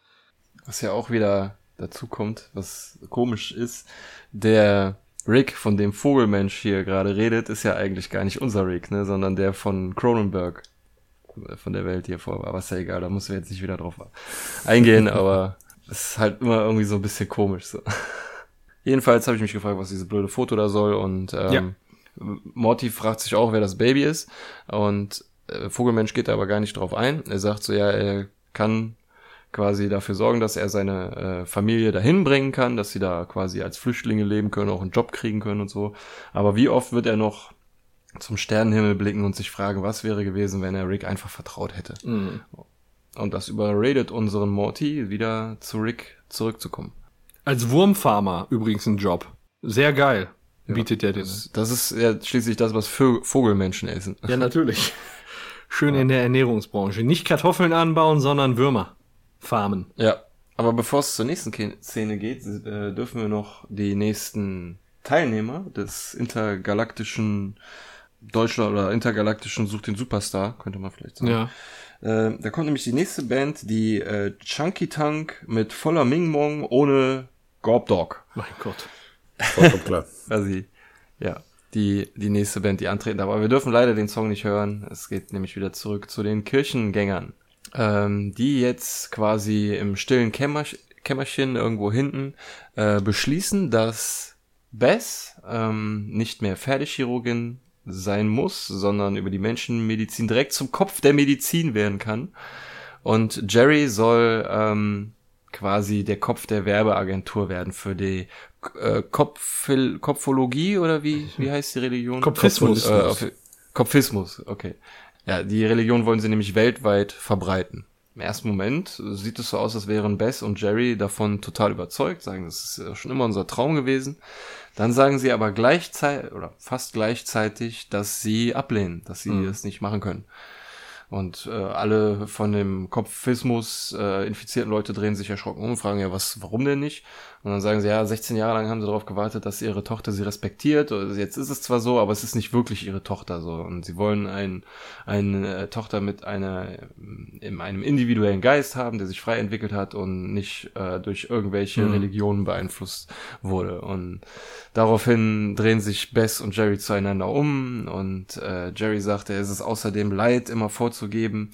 S4: Was ja auch wieder dazu kommt, was komisch ist, der Rick, von dem Vogelmensch hier gerade redet, ist ja eigentlich gar nicht unser Rick, ne, sondern der von Cronenberg von der Welt hier vor war. Was ja egal, da muss wir jetzt nicht wieder drauf eingehen, *laughs* aber es ist halt immer irgendwie so ein bisschen komisch so. *laughs* Jedenfalls habe ich mich gefragt, was dieses blöde Foto da soll und ähm, ja. Morty fragt sich auch, wer das Baby ist und äh, Vogelmensch geht da aber gar nicht drauf ein. Er sagt so, ja, er kann quasi dafür sorgen, dass er seine äh, Familie dahin bringen kann, dass sie da quasi als Flüchtlinge leben können, auch einen Job kriegen können und so. Aber wie oft wird er noch zum Sternenhimmel blicken und sich fragen, was wäre gewesen, wenn er Rick einfach vertraut hätte. Mhm. Und das überredet unseren Morty, wieder zu Rick zurückzukommen.
S5: Als Wurmfarmer übrigens ein Job. Sehr geil. Ja, bietet er den.
S4: Das, das ist ja schließlich das, was Vogelmenschen essen.
S5: Ja, natürlich. Schön in der Ernährungsbranche. Nicht Kartoffeln anbauen, sondern Würmer farmen.
S4: Ja. Aber bevor es zur nächsten Szene geht, äh, dürfen wir noch die nächsten Teilnehmer des intergalaktischen Deutschland oder intergalaktischen Sucht den Superstar, könnte man vielleicht sagen. Ja. Äh, da kommt nämlich die nächste Band, die äh, Chunky Tank mit voller Ming Mong ohne Gorb Dog.
S5: Mein Gott.
S6: Vollkommen klar. *laughs*
S4: Quasi, ja, die, die nächste Band, die antreten. Aber wir dürfen leider den Song nicht hören. Es geht nämlich wieder zurück zu den Kirchengängern ähm, die jetzt quasi im stillen Kämmer Kämmerchen irgendwo hinten äh, beschließen, dass Bess ähm, nicht mehr Pferdechirurgin sein muss, sondern über die Menschenmedizin direkt zum Kopf der Medizin werden kann. Und Jerry soll ähm, quasi der Kopf der Werbeagentur werden für die äh, Kopfologie oder wie, wie *laughs* heißt die Religion?
S5: Kopfismus.
S4: Äh, Kopfismus, okay. Ja, die Religion wollen sie nämlich weltweit verbreiten. Im ersten Moment sieht es so aus, als wären Bess und Jerry davon total überzeugt, sagen, das ist schon immer unser Traum gewesen. Dann sagen sie aber gleichzeitig oder fast gleichzeitig, dass sie ablehnen, dass sie mhm. das nicht machen können. Und äh, alle von dem Kopfismus äh, infizierten Leute drehen sich erschrocken um und fragen ja, was, warum denn nicht? Und dann sagen sie, ja, 16 Jahre lang haben sie darauf gewartet, dass ihre Tochter sie respektiert. Jetzt ist es zwar so, aber es ist nicht wirklich ihre Tochter so. Und sie wollen ein, eine äh, Tochter mit einer, in einem individuellen Geist haben, der sich frei entwickelt hat und nicht äh, durch irgendwelche mhm. Religionen beeinflusst wurde. Und daraufhin drehen sich Bess und Jerry zueinander um. Und äh, Jerry sagt, er ist es außerdem leid, immer vorzugeben,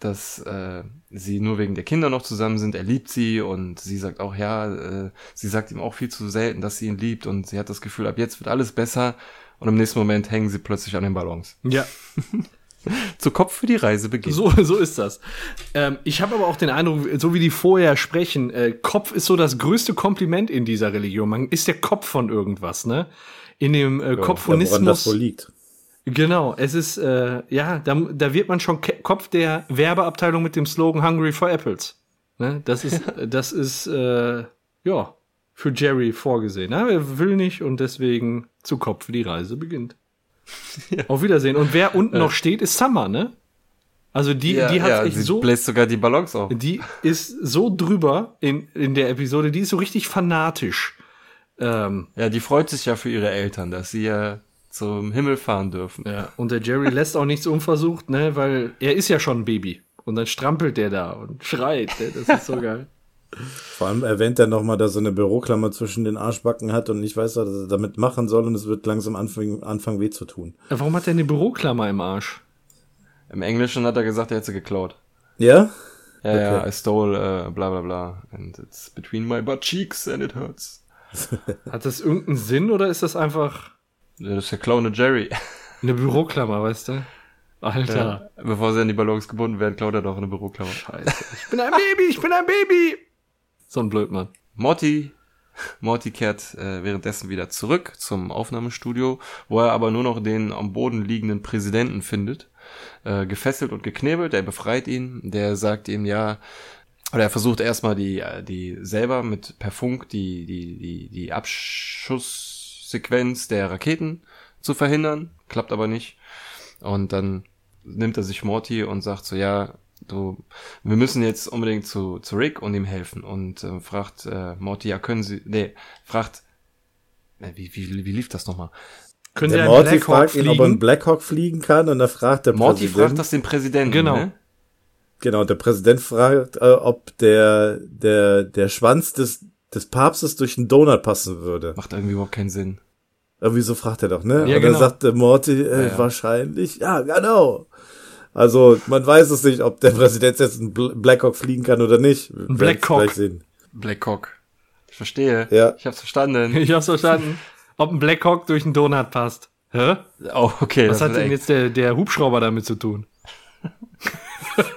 S4: dass äh, sie nur wegen der Kinder noch zusammen sind. Er liebt sie und sie sagt auch, ja, äh, sie sagt ihm auch viel zu selten, dass sie ihn liebt und sie hat das Gefühl, ab jetzt wird alles besser und im nächsten Moment hängen sie plötzlich an den Ballons.
S5: Ja. *laughs*
S4: Zu Kopf für die Reise beginnt.
S5: So, so ist das. Ähm, ich habe aber auch den Eindruck, so wie die vorher sprechen, äh, Kopf ist so das größte Kompliment in dieser Religion. Man ist der Kopf von irgendwas, ne? In dem äh, ja, Kopfonismus.
S6: das wohl liegt.
S5: Genau, es ist, äh, ja, da, da wird man schon Kopf der Werbeabteilung mit dem Slogan Hungry for Apples. Ne? Das ist, *laughs* das ist, äh, ja, für Jerry vorgesehen. Na, er will nicht und deswegen zu Kopf die Reise beginnt. *laughs* Ja. Auf Wiedersehen. Und wer unten ja. noch steht, ist Summer, ne? Also die, ja, die hat ja, echt
S4: sie
S5: so.
S4: bläst sogar die Ballons auf.
S5: Die ist so drüber in, in der Episode, die ist so richtig fanatisch.
S4: Ähm, ja, die freut sich ja für ihre Eltern, dass sie ja zum Himmel fahren dürfen.
S5: Ja, und der Jerry lässt auch nichts unversucht, ne, weil er ist ja schon ein Baby. Und dann strampelt der da und schreit. Ne? Das ist so *laughs* geil.
S6: Vor allem erwähnt er nochmal, dass er eine Büroklammer zwischen den Arschbacken hat und nicht weiß, was er damit machen soll und es wird langsam anfangen, anfangen weh zu tun.
S5: Warum hat er eine Büroklammer im Arsch?
S4: Im Englischen hat er gesagt, er hätte sie geklaut.
S6: Ja?
S4: Ja, okay. ja, I stole uh, bla bla bla and it's between my butt cheeks and it hurts.
S5: hat das irgendeinen Sinn oder ist das einfach...
S4: Ja, das ist der Clown Jerry.
S5: Eine Büroklammer, weißt du? Alter.
S4: Ja, bevor sie an die Ballons gebunden werden, klaut er doch eine Büroklammer.
S5: Scheiße. Ich bin ein Baby, ich bin ein Baby! So ein Blödmann.
S4: Morty, Morty kehrt äh, währenddessen wieder zurück zum Aufnahmestudio, wo er aber nur noch den am Boden liegenden Präsidenten findet, äh, gefesselt und geknebelt. Er befreit ihn. Der sagt ihm ja, oder er versucht erstmal die, äh, die selber mit per Funk die, die, die, die Abschusssequenz der Raketen zu verhindern. Klappt aber nicht. Und dann nimmt er sich Morty und sagt so, ja, du, wir müssen jetzt unbedingt zu, zu Rick und ihm helfen. Und äh, fragt äh, Morty, ja, können Sie, nee, fragt, äh, wie, wie, wie lief das nochmal?
S5: Können sie
S6: Der
S5: einen
S6: Morty
S5: Blackhawk
S6: fragt ihn, ob er einen
S5: fliegen?
S6: Blackhawk fliegen kann und dann fragt der
S4: Morty
S6: Präsident.
S4: fragt das den Präsidenten.
S5: Genau.
S4: Ne?
S6: Genau, der Präsident fragt, äh, ob der, der, der Schwanz des, des Papstes durch einen Donut passen würde.
S4: Macht irgendwie überhaupt keinen Sinn.
S6: Irgendwie so fragt er doch, ne?
S5: Ja,
S6: und
S5: genau.
S6: dann sagt der Morty, äh,
S4: Ja, ja.
S6: wahrscheinlich, ja, genau. Also, man weiß es nicht, ob der Präsident jetzt einen Bl- Blackhawk fliegen kann oder nicht. Ein
S5: Blackhawk.
S4: Blackhawk. Ich verstehe.
S6: Ja.
S4: Ich hab's verstanden.
S5: Ich hab's verstanden. Ob ein Blackhawk durch einen Donut passt. Hä?
S4: Oh, okay.
S5: Was hat denn
S4: echt-
S5: jetzt der, der Hubschrauber damit zu tun? *laughs*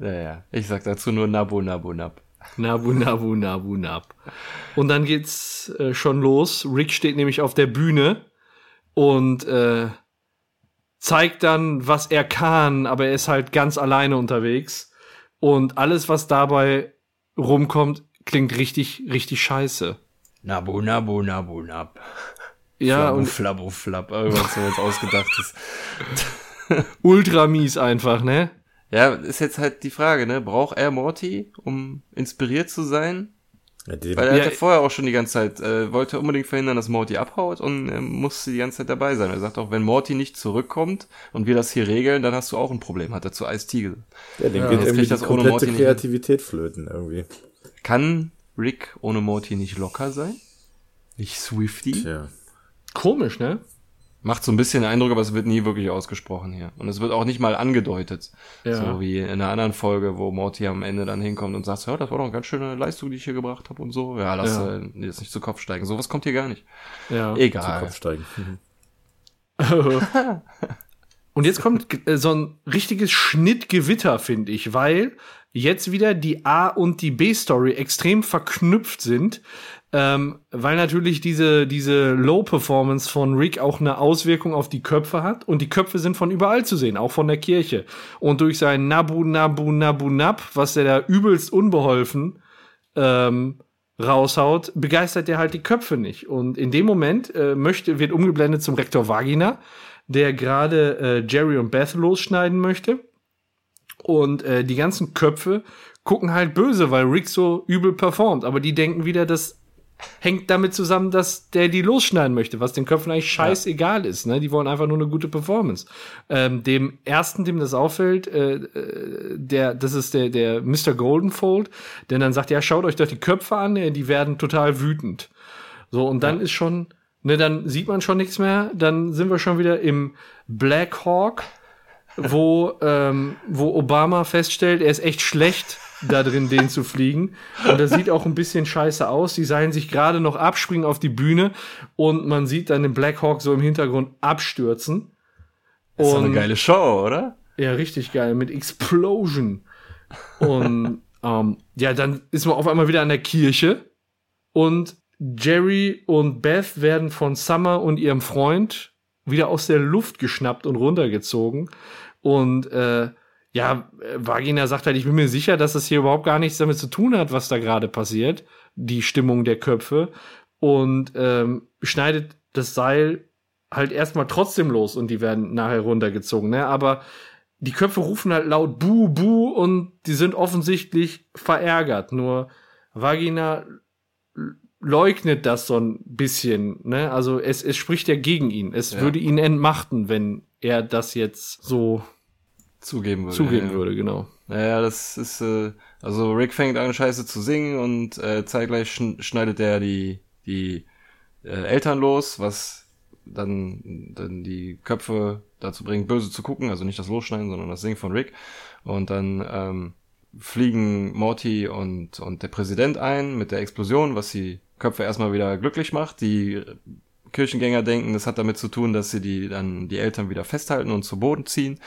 S4: Ja, ja. Ich sag dazu nur Nabu, Nabu, Nab.
S5: Nabu, nabu, nabu, nab. Und dann geht's äh, schon los. Rick steht nämlich auf der Bühne und äh, zeigt dann, was er kann, aber er ist halt ganz alleine unterwegs. Und alles, was dabei rumkommt, klingt richtig, richtig scheiße.
S4: Nabu, Nabu, Nabu, Nab.
S5: Ja,
S4: Flabu,
S5: und
S4: Flabu, Flab. Irgendwas so jetzt ausgedachtes. *laughs*
S5: ultra mies einfach, ne?
S4: Ja, ist jetzt halt die Frage, ne? Braucht er Morty, um inspiriert zu sein?
S6: Ja,
S4: Weil er
S5: Ja,
S4: hat ja vorher auch schon die ganze Zeit, äh, wollte unbedingt verhindern, dass Morty abhaut und äh, musste die ganze Zeit dabei sein. Er sagt auch, wenn Morty nicht zurückkommt und wir das hier regeln, dann hast du auch ein Problem, hat er zu Ice-T gesagt.
S6: ja, den
S5: Ja,
S6: geht
S4: jetzt
S6: irgendwie
S4: das
S6: die
S4: ohne
S6: komplette
S4: Morty nicht.
S6: Kreativität flöten irgendwie.
S4: Kann Rick ohne Morty nicht locker sein? Nicht Swifty?
S6: Tja.
S5: Komisch, ne?
S4: Macht so ein bisschen den Eindruck, aber es wird nie wirklich ausgesprochen hier. Und es wird auch nicht mal angedeutet.
S5: Ja.
S4: So wie in einer anderen Folge, wo Morty am Ende dann hinkommt und sagt, ja, das war doch eine ganz schöne Leistung, die ich hier gebracht habe und so. Ja, lass
S5: Ja.
S4: äh, jetzt nicht zu Kopf steigen. Sowas kommt hier gar nicht.
S5: Ja.
S6: Zu
S4: Egal.
S6: Kopf steigen. Mhm. *laughs*
S5: Und jetzt kommt äh, so ein richtiges Schnittgewitter, finde ich, weil jetzt wieder die A- und die B-Story extrem verknüpft sind, ähm, weil natürlich diese, diese Low-Performance von Rick auch eine Auswirkung auf die Köpfe hat und die Köpfe sind von überall zu sehen, auch von der Kirche. Und durch sein Nabu, Nabu, Nabu, Nab, was der da übelst unbeholfen ähm, raushaut, begeistert er halt die Köpfe nicht. Und in dem Moment äh, möchte, wird umgeblendet zum Rektor Vagina, der gerade äh, Jerry und Beth losschneiden möchte. Und äh, die ganzen Köpfe gucken halt böse, weil Rick so übel performt. Aber die denken wieder, das hängt damit zusammen, dass der die losschneiden möchte, was den Köpfen eigentlich scheißegal ist. Ne? Die wollen einfach nur eine gute Performance. Ähm, dem ersten, dem das auffällt, äh, äh, der, das ist der, der Mr. Goldenfold, der dann sagt, ja, schaut euch doch die Köpfe an, die werden total wütend. So, und dann ist schon, ne, dann sieht man schon nichts mehr, dann sind wir schon wieder im Black Hawk, wo, ähm, wo Obama feststellt, er ist echt schlecht da drin, den zu fliegen. Und das sieht auch ein bisschen scheiße aus. Die seilen sich gerade noch abspringen auf die Bühne und man sieht dann den Black Hawk so im Hintergrund abstürzen.
S4: Das ist doch eine
S5: Und-
S4: geile Show, oder?
S5: ja, richtig geil, mit Explosion. Und *laughs* ähm, ja, dann ist man auf einmal wieder an der Kirche und Jerry und Beth werden von Summer und ihrem Freund wieder aus der Luft geschnappt und runtergezogen. Und äh, ja, äh, Vagina sagt halt, ich bin mir sicher, dass es hier überhaupt gar nichts damit zu tun hat, was da gerade passiert, die Stimmung der Köpfe. Und ähm, schneidet das Seil halt erstmal trotzdem los und die werden nachher runtergezogen. Ne? Aber die Köpfe rufen halt laut Buh, Buh und die sind offensichtlich verärgert. Nur Vagina leugnet das so ein bisschen. Ne? Also es, es spricht ja gegen ihn. Es
S4: Ja.
S5: würde ihn entmachten, wenn er das jetzt so
S4: Zugeben würde.
S5: zugeben
S4: ja.
S5: würde, genau.
S4: Naja, das ist, äh, also Rick fängt an, Scheiße zu singen und äh, zeitgleich schn schneidet er die, die äh, Eltern los, was dann, dann die Köpfe dazu bringt, böse zu gucken, also nicht das Losschneiden, sondern das Singen von Rick. Und dann ähm, fliegen Morty und, und der Präsident ein mit der Explosion, was die Köpfe erstmal wieder glücklich macht. Die Kirchengänger denken, das hat damit zu tun, dass sie die dann die Eltern wieder festhalten und zu Boden ziehen.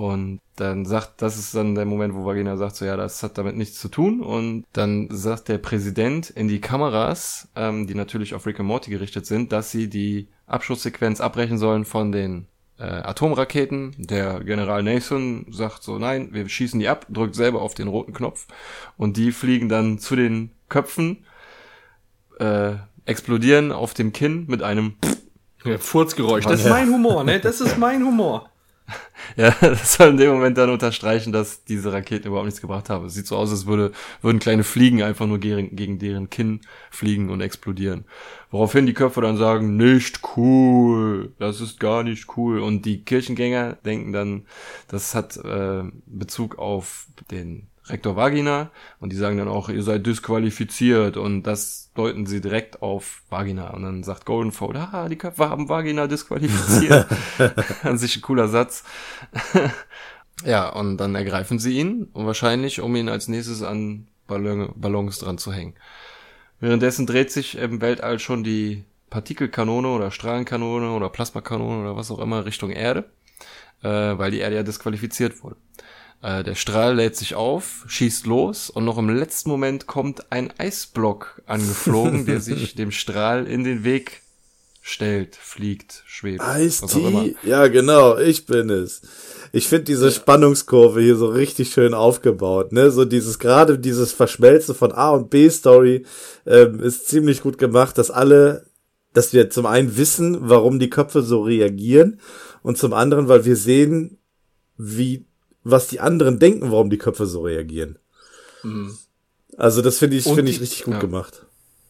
S4: Und dann sagt, das ist dann der Moment, wo Vagina sagt, so ja, das hat damit nichts zu tun. Und dann sagt der Präsident in die Kameras, ähm, die natürlich auf Rick und Morty gerichtet sind, dass sie die Abschusssequenz abbrechen sollen von den äh, Atomraketen. Der General Nathan sagt so, nein, wir schießen die ab, drückt selber auf den roten Knopf. Und die fliegen dann zu den Köpfen, äh, explodieren auf dem Kinn mit einem
S5: Ja, Furzgeräusch. Das ist mein Humor, ne? Das ist mein Humor. *laughs*
S4: Ja, das soll in dem Moment dann unterstreichen, dass diese Raketen überhaupt nichts gebracht haben. Es sieht so aus, als würde, würden kleine Fliegen einfach nur gegen, gegen deren Kinn fliegen und explodieren. Woraufhin die Köpfe dann sagen, nicht cool, das ist gar nicht cool. Und die Kirchengänger denken dann, das hat äh, Bezug auf den Rektor Vagina und die sagen dann auch, ihr seid disqualifiziert und das deuten sie direkt auf Vagina und dann sagt Goldenfold, ah, die Köpfe haben Vagina disqualifiziert. *laughs* An sich ein cooler Satz. ja, und dann ergreifen sie ihn und wahrscheinlich, um ihn als nächstes an Ballon, Ballons dran zu hängen. Währenddessen dreht sich im Weltall schon die Partikelkanone oder Strahlenkanone oder Plasmakanone oder was auch immer Richtung Erde, äh, weil die Erde ja disqualifiziert wurde. Äh, der Strahl lädt sich auf, schießt los und noch im letzten Moment kommt ein Eisblock angeflogen, der sich *laughs* dem Strahl in den Weg stellt, fliegt, schwebt.
S6: Ice-T? Ja, genau, ich bin es. Ich finde diese ja. Spannungskurve hier so richtig schön aufgebaut, ne? So dieses, gerade dieses Verschmelzen von A und B-Story ähm, ist ziemlich gut gemacht, dass alle, dass wir zum einen wissen, warum die Köpfe so reagieren und zum anderen, weil wir sehen, wie was die anderen denken, warum die Köpfe so reagieren. Mhm. Also das finde ich, finde ich richtig gut ja. gemacht.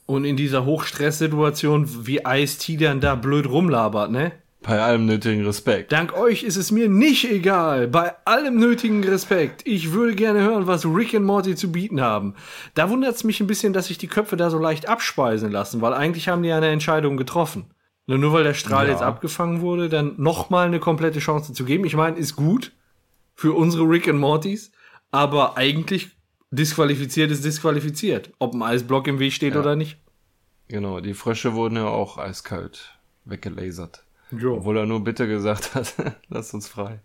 S5: Und in dieser Hochstresssituation, wie Ice-T dann da blöd rumlabert, ne?
S4: Bei allem nötigen Respekt.
S5: Dank euch ist es mir nicht egal. Bei allem nötigen Respekt. Ich würde gerne hören, was Rick und Morty zu bieten haben. Da wundert es mich ein bisschen, dass sich die Köpfe da so leicht abspeisen lassen, weil eigentlich haben die eine Entscheidung getroffen. Nur weil der Strahl ja. jetzt abgefangen wurde, dann nochmal eine komplette Chance zu geben. Ich meine, ist gut für unsere Rick and Mortys, aber eigentlich disqualifiziert ist disqualifiziert, ob ein Eisblock im Weg steht ja. oder nicht.
S4: Genau, die Frösche wurden ja auch eiskalt weggelasert. Jo. Obwohl er nur bitte gesagt hat, *laughs* lass uns frei.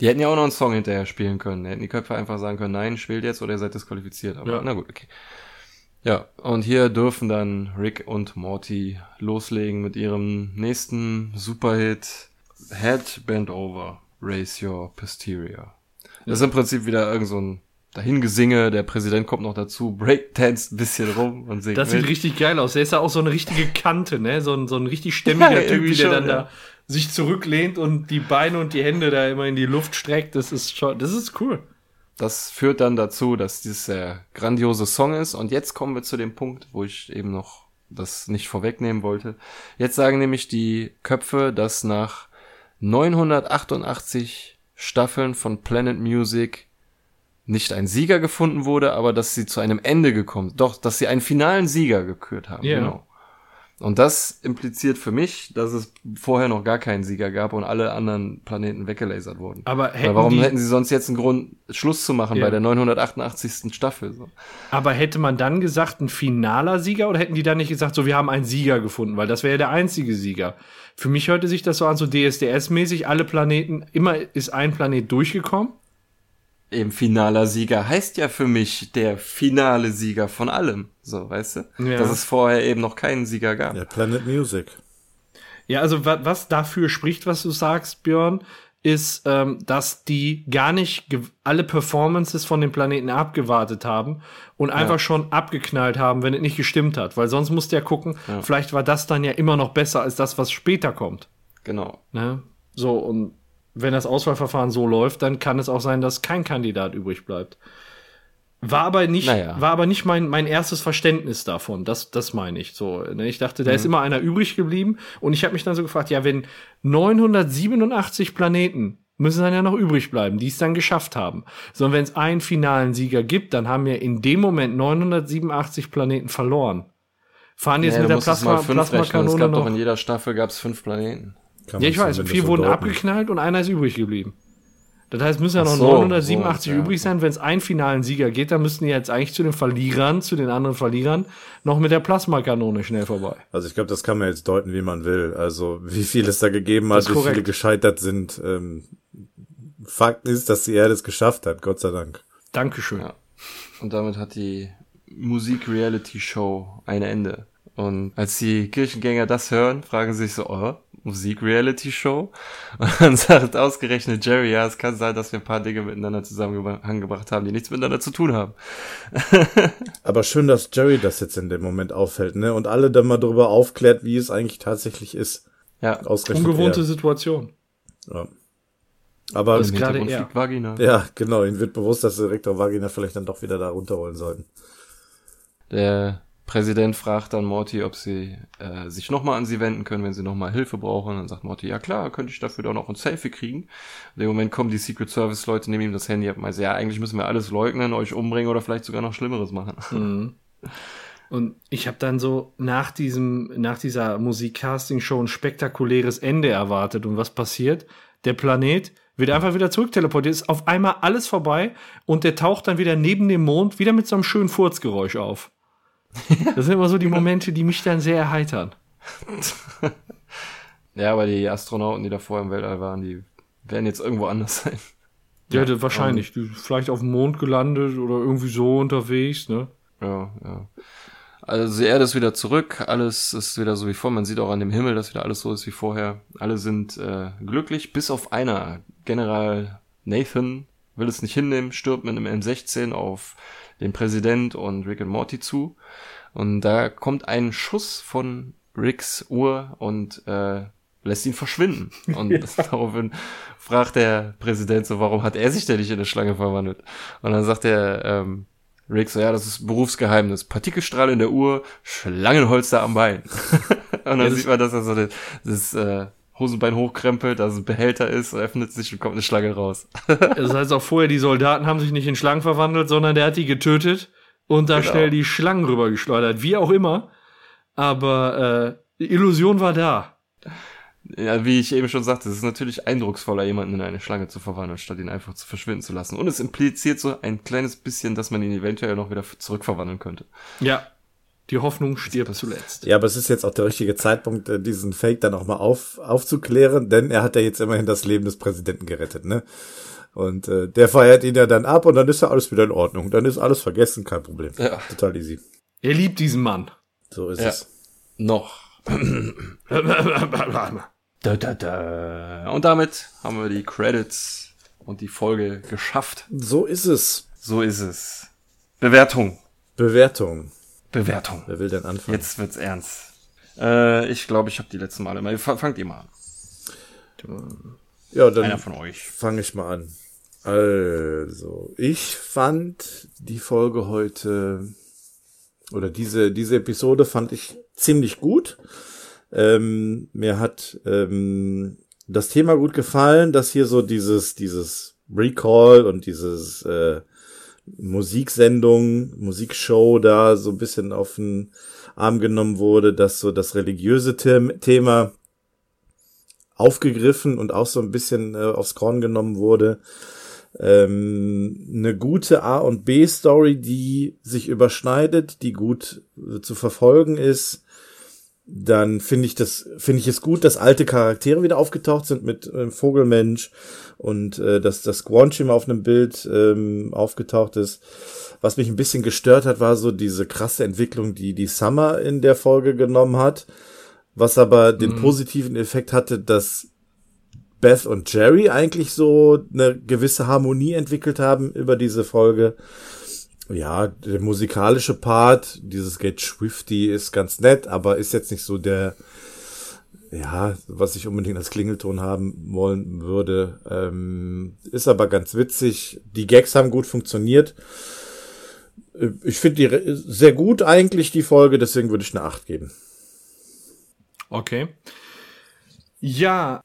S4: Die hätten ja auch noch einen Song hinterher spielen können. Hätten die Köpfe einfach sagen können, nein, spielt jetzt oder ihr seid disqualifiziert. Aber ja. na gut, okay. Ja, und hier dürfen dann Rick und Morty loslegen mit ihrem nächsten Superhit Head Bend Over. Raise Your Posterior. Das ist im Prinzip wieder irgend so ein Dahingesinge, der Präsident kommt noch dazu, breakdance ein bisschen rum und singt.
S5: Das sieht mit. richtig geil aus. Der ist ja auch so eine richtige Kante, ne? So ein, so ein richtig stämmiger *laughs* ja, Typ, der schon, dann ja. da sich zurücklehnt und die Beine und die Hände da immer in die Luft streckt. Das ist schon, das ist cool.
S4: Das führt dann dazu, dass dieses sehr grandiose Song ist. Und jetzt kommen wir zu dem Punkt, wo ich eben noch das nicht vorwegnehmen wollte. Jetzt sagen nämlich die Köpfe, dass nach 988 Staffeln von Planet Music nicht ein Sieger gefunden wurde, aber dass sie zu einem Ende gekommen, doch, dass sie einen finalen Sieger gekürt haben, yeah. genau. Und das impliziert für mich, dass es vorher noch gar keinen Sieger gab und alle anderen Planeten weggelasert wurden.
S5: Aber hätten
S4: warum
S5: die,
S4: hätten sie sonst jetzt einen Grund, Schluss zu machen yeah. bei der 988. Staffel? So?
S5: Aber hätte man dann gesagt, ein finaler Sieger oder hätten die dann nicht gesagt, so wir haben einen Sieger gefunden, weil das wäre ja der einzige Sieger. Für mich hörte sich das so an, so DSDS-mäßig, alle Planeten, immer ist ein Planet durchgekommen.
S4: Eben finaler Sieger heißt ja für mich der finale Sieger von allem. So, weißt du? Ja. Dass es vorher eben noch keinen Sieger gab.
S6: Ja, Planet Music.
S5: Ja, also was dafür spricht, was du sagst, Björn, ist, ähm, dass die gar nicht alle Performances von den Planeten abgewartet haben und einfach schon abgeknallt haben, wenn es nicht gestimmt hat. Weil sonst musst du ja gucken, ja. vielleicht war das dann ja immer noch besser als das, was später kommt.
S4: Genau.
S5: Ne? So, und wenn das Auswahlverfahren so läuft, dann kann es auch sein, dass kein Kandidat übrig bleibt. War aber nicht, naja. war aber nicht mein, mein erstes Verständnis davon. Das, das meine ich so. Ne? Ich dachte, da mhm. ist immer einer übrig geblieben. Und ich habe mich dann so gefragt, ja, wenn 987 Planeten müssen dann ja noch übrig bleiben, die es dann geschafft haben. So, wenn es einen finalen Sieger gibt, dann haben wir in dem Moment 987 Planeten verloren. Fahren die jetzt
S4: ja,
S5: mit der Plasma, Plasmakanone
S4: es gab
S5: noch?
S4: Doch in jeder Staffel gab es fünf Planeten.
S5: Kann ja, ich weiß. Vier wurden abgeknallt und einer ist übrig geblieben. Das heißt, müssen ja noch so, 987 so, übrig sein. Wenn es einen finalen Sieger geht, dann müssten die jetzt eigentlich zu den Verlierern, zu den anderen Verlierern, noch mit der Plasmakanone schnell vorbei.
S6: Also ich glaube, das kann man jetzt deuten, wie man will. Also wie viel es da gegeben hat, wie viele gescheitert sind. Ähm, Fakt ist, dass die Erde es geschafft hat, Gott sei Dank.
S5: Dankeschön.
S4: Ja. Und damit hat die Musik-Reality-Show ein Ende. Und als die Kirchengänger das hören, fragen sie sich so, oh, Musik-Reality-Show. Und dann sagt ausgerechnet Jerry, ja, es kann sein, dass wir ein paar Dinge miteinander zusammengebracht haben, die nichts miteinander zu tun haben. *laughs*
S6: Aber schön, dass Jerry das jetzt in dem Moment auffällt, ne? Und alle dann mal darüber aufklärt, wie es eigentlich tatsächlich ist.
S5: Ja, ausgerechnet ungewohnte er. Situation.
S6: Ja. Aber
S5: ist gerade er.
S4: Vagina.
S6: ja, genau, ihnen wird bewusst, dass sie Rektor Vagina vielleicht dann doch wieder da runterholen sollten.
S4: Der Präsident fragt dann Morty, ob sie äh, sich nochmal an sie wenden können, wenn sie nochmal Hilfe brauchen. Dann sagt Morty, ja klar, könnte ich dafür doch noch ein Selfie kriegen. In dem Moment kommen die Secret Service Leute, nehmen ihm das Handy ab und meinen, ja, eigentlich müssen wir alles leugnen, euch umbringen oder vielleicht sogar noch Schlimmeres machen. *laughs*
S5: Mhm. Und ich habe dann so nach diesem, nach dieser Musik-Casting-Show ein spektakuläres Ende erwartet. Und was passiert? Der Planet wird einfach wieder zurückteleportiert, ist auf einmal alles vorbei und der taucht dann wieder neben dem Mond wieder mit so einem schönen Furzgeräusch auf. *laughs* Das sind immer so die Momente, die mich dann sehr erheitern. *laughs*
S4: Ja, aber die Astronauten, die davor im Weltall waren, die werden jetzt irgendwo anders sein.
S5: Ja, das wahrscheinlich. Die- Vielleicht auf dem Mond gelandet oder irgendwie so unterwegs, ne?
S4: Ja, ja. Also die Erde ist wieder zurück, alles ist wieder so wie vor. Man sieht auch an dem Himmel, dass wieder alles so ist wie vorher. Alle sind äh, glücklich, bis auf einer. General Nathan will es nicht hinnehmen, stirbt mit einem M16 auf den Präsident und Rick und Morty zu. Und da kommt ein Schuss von Ricks Uhr und äh, lässt ihn verschwinden. Und *laughs* *laughs* daraufhin fragt der Präsident so, warum hat er sich denn nicht in eine Schlange verwandelt? Und dann sagt der ähm, Rick so, ja, das ist Berufsgeheimnis. Partikelstrahl in der Uhr, Schlangenholster am Bein. *laughs* und dann
S5: das-
S4: sieht man, dass er so das, das äh, Hosenbein hochkrempelt, dass ein Behälter ist, öffnet sich und kommt eine Schlange raus. *laughs*
S5: Das heißt auch vorher, die Soldaten haben sich nicht in Schlangen verwandelt, sondern der hat die getötet und da
S4: Genau.
S5: schnell die Schlangen rübergeschleudert. Wie auch immer. Aber äh, die Illusion war da.
S4: Ja, wie ich eben schon sagte, es ist natürlich eindrucksvoller, jemanden in eine Schlange zu verwandeln, statt ihn einfach zu verschwinden zu lassen. Und es impliziert so ein kleines bisschen, dass man ihn eventuell noch wieder zurückverwandeln könnte.
S5: Ja. Die Hoffnung stirbt zuletzt.
S6: Ja, aber es ist jetzt auch der richtige Zeitpunkt, äh, diesen Fake dann auch mal auf, aufzuklären, denn er hat ja jetzt immerhin das Leben des Präsidenten gerettet, ne? Und äh, der feiert ihn ja dann ab und dann ist ja alles wieder in Ordnung. Dann ist alles vergessen, kein Problem.
S4: Ja.
S6: Total easy.
S5: Er liebt diesen Mann.
S6: So ist
S4: Ja.
S6: es.
S4: Noch. *clears throat* Da, da, da. Und damit haben wir die Credits und die Folge geschafft.
S6: So ist es.
S4: So ist es. Bewertung.
S6: Bewertung.
S4: Bewertung.
S6: Wer will denn anfangen?
S4: Jetzt wird's ernst. Äh, ich glaube, ich habe die letzten Male mal. F- Fangt ihr mal an.
S6: Ja,
S4: Einer
S6: dann
S4: von euch.
S6: fange ich mal an. Also, ich fand die Folge heute oder diese diese Episode fand ich ziemlich gut. Ähm, mir hat ähm, das Thema gut gefallen, dass hier so dieses dieses Recall und dieses äh, Musiksendung, Musikshow da so ein bisschen auf den Arm genommen wurde, dass so das religiöse The Thema aufgegriffen und auch so ein bisschen äh, aufs Korn genommen wurde. Ähm, eine gute A- und B-Story, die sich überschneidet, die gut äh, zu verfolgen ist. Dann finde ich das, finde ich es gut, dass alte Charaktere wieder aufgetaucht sind mit äh, Vogelmensch und äh, dass das Squanchim auf einem Bild ähm, aufgetaucht ist. Was mich ein bisschen gestört hat, war so diese krasse Entwicklung, die die Summer in der Folge genommen hat was aber den positiven Effekt hatte, dass Beth und Jerry eigentlich so eine gewisse Harmonie entwickelt haben über diese Folge. Ja, der musikalische Part, dieses Get Swifty ist ganz nett, aber ist jetzt nicht so der, ja, was ich unbedingt als Klingelton haben wollen würde. Ähm, ist aber ganz witzig. Die Gags haben gut funktioniert. Äh, Ich finde die sehr gut eigentlich, die Folge, deswegen würde ich eine 8 geben.
S5: Okay. Ja,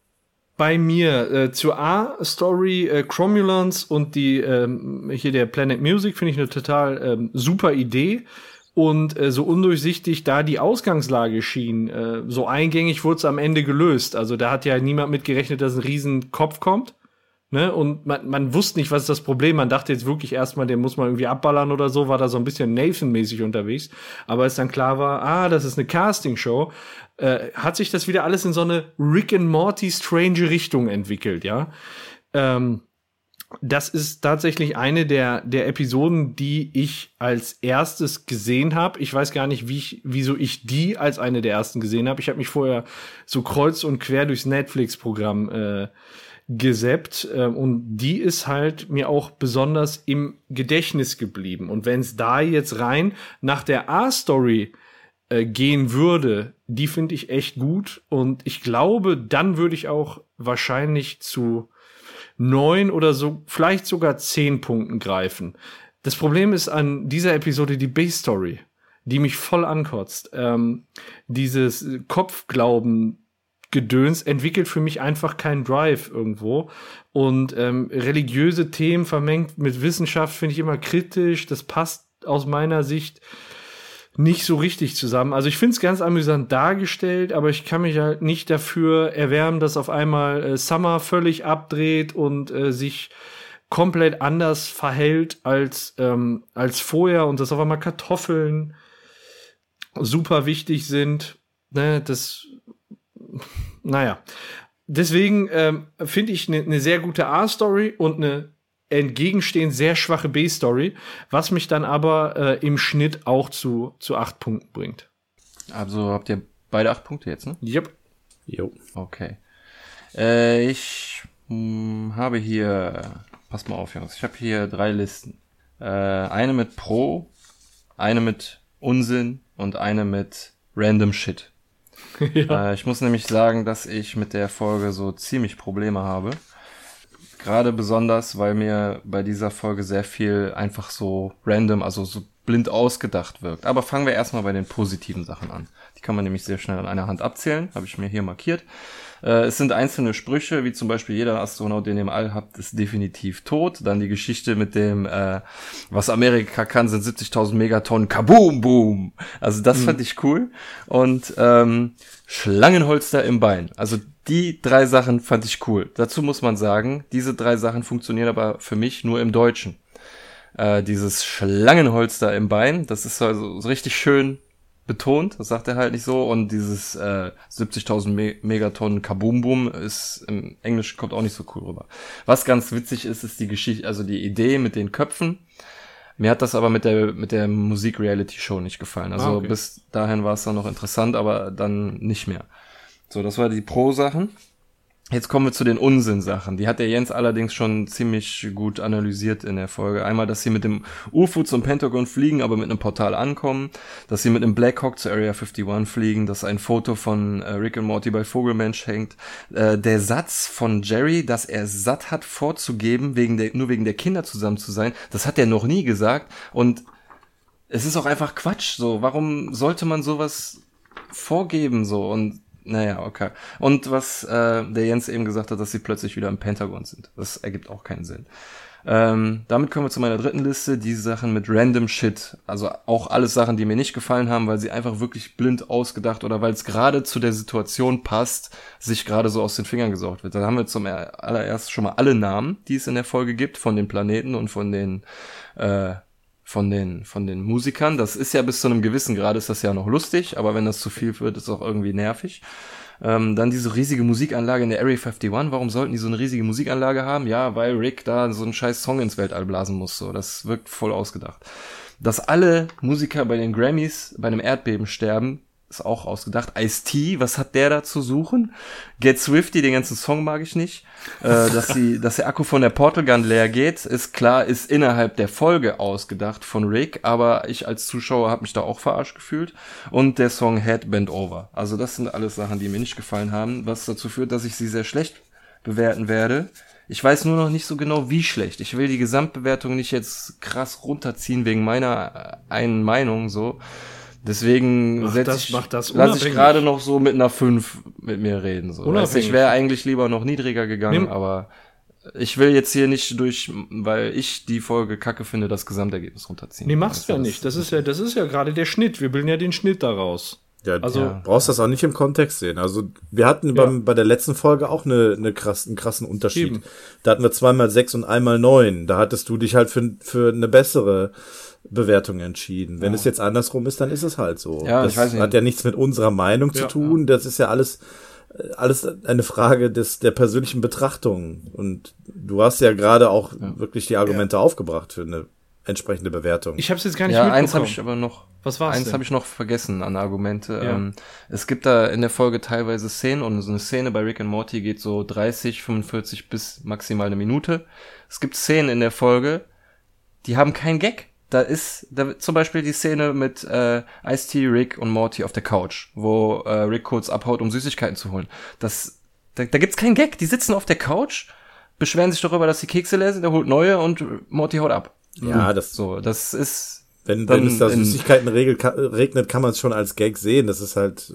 S5: bei mir äh, zur A-Story äh, Cromulans und die ähm, hier der Planet Music finde ich eine total ähm, super Idee. Und äh, so undurchsichtig da die Ausgangslage schien, äh, so eingängig wurde es am Ende gelöst. Also da hat ja niemand mit gerechnet, dass ein riesen Kopf kommt. Ne? Und man, man wusste nicht, was ist das Problem. Man dachte jetzt wirklich erstmal, den muss man irgendwie abballern oder so, war da so ein bisschen Nathan-mäßig unterwegs. Aber als dann klar war, ah, das ist eine Castingshow, äh, hat sich das wieder alles in so eine Rick and Morty strange Richtung entwickelt, ja. Ähm, das ist tatsächlich eine der, der Episoden, die ich als erstes gesehen habe. Ich weiß gar nicht, wie ich, wieso ich die als eine der ersten gesehen habe. Ich habe mich vorher so kreuz und quer durchs Netflix-Programm äh, gesappt äh, und die ist halt mir auch besonders im Gedächtnis geblieben. Und wenn es da jetzt rein nach der A-Story äh, gehen würde, die finde ich echt gut und ich glaube, dann würde ich auch wahrscheinlich zu neun oder so, vielleicht sogar zehn Punkten greifen. Das Problem ist an dieser Episode die Base-Story, die mich voll ankotzt. Ähm, dieses Kopfglauben Gedöns entwickelt für mich einfach keinen Drive irgendwo. Und ähm, religiöse Themen vermengt mit Wissenschaft finde ich immer kritisch. Das passt aus meiner Sicht nicht so richtig zusammen. Also ich finde es ganz amüsant dargestellt, aber ich kann mich halt nicht dafür erwärmen, dass auf einmal äh, Summer völlig abdreht und äh, sich komplett anders verhält als, ähm, als vorher und dass auf einmal Kartoffeln super wichtig sind. Ne, das, naja. Deswegen ähm, finde ich eine ne sehr gute A-Story und eine entgegenstehend sehr schwache B-Story, was mich dann aber äh, im Schnitt auch zu, zu acht Punkten bringt.
S4: Also habt ihr beide acht Punkte jetzt, ne?
S5: Yep.
S6: Jo.
S4: Okay. Äh, ich mh, hm, habe hier, passt mal auf, Jungs, ich habe hier drei Listen. Äh, eine mit Pro, eine mit Unsinn und eine mit Random Shit. *laughs* ja. äh, ich muss nämlich sagen, dass ich mit der Folge so ziemlich Probleme habe. Gerade besonders, weil mir bei dieser Folge sehr viel einfach so random, also so blind ausgedacht wirkt. Aber fangen wir erstmal bei den positiven Sachen an. Die kann man nämlich sehr schnell an einer Hand abzählen, habe ich mir hier markiert. Äh, es sind einzelne Sprüche, wie zum Beispiel jeder Astronaut, den ihr im All habt, ist definitiv tot. Dann die Geschichte mit dem, äh, was Amerika kann, sind 70.000 Megatonnen, kaboom, boom. Also das mhm. fand ich cool. Und ähm, Schlangenholster im Bein. Also die drei Sachen fand ich cool. Dazu muss man sagen, diese drei Sachen funktionieren aber für mich nur im Deutschen. Äh, dieses Schlangenholster im Bein, das ist also so richtig schön betont, das sagt er halt nicht so. Und dieses äh, 70.000 Me Megatonnen Kaboom Boom ist im Englischen kommt auch nicht so cool rüber. Was ganz witzig ist, ist die Geschichte, also die Idee mit den Köpfen. Mir hat das aber mit der mit der Musik-Reality-Show nicht gefallen. Also ah, okay. bis dahin war es dann noch interessant, aber dann nicht mehr. So, das war die Pro-Sachen. Jetzt kommen wir zu den Unsinn-Sachen. Die hat der Jens allerdings schon ziemlich gut analysiert in der Folge. Einmal, dass sie mit dem UFO zum Pentagon fliegen, aber mit einem Portal ankommen. Dass sie mit einem Blackhawk zur Area 51 fliegen. Dass ein Foto von äh, Rick und Morty bei Vogelmensch hängt. Äh, der Satz von Jerry, dass er satt hat vorzugeben, wegen der, nur wegen der Kinder zusammen zu sein, das hat er noch nie gesagt. Und es ist auch einfach Quatsch. So, warum sollte man sowas vorgeben so und naja, okay. Und was äh, der Jens eben gesagt hat, dass sie plötzlich wieder im Pentagon sind. Das ergibt auch keinen Sinn. Ähm, damit kommen wir zu meiner dritten Liste, die Sachen mit random Shit. Also auch alles Sachen, die mir nicht gefallen haben, weil sie einfach wirklich blind ausgedacht oder weil es gerade zu der Situation passt, sich gerade so aus den Fingern gesaugt wird. Da haben wir zum allererst schon mal alle Namen, die es in der Folge gibt, von den Planeten und von den äh, von den, von den Musikern. Das ist ja bis zu einem gewissen Grad ist das ja noch lustig, aber wenn das zu viel wird, ist auch irgendwie nervig. Ähm, dann diese riesige Musikanlage in der Area 51. Warum sollten die so eine riesige Musikanlage haben? Ja, weil Rick da so einen scheiß Song ins Weltall blasen muss. So, das wirkt voll ausgedacht. Dass alle Musiker bei den Grammys bei einem Erdbeben sterben, ist auch ausgedacht. Ice-T, was hat der da zu suchen? Get Swifty, den ganzen Song mag ich nicht. Äh, *laughs* dass, die, dass der Akku von der Portal Gun leer geht, ist klar, ist innerhalb der Folge ausgedacht von Rick, aber ich als Zuschauer habe mich da auch verarscht gefühlt. Und der Song Head Bend Over. Also das sind alles Sachen, die mir nicht gefallen haben, was dazu führt, dass ich sie sehr schlecht bewerten werde. Ich weiß nur noch nicht so genau, wie schlecht. Ich will die Gesamtbewertung nicht jetzt krass runterziehen wegen meiner äh, einen Meinung so. Deswegen das, ich, das lass ich gerade noch so mit einer 5 mit mir reden. So. Weißt, ich wäre eigentlich lieber noch niedriger gegangen, Nimm. aber ich will jetzt hier nicht durch, weil ich die Folge kacke finde, das Gesamtergebnis runterziehen.
S5: Nee, machst du ja nicht. Das ist ja, das ist ja gerade der Schnitt. Wir bilden ja den Schnitt daraus.
S6: Ja, also ja. brauchst das auch nicht im Kontext sehen. Also wir hatten ja. beim, bei der letzten Folge auch eine, eine krass, einen krassen Unterschied. Eben. Da hatten wir zweimal sechs und einmal neun. Da hattest du dich halt für, für eine bessere Bewertung entschieden. Wenn ja. es jetzt andersrum ist, dann ist es halt so. Ja, das ich weiß nicht. hat ja nichts mit unserer Meinung ja, zu tun. Das ist ja alles alles eine Frage des der persönlichen Betrachtung. Und du hast ja gerade auch wirklich die Argumente aufgebracht für eine entsprechende Bewertung.
S5: Ich habe es jetzt gar nicht ja, mitbekommen.
S4: eins habe ich aber noch. Was war's Eins habe ich noch vergessen an Argumente. Ja. Ähm, es gibt da in der Folge teilweise Szenen und so eine Szene bei Rick and Morty geht so 30, 45 bis maximal eine Minute. Es gibt Szenen in der Folge, die haben keinen Gag da ist da, zum Beispiel die Szene mit äh, Ice-T, Rick und Morty auf der Couch, wo äh, Rick kurz abhaut, um Süßigkeiten zu holen. Das, da, da gibt's keinen Gag. Die sitzen auf der Couch beschweren sich darüber, dass die Kekse leer sind, er holt neue und Morty haut ab.
S6: Ja, das
S4: So, das ist.
S6: Wenn,
S4: Dann
S6: wenn es da Süßigkeiten regnet, kann man es schon als Gag sehen. Das ist halt.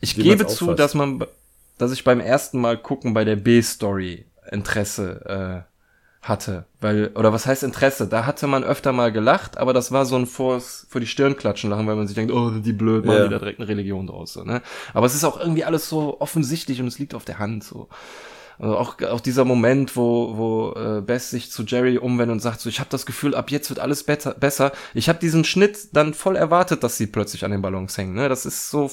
S4: Ich gebe zu, dass man, dass ich beim ersten Mal gucken bei der B-Story Interesse äh, hatte, weil oder was heißt Interesse? Da hatte man öfter mal gelacht, aber das war so ein vors vor die Stirn klatschen lachen, weil man sich denkt, oh, die blöd, machen
S6: Ja.
S4: die da direkt eine Religion draus, so, ne? Aber es ist auch irgendwie alles so offensichtlich und es liegt auf der Hand so. Also auch, auch dieser Moment, wo, wo äh, Bess sich zu Jerry umwendet und sagt so, ich habe das Gefühl, ab jetzt wird alles better, besser. Ich habe diesen Schnitt dann voll erwartet, dass sie plötzlich an den Ballons hängen. Ne? Das ist so,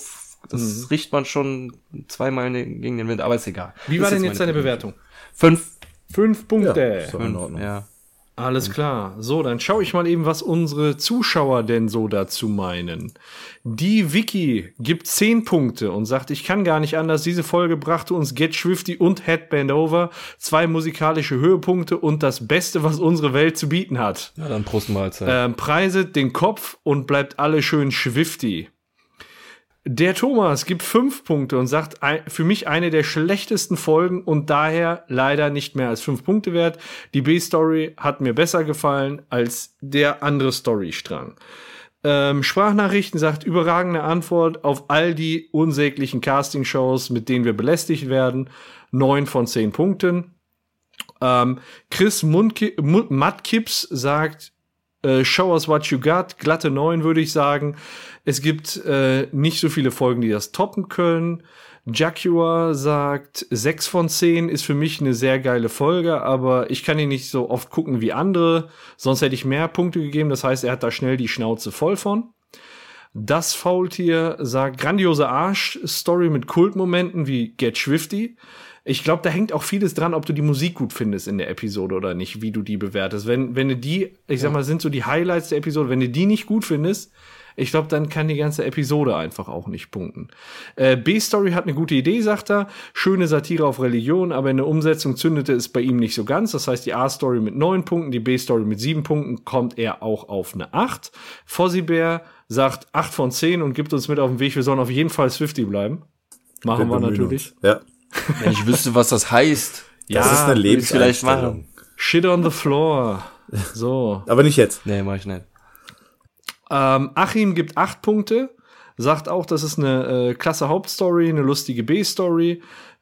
S4: das riecht man schon zweimal gegen den Wind, aber ist egal.
S5: Wie war
S4: ist
S5: denn jetzt deine Bewertung?
S4: Fünf.
S5: Fünf Punkte.
S6: so in Ordnung.
S4: Ja.
S5: Alles klar. So, dann schaue ich mal eben, was unsere Zuschauer denn so dazu meinen. Die Vicky gibt 10 Punkte und sagt, ich kann gar nicht anders. Diese Folge brachte uns Get Swifty und Headband Over. Zwei musikalische Höhepunkte und das Beste, was unsere Welt zu bieten hat.
S4: ja, dann Prost Mahlzeit.
S5: Ähm, preiset den Kopf und bleibt alle schön schwifty. Der Thomas gibt fünf Punkte und sagt, für mich eine der schlechtesten Folgen und daher leider nicht mehr als fünf Punkte wert. Die B-Story hat mir besser gefallen als der andere Storystrang. Ähm, Sprachnachrichten sagt überragende Antwort auf all die unsäglichen Castingshows, mit denen wir belästigt werden. Neun von zehn Punkten. Ähm, Chris Mundki Mund Mattkips sagt, äh, Show us what you got, glatte 9 würde ich sagen. Es gibt äh, nicht so viele Folgen, die das toppen können. Jaguar sagt, 6 von 10 ist für mich eine sehr geile Folge, aber ich kann ihn nicht so oft gucken wie andere, sonst hätte ich mehr Punkte gegeben. Das heißt, er hat da schnell die Schnauze voll von. Das Faultier sagt, grandiose Arsch-Story mit Kultmomenten wie Get Swifty. Ich glaube, da hängt auch vieles dran, ob du die Musik gut findest in der Episode oder nicht, wie du die bewertest. Wenn, wenn du die, ich sag mal, sind so die Highlights der Episode, wenn du die nicht gut findest, ich glaube, dann kann die ganze Episode einfach auch nicht punkten. Äh, B-Story hat eine gute Idee, sagt er. Schöne Satire auf Religion, aber in der Umsetzung zündete es bei ihm nicht so ganz. Das heißt, die A-Story mit neun Punkten, die B-Story mit sieben Punkten, kommt er auch auf eine acht. Fozzie Bear sagt acht von zehn und gibt uns mit auf den Weg, wir sollen auf jeden Fall Swifty bleiben. Machen wir natürlich.
S6: Ja.
S4: Wenn ich wüsste, was das heißt.
S6: Das
S5: Ja,
S6: ist eine Lebenseinstellung.
S5: Shit on the floor. So.
S6: Aber nicht jetzt.
S4: Nee, mach ich nicht.
S5: Ähm, Achim gibt acht Punkte, sagt auch, das ist eine äh, klasse Hauptstory, eine lustige B-Story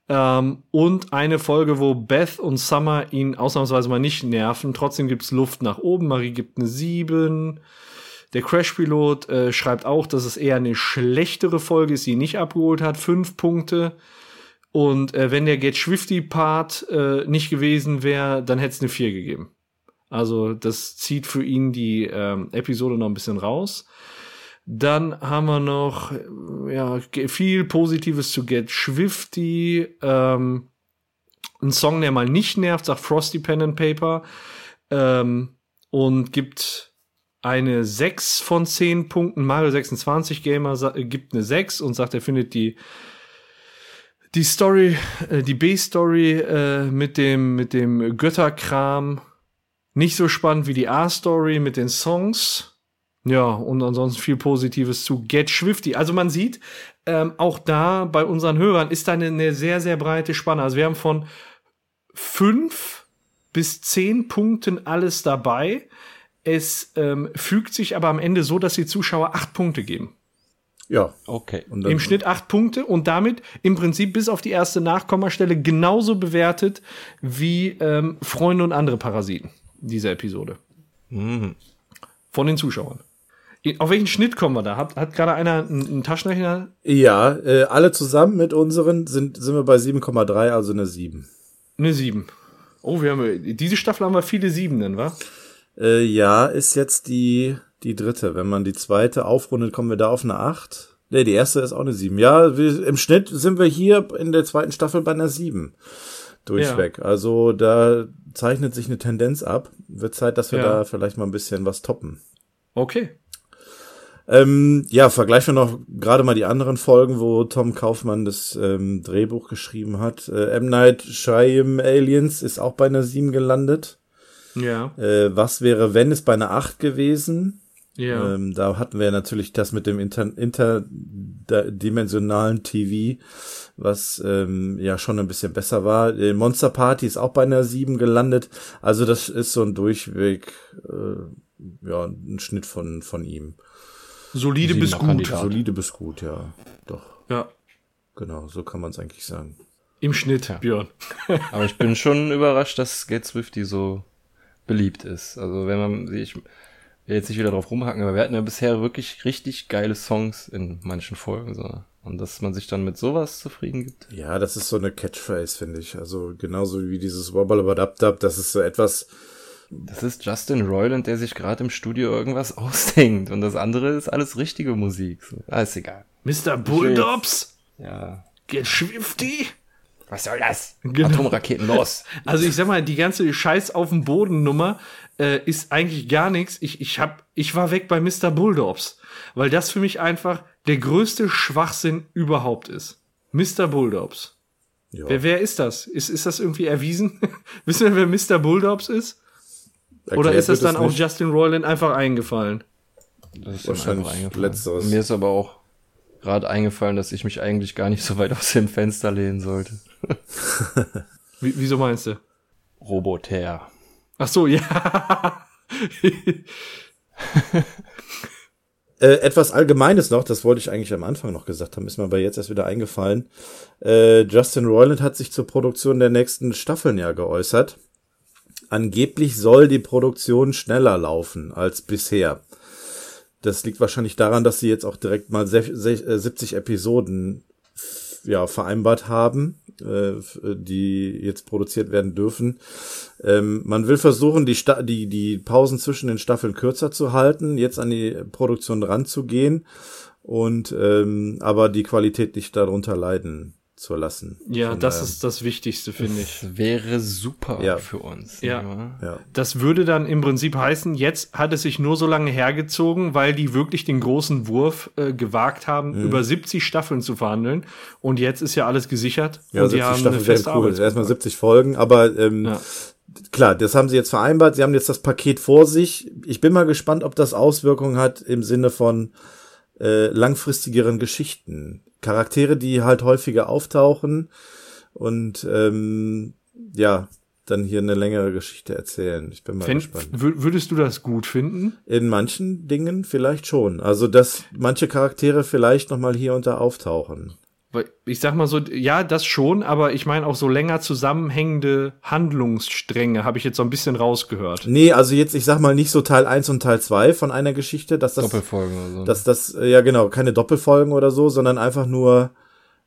S5: ähm, und eine Folge, wo Beth und Summer ihn ausnahmsweise mal nicht nerven. Trotzdem gibt's Luft nach oben. Marie gibt eine sieben. Der Crash-Pilot äh, schreibt auch, dass es eher eine schlechtere Folge ist, die ihn nicht abgeholt hat. Fünf Punkte. Und äh, wenn der Get Swifty-Part äh, nicht gewesen wäre, dann hätte es eine vier gegeben. Also das zieht für ihn die ähm, Episode noch ein bisschen raus. Dann haben wir noch äh, ja, viel Positives zu Get Swifty. Ähm, ein Song, der mal nicht nervt, sagt Frosty Pen and Paper. Ähm, und gibt eine 6 von 10 Punkten. Mario 26 Gamer äh, gibt eine 6 und sagt, er findet die die Story, äh, die B-Story äh, mit dem mit dem Götterkram nicht so spannend wie die A-Story mit den Songs. Ja, und ansonsten viel Positives zu Get Swifty. Also man sieht, ähm, auch da bei unseren Hörern ist da eine, eine sehr, sehr breite Spanne. Also wir haben von fünf bis zehn Punkten alles dabei. Es ähm, fügt sich aber am Ende so, dass die Zuschauer acht Punkte geben.
S6: Ja.
S4: Okay.
S6: Und dann,
S5: Im Schnitt acht Punkte und damit im Prinzip bis auf die erste Nachkommastelle genauso bewertet wie ähm, Freunde und andere Parasiten, diese Episode. Von den Zuschauern. Auf welchen Schnitt kommen wir da? Hat, hat gerade einer einen, Taschenrechner?
S6: Ja, äh, alle zusammen mit unseren sind, sind wir bei 7,3, also eine 7.
S5: Eine 7. Oh, wir haben diese Staffel haben wir viele Siebenen, wa?
S6: Äh, ja, ist jetzt die, die dritte. Wenn man die zweite aufrundet, kommen wir da auf eine 8. Nee, die erste ist auch eine 7. Ja, wir, im Schnitt sind wir hier in der zweiten Staffel bei einer 7. Durchweg. Also da zeichnet sich eine Tendenz ab. Wird Zeit, dass wir
S5: Ja.
S6: da vielleicht mal ein bisschen was toppen.
S5: Okay.
S6: Ähm, ja, vergleichen wir noch gerade mal die anderen Folgen, wo Tom Kaufmann das ähm, Drehbuch geschrieben hat. Äh, M. Night Shyam Aliens ist auch bei einer 7 gelandet.
S5: Ja.
S6: Äh, was wäre, wenn es bei einer 8 gewesen?
S5: Ja.
S6: Ähm, da hatten wir natürlich das mit dem Inter dimensionalen TV, was ähm, ja schon ein bisschen besser war. Äh, Monster Party ist auch bei einer 7 gelandet. Also das ist so ein Durchweg, äh, ja, ein Schnitt von, von ihm.
S5: Solide bis gut.
S4: Kandidat.
S6: Solide bis gut, ja. Doch,
S5: Ja.
S6: genau, so kann man es eigentlich sagen.
S5: Im Schnitt, Björn. *laughs*
S4: Aber ich bin schon überrascht, dass Get Swifty so beliebt ist. Also wenn man, ich will jetzt nicht wieder drauf rumhacken, aber wir hatten ja bisher wirklich richtig geile Songs in manchen Folgen. So. Und dass man sich dann mit sowas zufrieden gibt.
S6: Ja, das ist so eine Catchphrase, finde ich. Also genauso wie dieses Wobble-Dub-Dub, das ist so etwas,
S4: Das ist Justin Roiland, der sich gerade im Studio irgendwas *laughs* ausdenkt. Und das andere ist alles richtige Musik. So. Ah, ist egal.
S5: Mr. Bulldogs,
S4: Ja.
S5: get swifty.
S4: Was soll das?
S5: Genau.
S4: Atomraketen los. *laughs*
S5: Also ich sag mal, die ganze Scheiß auf dem Boden Nummer äh, ist eigentlich gar nichts. Ich, ich hab, ich war weg bei Mr. Bulldogs, weil das für mich einfach der größte Schwachsinn überhaupt ist. Mr. Bulldogs.
S6: ja.
S5: Wer, wer ist das? Ist, ist das irgendwie erwiesen? *laughs* Wissen wir, wer Mr. Bulldogs ist? Oder
S6: Erklärt
S5: ist das dann
S6: es
S5: auch. Justin Roiland einfach eingefallen?
S4: Das ist
S6: Wahrscheinlich
S4: eingefallen.
S6: letzteres.
S4: Mir ist aber auch gerade eingefallen, dass ich mich eigentlich gar nicht so weit aus dem Fenster lehnen sollte. *laughs*
S5: Wie, wieso meinst du?
S4: Roboter.
S5: Ach so, ja. *laughs*
S6: Äh, etwas Allgemeines noch, das wollte ich eigentlich am Anfang noch gesagt haben, ist mir aber jetzt erst wieder eingefallen. Äh, Justin Roiland hat sich zur Produktion der nächsten Staffeln ja geäußert. Angeblich soll die Produktion schneller laufen als bisher. Das liegt wahrscheinlich daran, dass sie jetzt auch direkt mal sech- sech- äh, 70 Episoden ja, vereinbart haben, äh, die jetzt produziert werden dürfen. Ähm, man will versuchen, die, Sta die, die Pausen zwischen den Staffeln kürzer zu halten, jetzt an die Produktion ranzugehen und ähm, aber die Qualität nicht darunter leiden zu lassen.
S5: Ja,
S6: Von
S5: das
S6: daher-
S5: ist das Wichtigste, finde ich.
S4: Das wäre super
S6: Ja.
S4: für uns.
S5: Ja.
S6: ja.
S5: Das würde dann im Prinzip heißen, jetzt hat es sich nur so lange hergezogen, weil die wirklich den großen Wurf äh, gewagt haben,
S6: Mhm.
S5: über 70 Staffeln zu verhandeln. Und jetzt ist ja alles gesichert.
S6: Ja,
S5: und die
S6: 70
S5: haben
S6: Staffeln
S5: eine feste
S6: cool.
S5: Arbeit.
S6: Erstmal 70 Folgen, aber ähm,
S5: Ja.
S6: Klar, das haben sie jetzt vereinbart. Sie haben jetzt das Paket vor sich. Ich bin mal gespannt, ob das Auswirkungen hat im Sinne von äh, langfristigeren Geschichten. Charaktere, die halt häufiger auftauchen und ähm, ja, dann hier eine längere Geschichte erzählen. Ich bin mal
S5: Fänd,
S6: gespannt.
S5: wür- würdest du das gut finden?
S6: In manchen Dingen vielleicht schon. Also, dass manche Charaktere vielleicht noch mal hier und da auftauchen.
S5: Weil ich sag mal so, ja, das schon, aber ich meine auch so länger zusammenhängende Handlungsstränge habe ich jetzt so ein bisschen rausgehört.
S6: Nee, also jetzt, ich sag mal, nicht so Teil 1 und Teil 2 von einer Geschichte, dass das,
S4: Doppelfolgen oder so.
S6: dass das, äh, ja genau, keine Doppelfolgen oder so, sondern einfach nur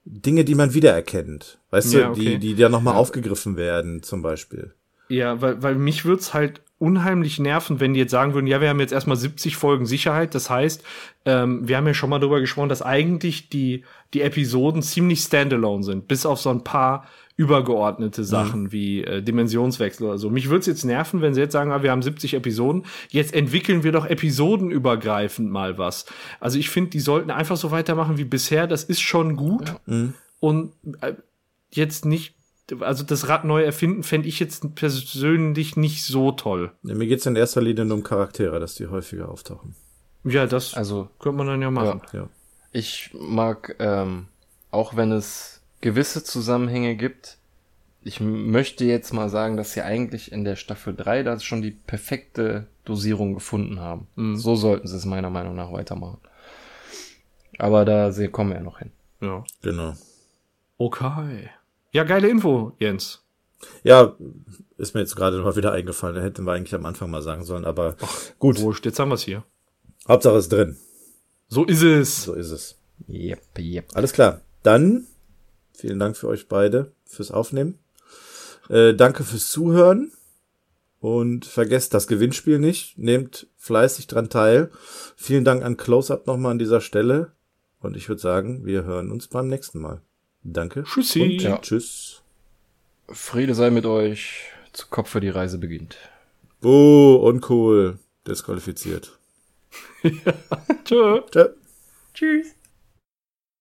S6: Dinge, die man wiedererkennt. Weißt
S5: Ja,
S6: du,
S5: okay.
S6: die, die da nochmal aufgegriffen werden, zum Beispiel.
S5: Ja, weil, weil mich würd's halt unheimlich nerven, wenn die jetzt sagen würden, ja, wir haben jetzt erstmal 70 Folgen Sicherheit. Das heißt, ähm, wir haben ja schon mal drüber gesprochen, dass eigentlich die, die Episoden ziemlich standalone sind, bis auf so ein paar übergeordnete Sachen wie äh, Dimensionswechsel oder so. Mich würd's jetzt nerven, wenn sie jetzt sagen, ah, wir haben 70 Episoden, jetzt entwickeln wir doch episodenübergreifend mal was. Also ich finde, die sollten einfach so weitermachen wie bisher. Das ist schon gut. Und äh, jetzt nicht, also das Rad neu erfinden, fände ich jetzt persönlich nicht so toll.
S6: Ja, mir geht's in erster Linie nur um Charaktere, dass die häufiger auftauchen.
S5: Ja, das
S4: also
S5: könnte man dann ja machen.
S6: Ja.
S4: Ich mag, ähm, auch wenn es gewisse Zusammenhänge gibt, ich möchte jetzt mal sagen, dass sie eigentlich in der Staffel 3 da schon die perfekte Dosierung gefunden haben. So sollten sie es meiner Meinung nach weitermachen. Aber da sie kommen wir ja noch hin.
S5: Ja.
S6: Genau.
S5: Okay. Ja, geile Info, Jens.
S6: Ja, ist mir jetzt gerade mal wieder eingefallen. Da hätten wir eigentlich am Anfang mal sagen sollen, aber gut.
S5: Wurscht, jetzt haben wir's hier.
S6: Hauptsache ist drin.
S5: So ist es.
S6: So ist es.
S4: Yep, yep.
S6: Alles klar. Dann vielen Dank für euch beide fürs Aufnehmen. Äh, danke fürs Zuhören. Und vergesst das Gewinnspiel nicht. Nehmt fleißig dran teil. Vielen Dank an Close-Up nochmal an dieser Stelle. Und ich würde sagen, wir hören uns beim nächsten Mal. Danke.
S5: Tschüssi.
S6: Und
S4: Ja.
S6: tschüss.
S4: Friede sei mit euch. Zu Kopf für die Reise beginnt.
S6: Oh, uncool. Disqualifiziert. *laughs*
S5: Tschö.
S6: Tschö.
S4: Tschüss.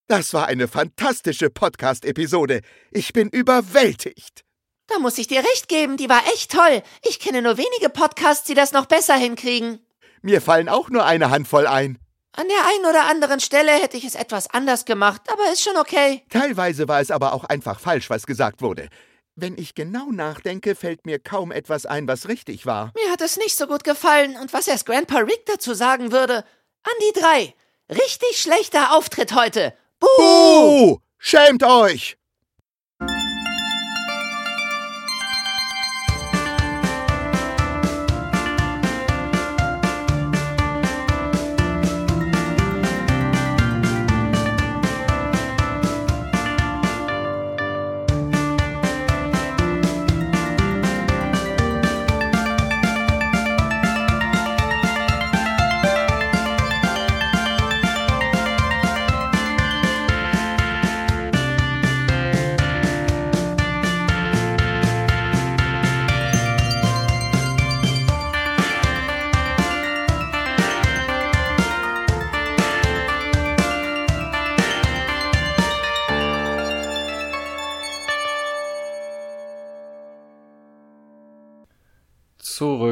S2: Das war eine fantastische Podcast-Episode. Ich bin überwältigt.
S3: Da muss ich dir recht geben, die war echt toll. Ich kenne nur wenige Podcasts, die das noch besser hinkriegen.
S2: Mir fallen auch nur eine Handvoll ein.
S3: An der einen oder anderen Stelle hätte ich es etwas anders gemacht, aber ist schon okay.
S2: Teilweise war es aber auch einfach falsch, was gesagt wurde. Wenn ich genau nachdenke, fällt mir kaum etwas ein, was richtig war.
S3: Mir hat es nicht so gut gefallen und was erst Grandpa Rick dazu sagen würde. An die drei. Richtig schlechter Auftritt heute. Buh!
S2: Buh! Schämt euch!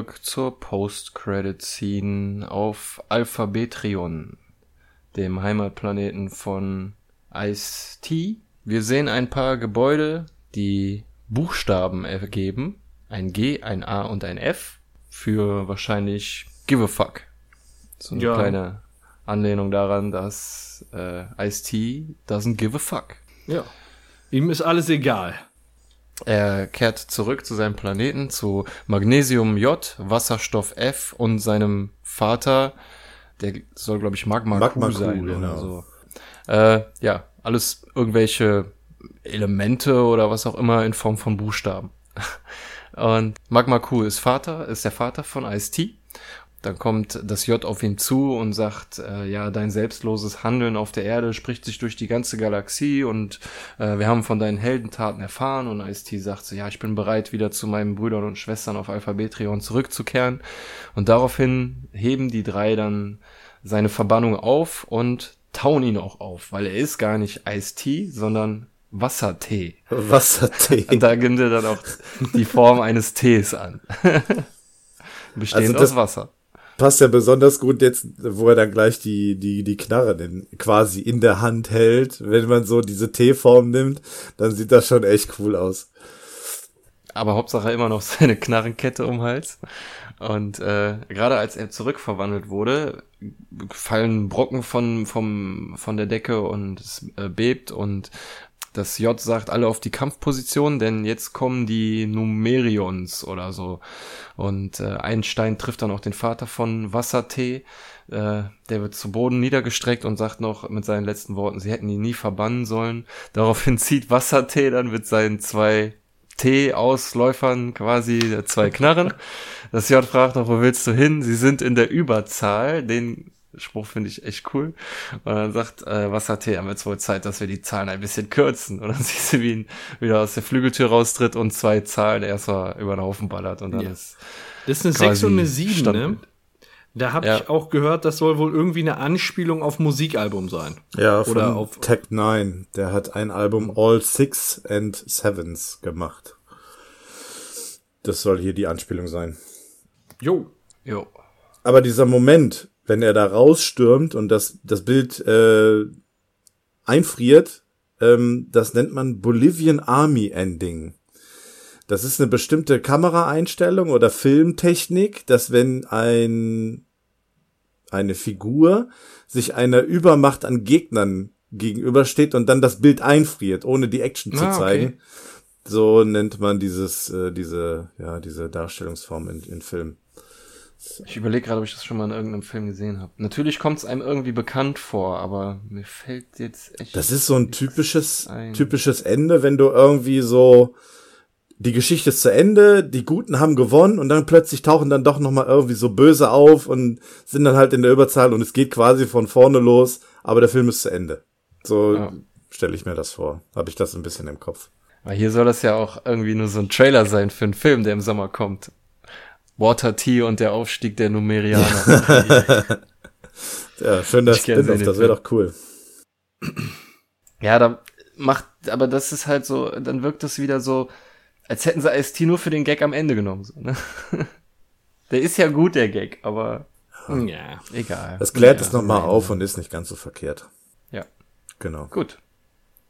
S4: Zurück zur Post-Credit-Scene auf Alphabetrion, dem Heimatplaneten von Ice-T. Wir sehen ein paar Gebäude, die Buchstaben ergeben. Ein G, ein A und ein F für wahrscheinlich Give a Fuck. So eine
S5: Ja.
S4: kleine Anlehnung daran, dass äh, Ice-T doesn't give a fuck.
S5: Ja. Ihm ist alles egal.
S4: Er kehrt zurück zu seinem Planeten, zu Magnesium J, Wasserstoff F und seinem Vater, der soll, glaube ich, Magma,
S6: Magma
S4: Q
S6: Q,
S4: sein
S6: genau.
S4: oder so. Äh, ja, alles irgendwelche Elemente oder was auch immer in Form von Buchstaben. *laughs* Und Magma Q ist Vater, ist der Vater von Ice-T. Dann kommt das J auf ihn zu und sagt, äh, ja, dein selbstloses Handeln auf der Erde spricht sich durch die ganze Galaxie und äh, wir haben von deinen Heldentaten erfahren und Ice-T sagt so, ja, ich bin bereit, wieder zu meinen Brüdern und Schwestern auf Alphabetrion zurückzukehren. Und daraufhin heben die drei dann seine Verbannung auf und tauen ihn auch auf, weil er ist gar nicht Ice-T, sondern Wassertee.
S6: Wassertee.
S4: Und *laughs* da gibt er dann auch die Form eines Tees an. *laughs* Bestehend
S6: Also das-
S4: aus Wasser.
S6: Passt ja besonders gut jetzt, wo er dann gleich die, die, die Knarre denn quasi in der Hand hält. Wenn man so diese T-Form nimmt, dann sieht das schon echt cool aus.
S4: aber Hauptsache immer noch *laughs* seine Knarrenkette um Hals. Und äh, gerade als er zurückverwandelt wurde, fallen Brocken von, vom, von der Decke und es äh, bebt und das J sagt alle auf die Kampfposition, denn jetzt kommen die Numerions oder so. Und äh, ein Stein trifft dann auch den Vater von Wassertee. Äh, der wird zu Boden niedergestreckt und sagt noch mit seinen letzten Worten, sie hätten ihn nie verbannen sollen. Daraufhin zieht Wassertee dann mit seinen zwei T-Ausläufern quasi äh, zwei Knarren. Das J fragt noch, wo willst du hin? Sie sind in der Überzahl. Den Spruch finde ich echt cool. Und dann sagt äh, Wasser-T, haben jetzt wohl Zeit, dass wir die Zahlen ein bisschen kürzen. Und dann *laughs* siehst du, wie ihn wieder aus der Flügeltür raustritt und zwei Zahlen erstmal über den Haufen ballert. Und dann
S5: Ja.
S4: ist
S5: Das ist eine
S4: quasi
S5: 6 und eine 7, ne?
S4: Standbild.
S5: Da habe
S4: Ja.
S5: ich auch gehört, das soll wohl irgendwie eine Anspielung auf Musikalbum sein.
S6: Ja, von
S5: Oder auf-
S6: Tech 9. Der hat ein Album All Six and Sevens gemacht. Das soll hier die Anspielung sein.
S5: Jo.
S4: Jo.
S6: Aber dieser Moment, wenn er da rausstürmt und das, das Bild äh, einfriert, ähm, das nennt man Bolivian Army Ending. Das ist eine bestimmte Kameraeinstellung oder Filmtechnik, dass wenn ein eine Figur sich einer Übermacht an Gegnern gegenübersteht und dann das Bild einfriert, ohne die Action zu
S4: Ah, okay.
S6: zeigen. So nennt man dieses, äh, diese, ja, diese Darstellungsform in, in
S4: Ich überlege gerade, ob ich das schon mal in irgendeinem Film gesehen habe. Natürlich kommt es einem irgendwie bekannt vor, aber mir fällt jetzt echt.
S6: Das ist so ein typisches,
S4: ein-
S6: typisches Ende, wenn du irgendwie so, die Geschichte ist zu Ende, die Guten haben gewonnen und dann plötzlich tauchen dann doch nochmal irgendwie so böse auf und sind dann halt in der Überzahl und es geht quasi von vorne los, aber der Film ist zu Ende. So
S4: Ja.
S6: stelle ich mir das vor. Habe ich das ein bisschen im Kopf.
S4: Aber hier soll das ja auch irgendwie nur so ein Trailer sein für einen Film, der im Sommer kommt. Water Tea und der Aufstieg der Numerianer. *laughs*
S6: Ja, schön das
S4: Ich kenn
S6: Spin-off, das wäre doch cool.
S4: ja, da macht, aber das ist halt so, dann wirkt das wieder so, als hätten sie Ice-T nur für den Gag am Ende genommen. So, ne? *laughs* Der ist ja gut, der Gag, aber
S5: Ja.
S4: Egal.
S6: Das klärt es nochmal auf und ist nicht ganz so verkehrt.
S4: Ja.
S6: Genau.
S4: Gut.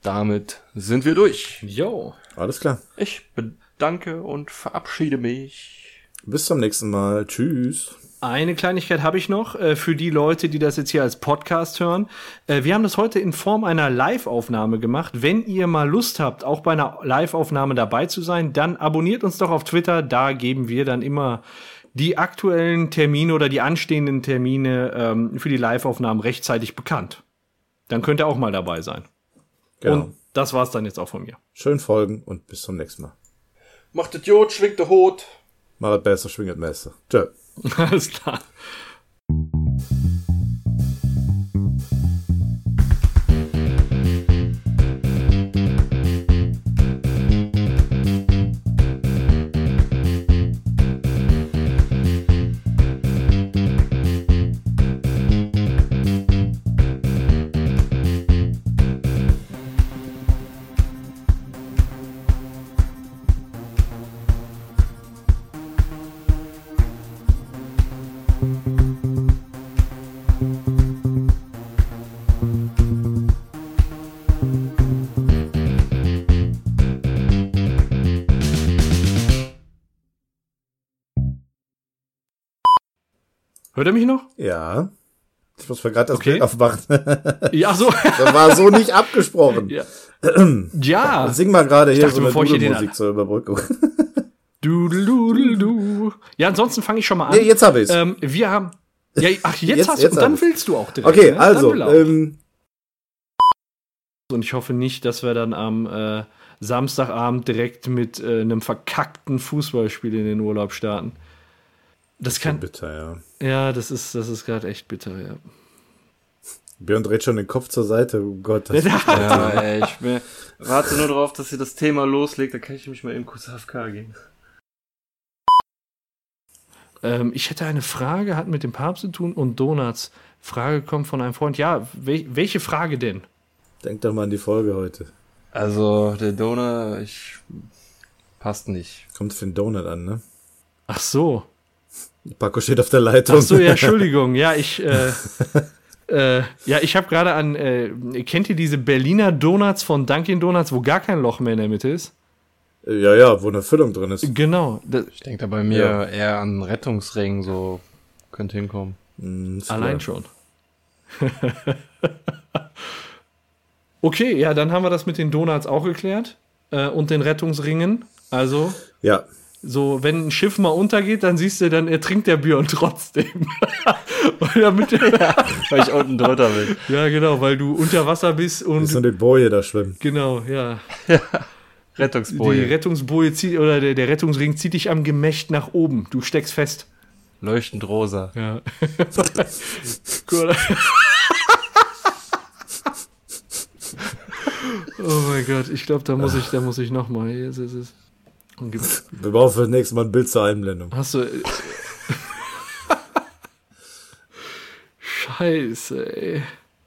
S4: Damit sind wir durch.
S5: Jo.
S6: Alles klar.
S4: Ich bedanke und verabschiede mich.
S6: Bis zum nächsten Mal. Tschüss.
S5: Eine Kleinigkeit habe ich noch äh, für die Leute, die das jetzt hier als Podcast hören. Äh, wir haben das heute in Form einer Live-Aufnahme gemacht. Wenn ihr mal Lust habt, auch bei einer Live-Aufnahme dabei zu sein, dann abonniert uns doch auf Twitter. Da geben wir dann immer die aktuellen Termine oder die anstehenden Termine ähm, für die Live-Aufnahmen rechtzeitig bekannt. Dann könnt ihr auch mal dabei sein.
S6: Genau.
S5: Und das war's dann jetzt auch von mir.
S6: Schön folgen und bis zum nächsten Mal.
S4: Macht das Jod, schwingt der Hut.
S6: Macht besser, schwinget Messer. Tschö. *laughs*
S5: Alles klar. Hört ihr mich noch?
S6: Ja. Ich muss mir gerade das
S5: Okay.
S6: Bild aufmachen.
S5: Ja, so. *laughs*
S6: das war so nicht abgesprochen.
S5: ja. *clears throat* ja.
S6: Sing mal gerade hier
S5: dachte,
S6: so eine
S5: bevor ich hier den-
S6: Musik zur Überbrückung. *laughs*
S5: Dudel, dudel, du. Ja, ansonsten fange ich schon mal an.
S6: nee, jetzt habe ich's.
S5: ähm, wir haben. Ja, ach, jetzt,
S6: Jetzt-
S5: hast
S6: jetzt
S5: du. Dann willst du auch direkt.
S6: okay,
S5: ne?
S6: Also,
S5: er
S6: ähm,
S5: Und ich hoffe nicht, dass wir dann am äh, Samstagabend direkt mit äh, einem verkackten Fußballspiel in den Urlaub starten. Das kann.
S6: bitter, ja.
S5: Ja, das ist, das ist gerade echt bitter, ja.
S6: Björn dreht schon den Kopf zur Seite. Oh Gott, das *laughs*
S4: Ja, ey, ich bin, warte nur darauf, dass ihr das Thema loslegt, dann kann ich mich mal eben kurz AFK gehen.
S5: Ähm, ich hätte eine Frage, hat mit dem Papst zu tun und Donuts. Frage kommt von einem Freund. Ja, wel welche Frage denn?
S6: Denk doch mal an die Folge heute.
S4: Also, der Donor, ich, passt nicht.
S6: Kommt für den Donut an, ne?
S5: Ach so.
S6: Paco steht auf der Leitung.
S5: Ach so, ja, *laughs* Entschuldigung. Ja, ich, äh, äh, ja, ich habe gerade an, äh, kennt ihr diese Berliner Donuts von Dunkin' Donuts, wo gar kein Loch mehr in der Mitte ist?
S6: ja, ja, wo eine Füllung drin ist.
S5: Genau. Das,
S4: Ich denke da bei mir
S6: Ja.
S4: eher an Rettungsring, so, könnte hinkommen.
S6: Mm, ist
S5: allein schon. *laughs* okay, ja, dann haben wir das mit den Donuts auch geklärt. Äh, und den Rettungsringen. Also,
S6: Ja,
S5: so, wenn ein Schiff mal untergeht, dann siehst du, dann ertrinkt der Björn trotzdem. *laughs* Weil damit, *laughs*
S4: Weil ich unten drunter bin.
S5: ja, genau, weil du unter Wasser bist und.
S6: ist nur die Boje da schwimmen.
S5: Genau, ja. *laughs* Die
S4: Rettungsboje.
S5: Rettungsboje zieht, oder der, der Rettungsring zieht dich am Gemächt nach oben. Du steckst fest.
S4: Leuchtend rosa.
S5: Ja. Gut. oh mein Gott, ich glaube, da muss ich, da muss ich noch mal. Hier ist es. Und gib- *laughs*
S6: Wir brauchen für das nächste Mal ein Bild zur Einblendung.
S5: Hast du. äh, *laughs* Scheiße, ey.